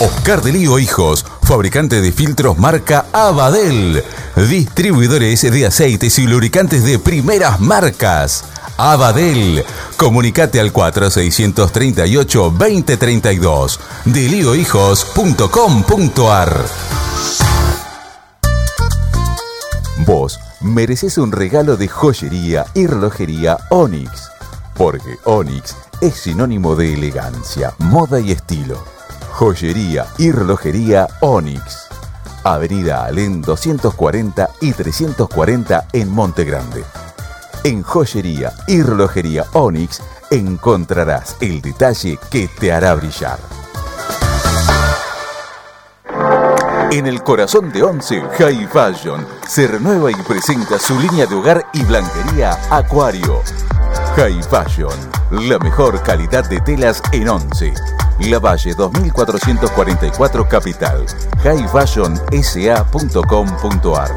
Oscar de Lío Hijos, fabricante de filtros marca Abadel. Distribuidores de aceites y lubricantes de primeras marcas. Abadel. Comunicate al 4638-2032. Deliohijos.com.ar Vos mereces un regalo de joyería y relojería Onyx. Porque Onyx es sinónimo de elegancia, moda y estilo. Joyería y relojería Onyx. Avenida Alén 240 y 340 en Monte Grande. En joyería y relojería Onyx encontrarás el detalle que te hará brillar. En el corazón de Once, High Fashion se renueva y presenta su línea de hogar y blanquería Acuario. High Fashion, la mejor calidad de telas en Once. La Valle 2444 Capital. highfashionsa.com.ar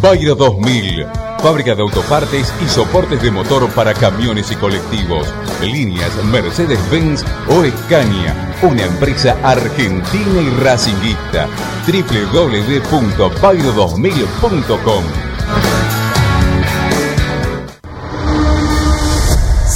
Bayro 2000, fábrica de autopartes y soportes de motor para camiones y colectivos. Líneas Mercedes-Benz o Scania, una empresa argentina y racinguista. www.bayro2000.com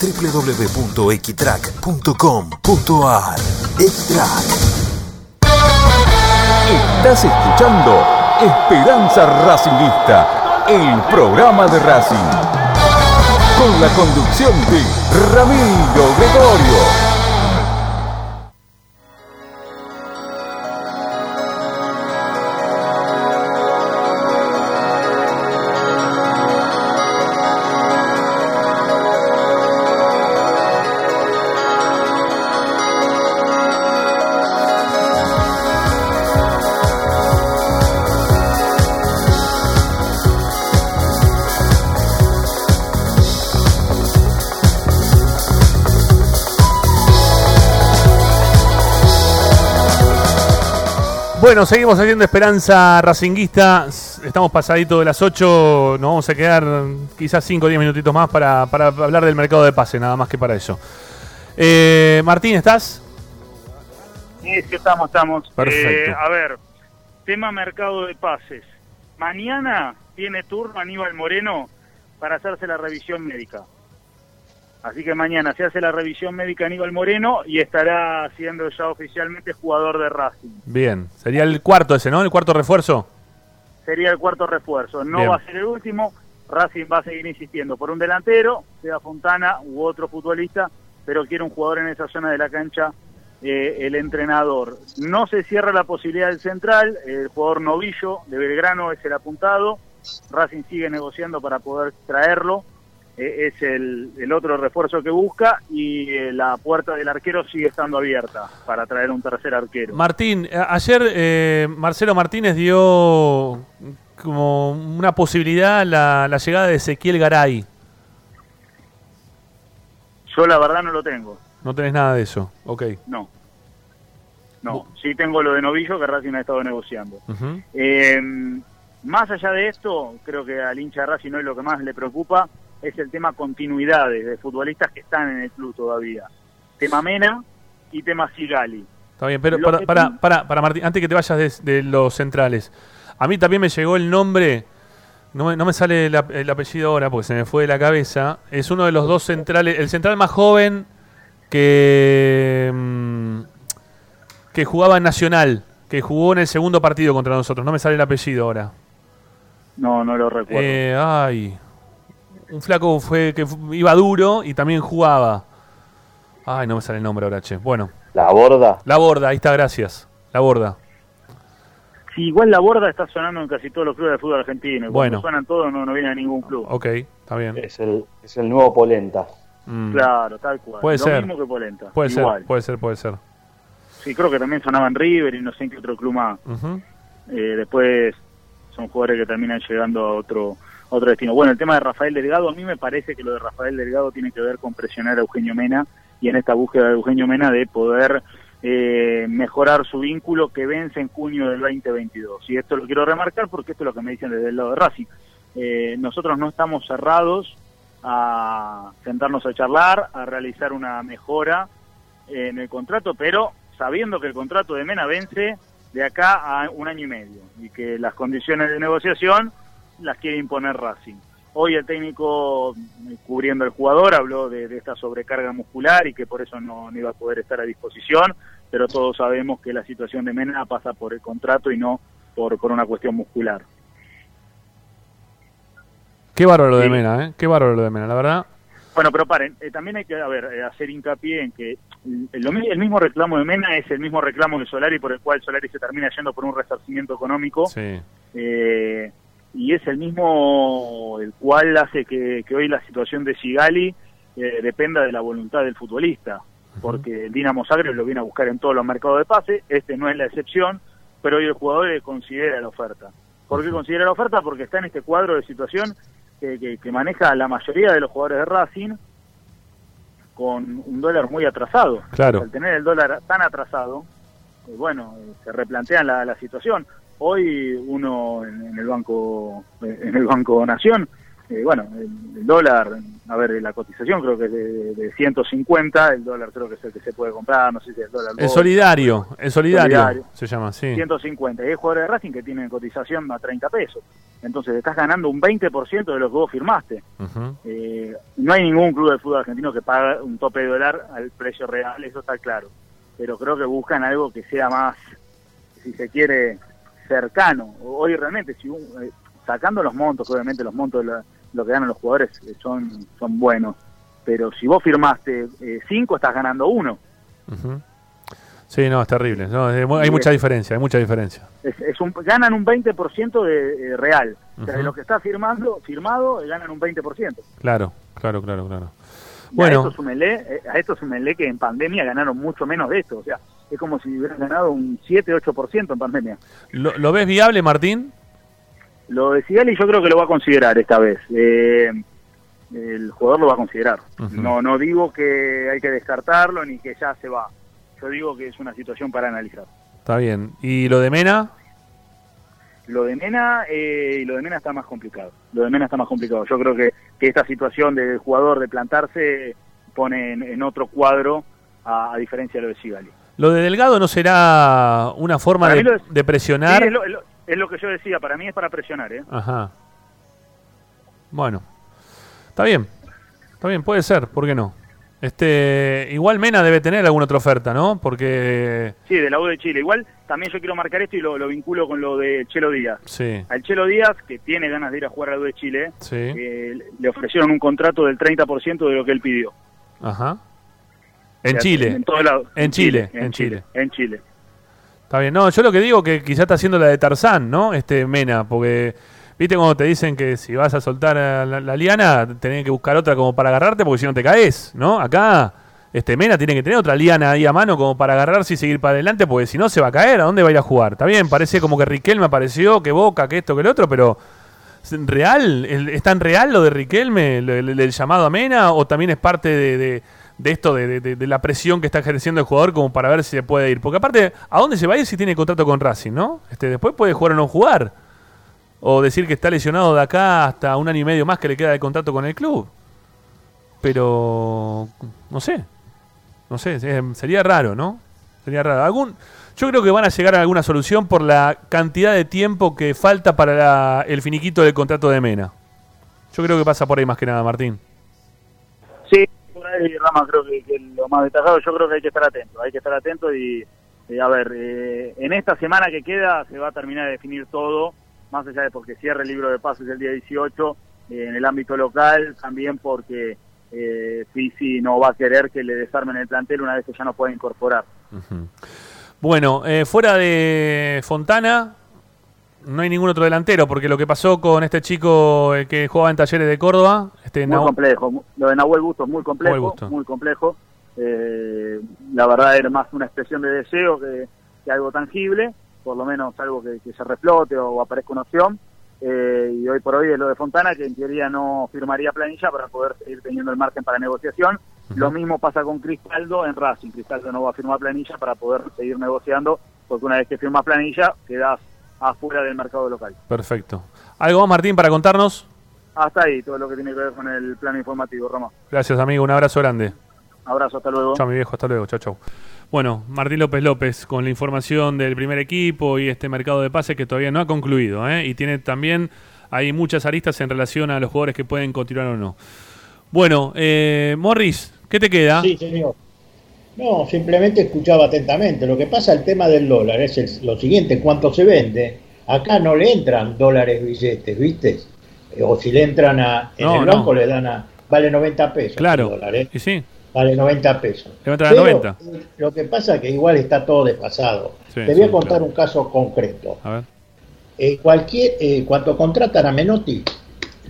www.xtrack.com.ar Xtrack Estás escuchando Esperanza Racingista, el programa de Racing. Con la conducción de Ramiro Gregorio. Bueno, seguimos haciendo Esperanza Racinguista. Estamos pasadito de las 8. Nos vamos a quedar quizás 5 o 10 minutitos más para, para hablar del mercado de pase, nada más que para eso. Eh, Martín, ¿estás? Sí, sí, estamos, estamos. Perfecto. Eh, a ver, tema mercado de pases. Mañana tiene turno Aníbal Moreno para hacerse la revisión médica. Así que mañana se hace la revisión médica Aníbal Moreno y estará siendo ya oficialmente jugador de Racing. Bien. Sería el cuarto ese, ¿no? El cuarto refuerzo. Sería el cuarto refuerzo. No Bien. va a ser el último. Racing va a seguir insistiendo por un delantero, sea Fontana u otro futbolista, pero quiere un jugador en esa zona de la cancha, eh, el entrenador. No se cierra la posibilidad del central, el jugador novillo de Belgrano es el apuntado. Racing sigue negociando para poder traerlo. Eh, es el, el otro refuerzo que busca y eh, la puerta del arquero sigue estando abierta para traer un tercer arquero. Martín, a- ayer eh, Marcelo Martínez dio como una posibilidad la, la llegada de Ezequiel Garay. Yo la verdad no lo tengo. No tenés nada de eso. Ok. No. No, sí tengo lo de Novillo que Racing ha estado negociando. Eh, más allá de esto, creo que al hincha de Racing hoy lo que más le preocupa es el tema continuidades de futbolistas que están en el club todavía. Tema Mena y tema Sigali. Está bien, pero para, para, para, para, Martín, antes que te vayas de, de los centrales, a mí también me llegó el nombre, no me, no me sale el apellido ahora porque se me fue de la cabeza, es uno de los dos centrales, el central más joven que, mm, que jugaba en Nacional, que jugó en el segundo partido contra nosotros, no me sale el apellido ahora. No, no lo recuerdo. Eh, ay, un flaco fue que iba duro y también jugaba. Ay, no me sale el nombre ahora, che. Bueno. La borda. La borda, ahí está, gracias. La borda. Sí, igual la borda está sonando en casi todos los clubes de fútbol argentino. y Bueno. Cuando suenan todos no, no viene a ningún club. Ok, está bien. Es el, es el nuevo Polenta. Mm. Claro, tal cual. Puede lo ser. mismo que Polenta. Puede igual. ser, puede ser, puede ser. Sí, creo que también sonaban River y no sé en qué otro club más. Eh, después son jugadores que terminan llegando a otro otro destino. Bueno, el tema de Rafael Delgado, a mí me parece que lo de Rafael Delgado tiene que ver con presionar a Eugenio Mena y en esta búsqueda de Eugenio Mena de poder eh, mejorar su vínculo que vence en junio del 2022. Y esto lo quiero remarcar porque esto es lo que me dicen desde el lado de Racing. Eh, nosotros no estamos cerrados a sentarnos a charlar, a realizar una mejora en el contrato, pero sabiendo que el contrato de Mena vence de acá a un año y medio y que las condiciones de negociación las quiere imponer Racing. Hoy el técnico, eh, cubriendo al jugador, habló de, de esta sobrecarga muscular y que por eso no, no iba a poder estar a disposición, pero todos sabemos que la situación de Mena pasa por el contrato y no por, por una cuestión muscular. Qué bárbaro lo de. Mena, ¿eh? Qué bárbaro lo de Mena, la verdad. Bueno, pero paren, eh, también hay que a ver, eh, hacer hincapié en que mi- el mismo reclamo de Mena es el mismo reclamo de Solari por el cual Solari se termina yendo por un resarcimiento económico. Sí. Eh, y es el mismo el cual hace que, que hoy la situación de Sigali eh, dependa de la voluntad del futbolista, porque el Dinamo Zagreb lo viene a buscar en todos los mercados de pase, este no es la excepción, pero hoy el jugador considera la oferta. ¿Por qué considera la oferta? Porque está en este cuadro de situación que, que- que maneja la mayoría de los jugadores de Racing, con un dólar muy atrasado. Claro. Al tener el dólar tan atrasado, eh, bueno, eh, se replantean la, la situación. Hoy uno en, el banco en el banco Nación, eh, bueno, el, el dólar, a ver, la cotización creo que es de, de 150, el dólar creo que es el que se puede comprar, no sé si es el dólar. Es Gold. solidario, es solidario, Solidario. se llama, sí. 150. Y hay jugadores de Racing que tienen cotización a 30 pesos. Entonces estás ganando un 20% de lo que vos firmaste. Eh, no hay ningún club de fútbol argentino que pague un tope de dólar al precio real, eso está claro. Pero creo que buscan algo que sea más, si se quiere, cercano. Hoy realmente, si un- eh, sacando los montos, obviamente los montos de la- lo que ganan los jugadores eh, son, son buenos. Pero si vos firmaste 5, estás ganando uno. Sí, no, es terrible. No, es- hay Sí, mucha es- diferencia, hay mucha diferencia. Es, es un, ganan un 20% de eh, real. O sea, de lo que está firmando, firmado, eh, ganan un 20%. Claro, claro, claro, claro. Y A Bueno, esto, súmenle, eh, a esto súmenle que en pandemia ganaron mucho menos de esto. O sea, es como si hubieran ganado un 7-8% en pandemia. ¿lo, lo ves viable, Martín? Lo de Sigali yo creo que lo va a considerar esta vez. Eh, el jugador lo va a considerar. No no digo que hay que descartarlo ni que ya se va. Yo digo que es una situación para analizar. Está bien. ¿Y lo de Mena? Lo de Mena, eh, lo de Mena está más complicado. Lo de Mena está más complicado. Yo creo que, que esta situación del jugador de plantarse pone en, en otro cuadro a, a diferencia de lo de Sigali. ¿Lo de Delgado no será una forma de, presionar? Sí, es, lo, es lo- es lo que yo decía, para mí es para presionar, ¿eh? Ajá. Bueno. Está bien. Está bien, puede ser, ¿por qué no? Este, igual Mena debe tener alguna otra oferta, ¿no? Porque Sí, de la U de Chile. Igual también yo quiero marcar esto y lo, lo vinculo con lo de Chelo Díaz. sí, Al Chelo Díaz, que tiene ganas de ir a jugar a la U de Chile, sí. eh, le ofrecieron un contrato del 30% de lo que él pidió. Ajá. En Chile. En, todo lado. En Chile, en Chile. En Chile. Está bien. No, yo lo que digo que quizá está haciendo la de Tarzán, ¿no? Este Mena, porque viste cuando te dicen que si vas a soltar a la, la liana, tenés que buscar otra como para agarrarte, porque si no te caes, ¿no? Acá este Mena tiene que tener otra liana ahí a mano como para agarrarse y seguir para adelante, porque si no se va a caer, ¿a dónde va a ir a jugar? Está bien, parece como que Riquelme apareció, que Boca, que esto, que el otro, pero ¿es real? ¿El- ¿Es tan real lo de Riquelme, el, el- el llamado a Mena, o también es parte de, de- de esto, de, de- de- la presión que está ejerciendo el jugador como para ver si se puede ir? Porque aparte, ¿a dónde se va a ir si tiene contrato con Racing, no? Este, después puede jugar o no jugar. O decir que está lesionado de acá hasta un año y medio más que le queda de contrato con el club. Pero, no sé. No sé, sería raro, ¿no? Sería raro. Algún, yo creo que van a llegar a alguna solución por la cantidad de tiempo que falta para la- el finiquito del contrato de Mena. Yo creo que pasa por ahí más que nada, Martín. Lo más destacado, yo creo que hay que estar atento, hay que estar atento y, a ver, eh, en esta semana que queda se va a terminar de definir todo, más allá de porque cierre el libro de pases el día 18, eh, en el ámbito local, también porque eh, Fisi no va a querer que le desarmen el plantel una vez que ya no pueda incorporar. Bueno, eh, fuera de Fontana, no hay ningún otro delantero, porque lo que pasó con este chico eh, que jugaba en Talleres de Córdoba, este Muy complejo, lo de Nahuel Busto es muy complejo, Busto. muy complejo. Eh, la verdad era más una expresión de deseo que, que algo tangible, por lo menos algo que, que se reflote o, aparezca una opción. Eh, y hoy por hoy es lo de Fontana, que en teoría no firmaría planilla para poder seguir teniendo el margen para negociación. Lo mismo pasa con Cristaldo en Racing. Cristaldo no va a firmar planilla para poder seguir negociando, porque una vez que firmas planilla quedas afuera del mercado local. Perfecto. ¿Algo más, Martín, para contarnos? Hasta ahí todo lo que tiene que ver con el plano informativo, Roma. Gracias, amigo. Un abrazo grande. Abrazo, hasta luego. Chao, mi viejo. Hasta luego. Chao, chao. Bueno, Martín López López con la información del primer equipo y este mercado de pases que todavía no ha concluido. ¿eh? Y tiene también hay muchas aristas en relación a los jugadores que pueden continuar o no. Bueno, eh, Morris, ¿qué te queda? Sí, señor. No, simplemente escuchaba atentamente. Lo que pasa, el tema del dólar es el- lo siguiente, cuánto se vende. Acá no le entran dólares billetes, ¿viste? Eh, O si le entran a... En No, el no. banco le dan a... Vale 90 pesos. Claro. ¿eh? Y sí, Vale 90 pesos. le entran a Pero, 90. eh, Lo que pasa es que igual está todo desfasado. Sí, Te voy a contar claro. un caso concreto. A ver. Eh, cualquier, eh, cuando contratan a Menotti,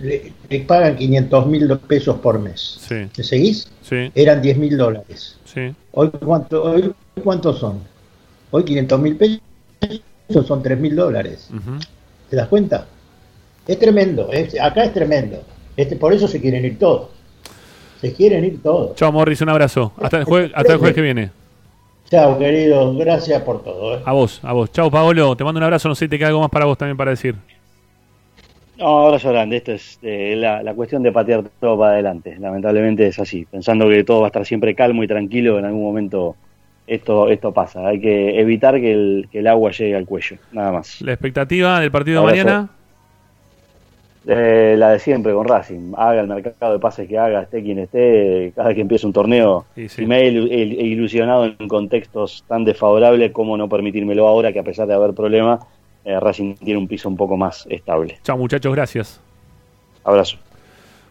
le, le pagan 500 mil pesos por mes. Sí, ¿Me seguís? sí, Eran 10 mil dólares. sí. Hoy, ¿cuánto, hoy ¿cuántos son? Hoy 500 mil pesos son 3 mil dólares. ¿Te das cuenta? Es tremendo. es- acá es tremendo. Este, por eso se quieren ir todos. Se quieren ir todos. Chao, Morris, un abrazo. Hasta el, jueves, hasta el jueves que viene. Chao, queridos. Gracias por todo. ¿eh? A vos, a vos. Chao, Paolo. Te mando un abrazo. No sé si te queda algo más para vos también para decir. No, abrazo grande. Esto es eh, la, la cuestión de patear todo para adelante. Lamentablemente es así. Pensando que todo va a estar siempre calmo y tranquilo, en algún momento esto esto pasa. Hay que evitar que el, que el agua llegue al cuello. Nada más. La expectativa del partido de mañana. Eh, la de siempre con Racing. Haga el mercado de pases que haga, esté quien esté, cada vez que empiece un torneo. Y me he ilusionado en contextos tan desfavorables como no permitírmelo ahora, que a pesar de haber problemas, eh, Racing tiene un piso un poco más estable. Chao, muchachos. Gracias. Abrazo.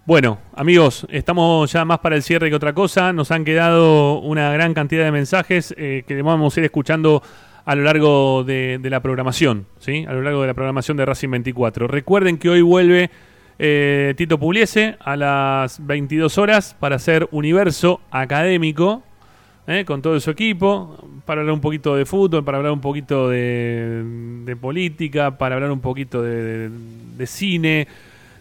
Bueno, amigos, estamos ya más para el cierre que otra cosa. Nos han quedado una gran cantidad de mensajes eh, que vamos a ir escuchando a lo largo de, de la programación, ¿sí? A lo largo de la programación de Racing 24. Recuerden que hoy vuelve eh, Tito Puliese a las 22 horas para hacer Universo Académico, ¿eh? con todo su equipo, para hablar un poquito de fútbol, para hablar un poquito de, de política, para hablar un poquito de, de- de cine,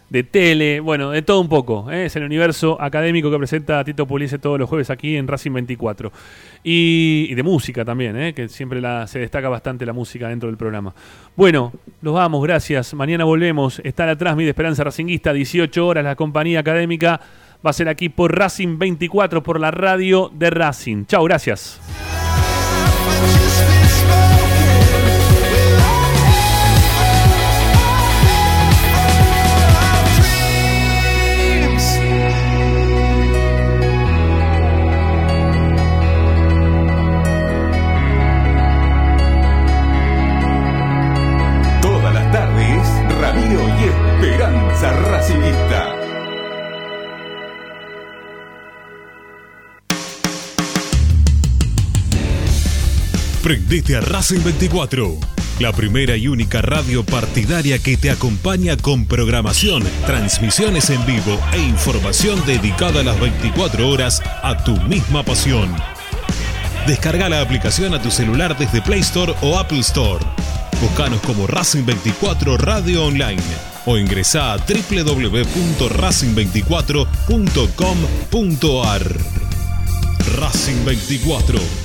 de tele, bueno, de todo un poco. ¿eh? Es el universo académico que presenta Tito Puliese todos los jueves aquí en Racing 24. Y, de música también, ¿eh? que siempre la, se destaca bastante la música dentro del programa. Bueno, nos vamos, gracias. Mañana volvemos. Está la Transmit de Esperanza Racinguista, 18 horas. La compañía académica va a ser aquí por Racing 24, por la radio de Racing. Chao, gracias. Prendete a Racing 24, la primera y única radio partidaria que te acompaña con programación, transmisiones en vivo e información dedicada a las 24 horas a tu misma pasión. Descarga la aplicación a tu celular desde Play Store o Apple Store. Búscanos como Racing 24 Radio Online o ingresa a www.racing24.com.ar. Racing 24,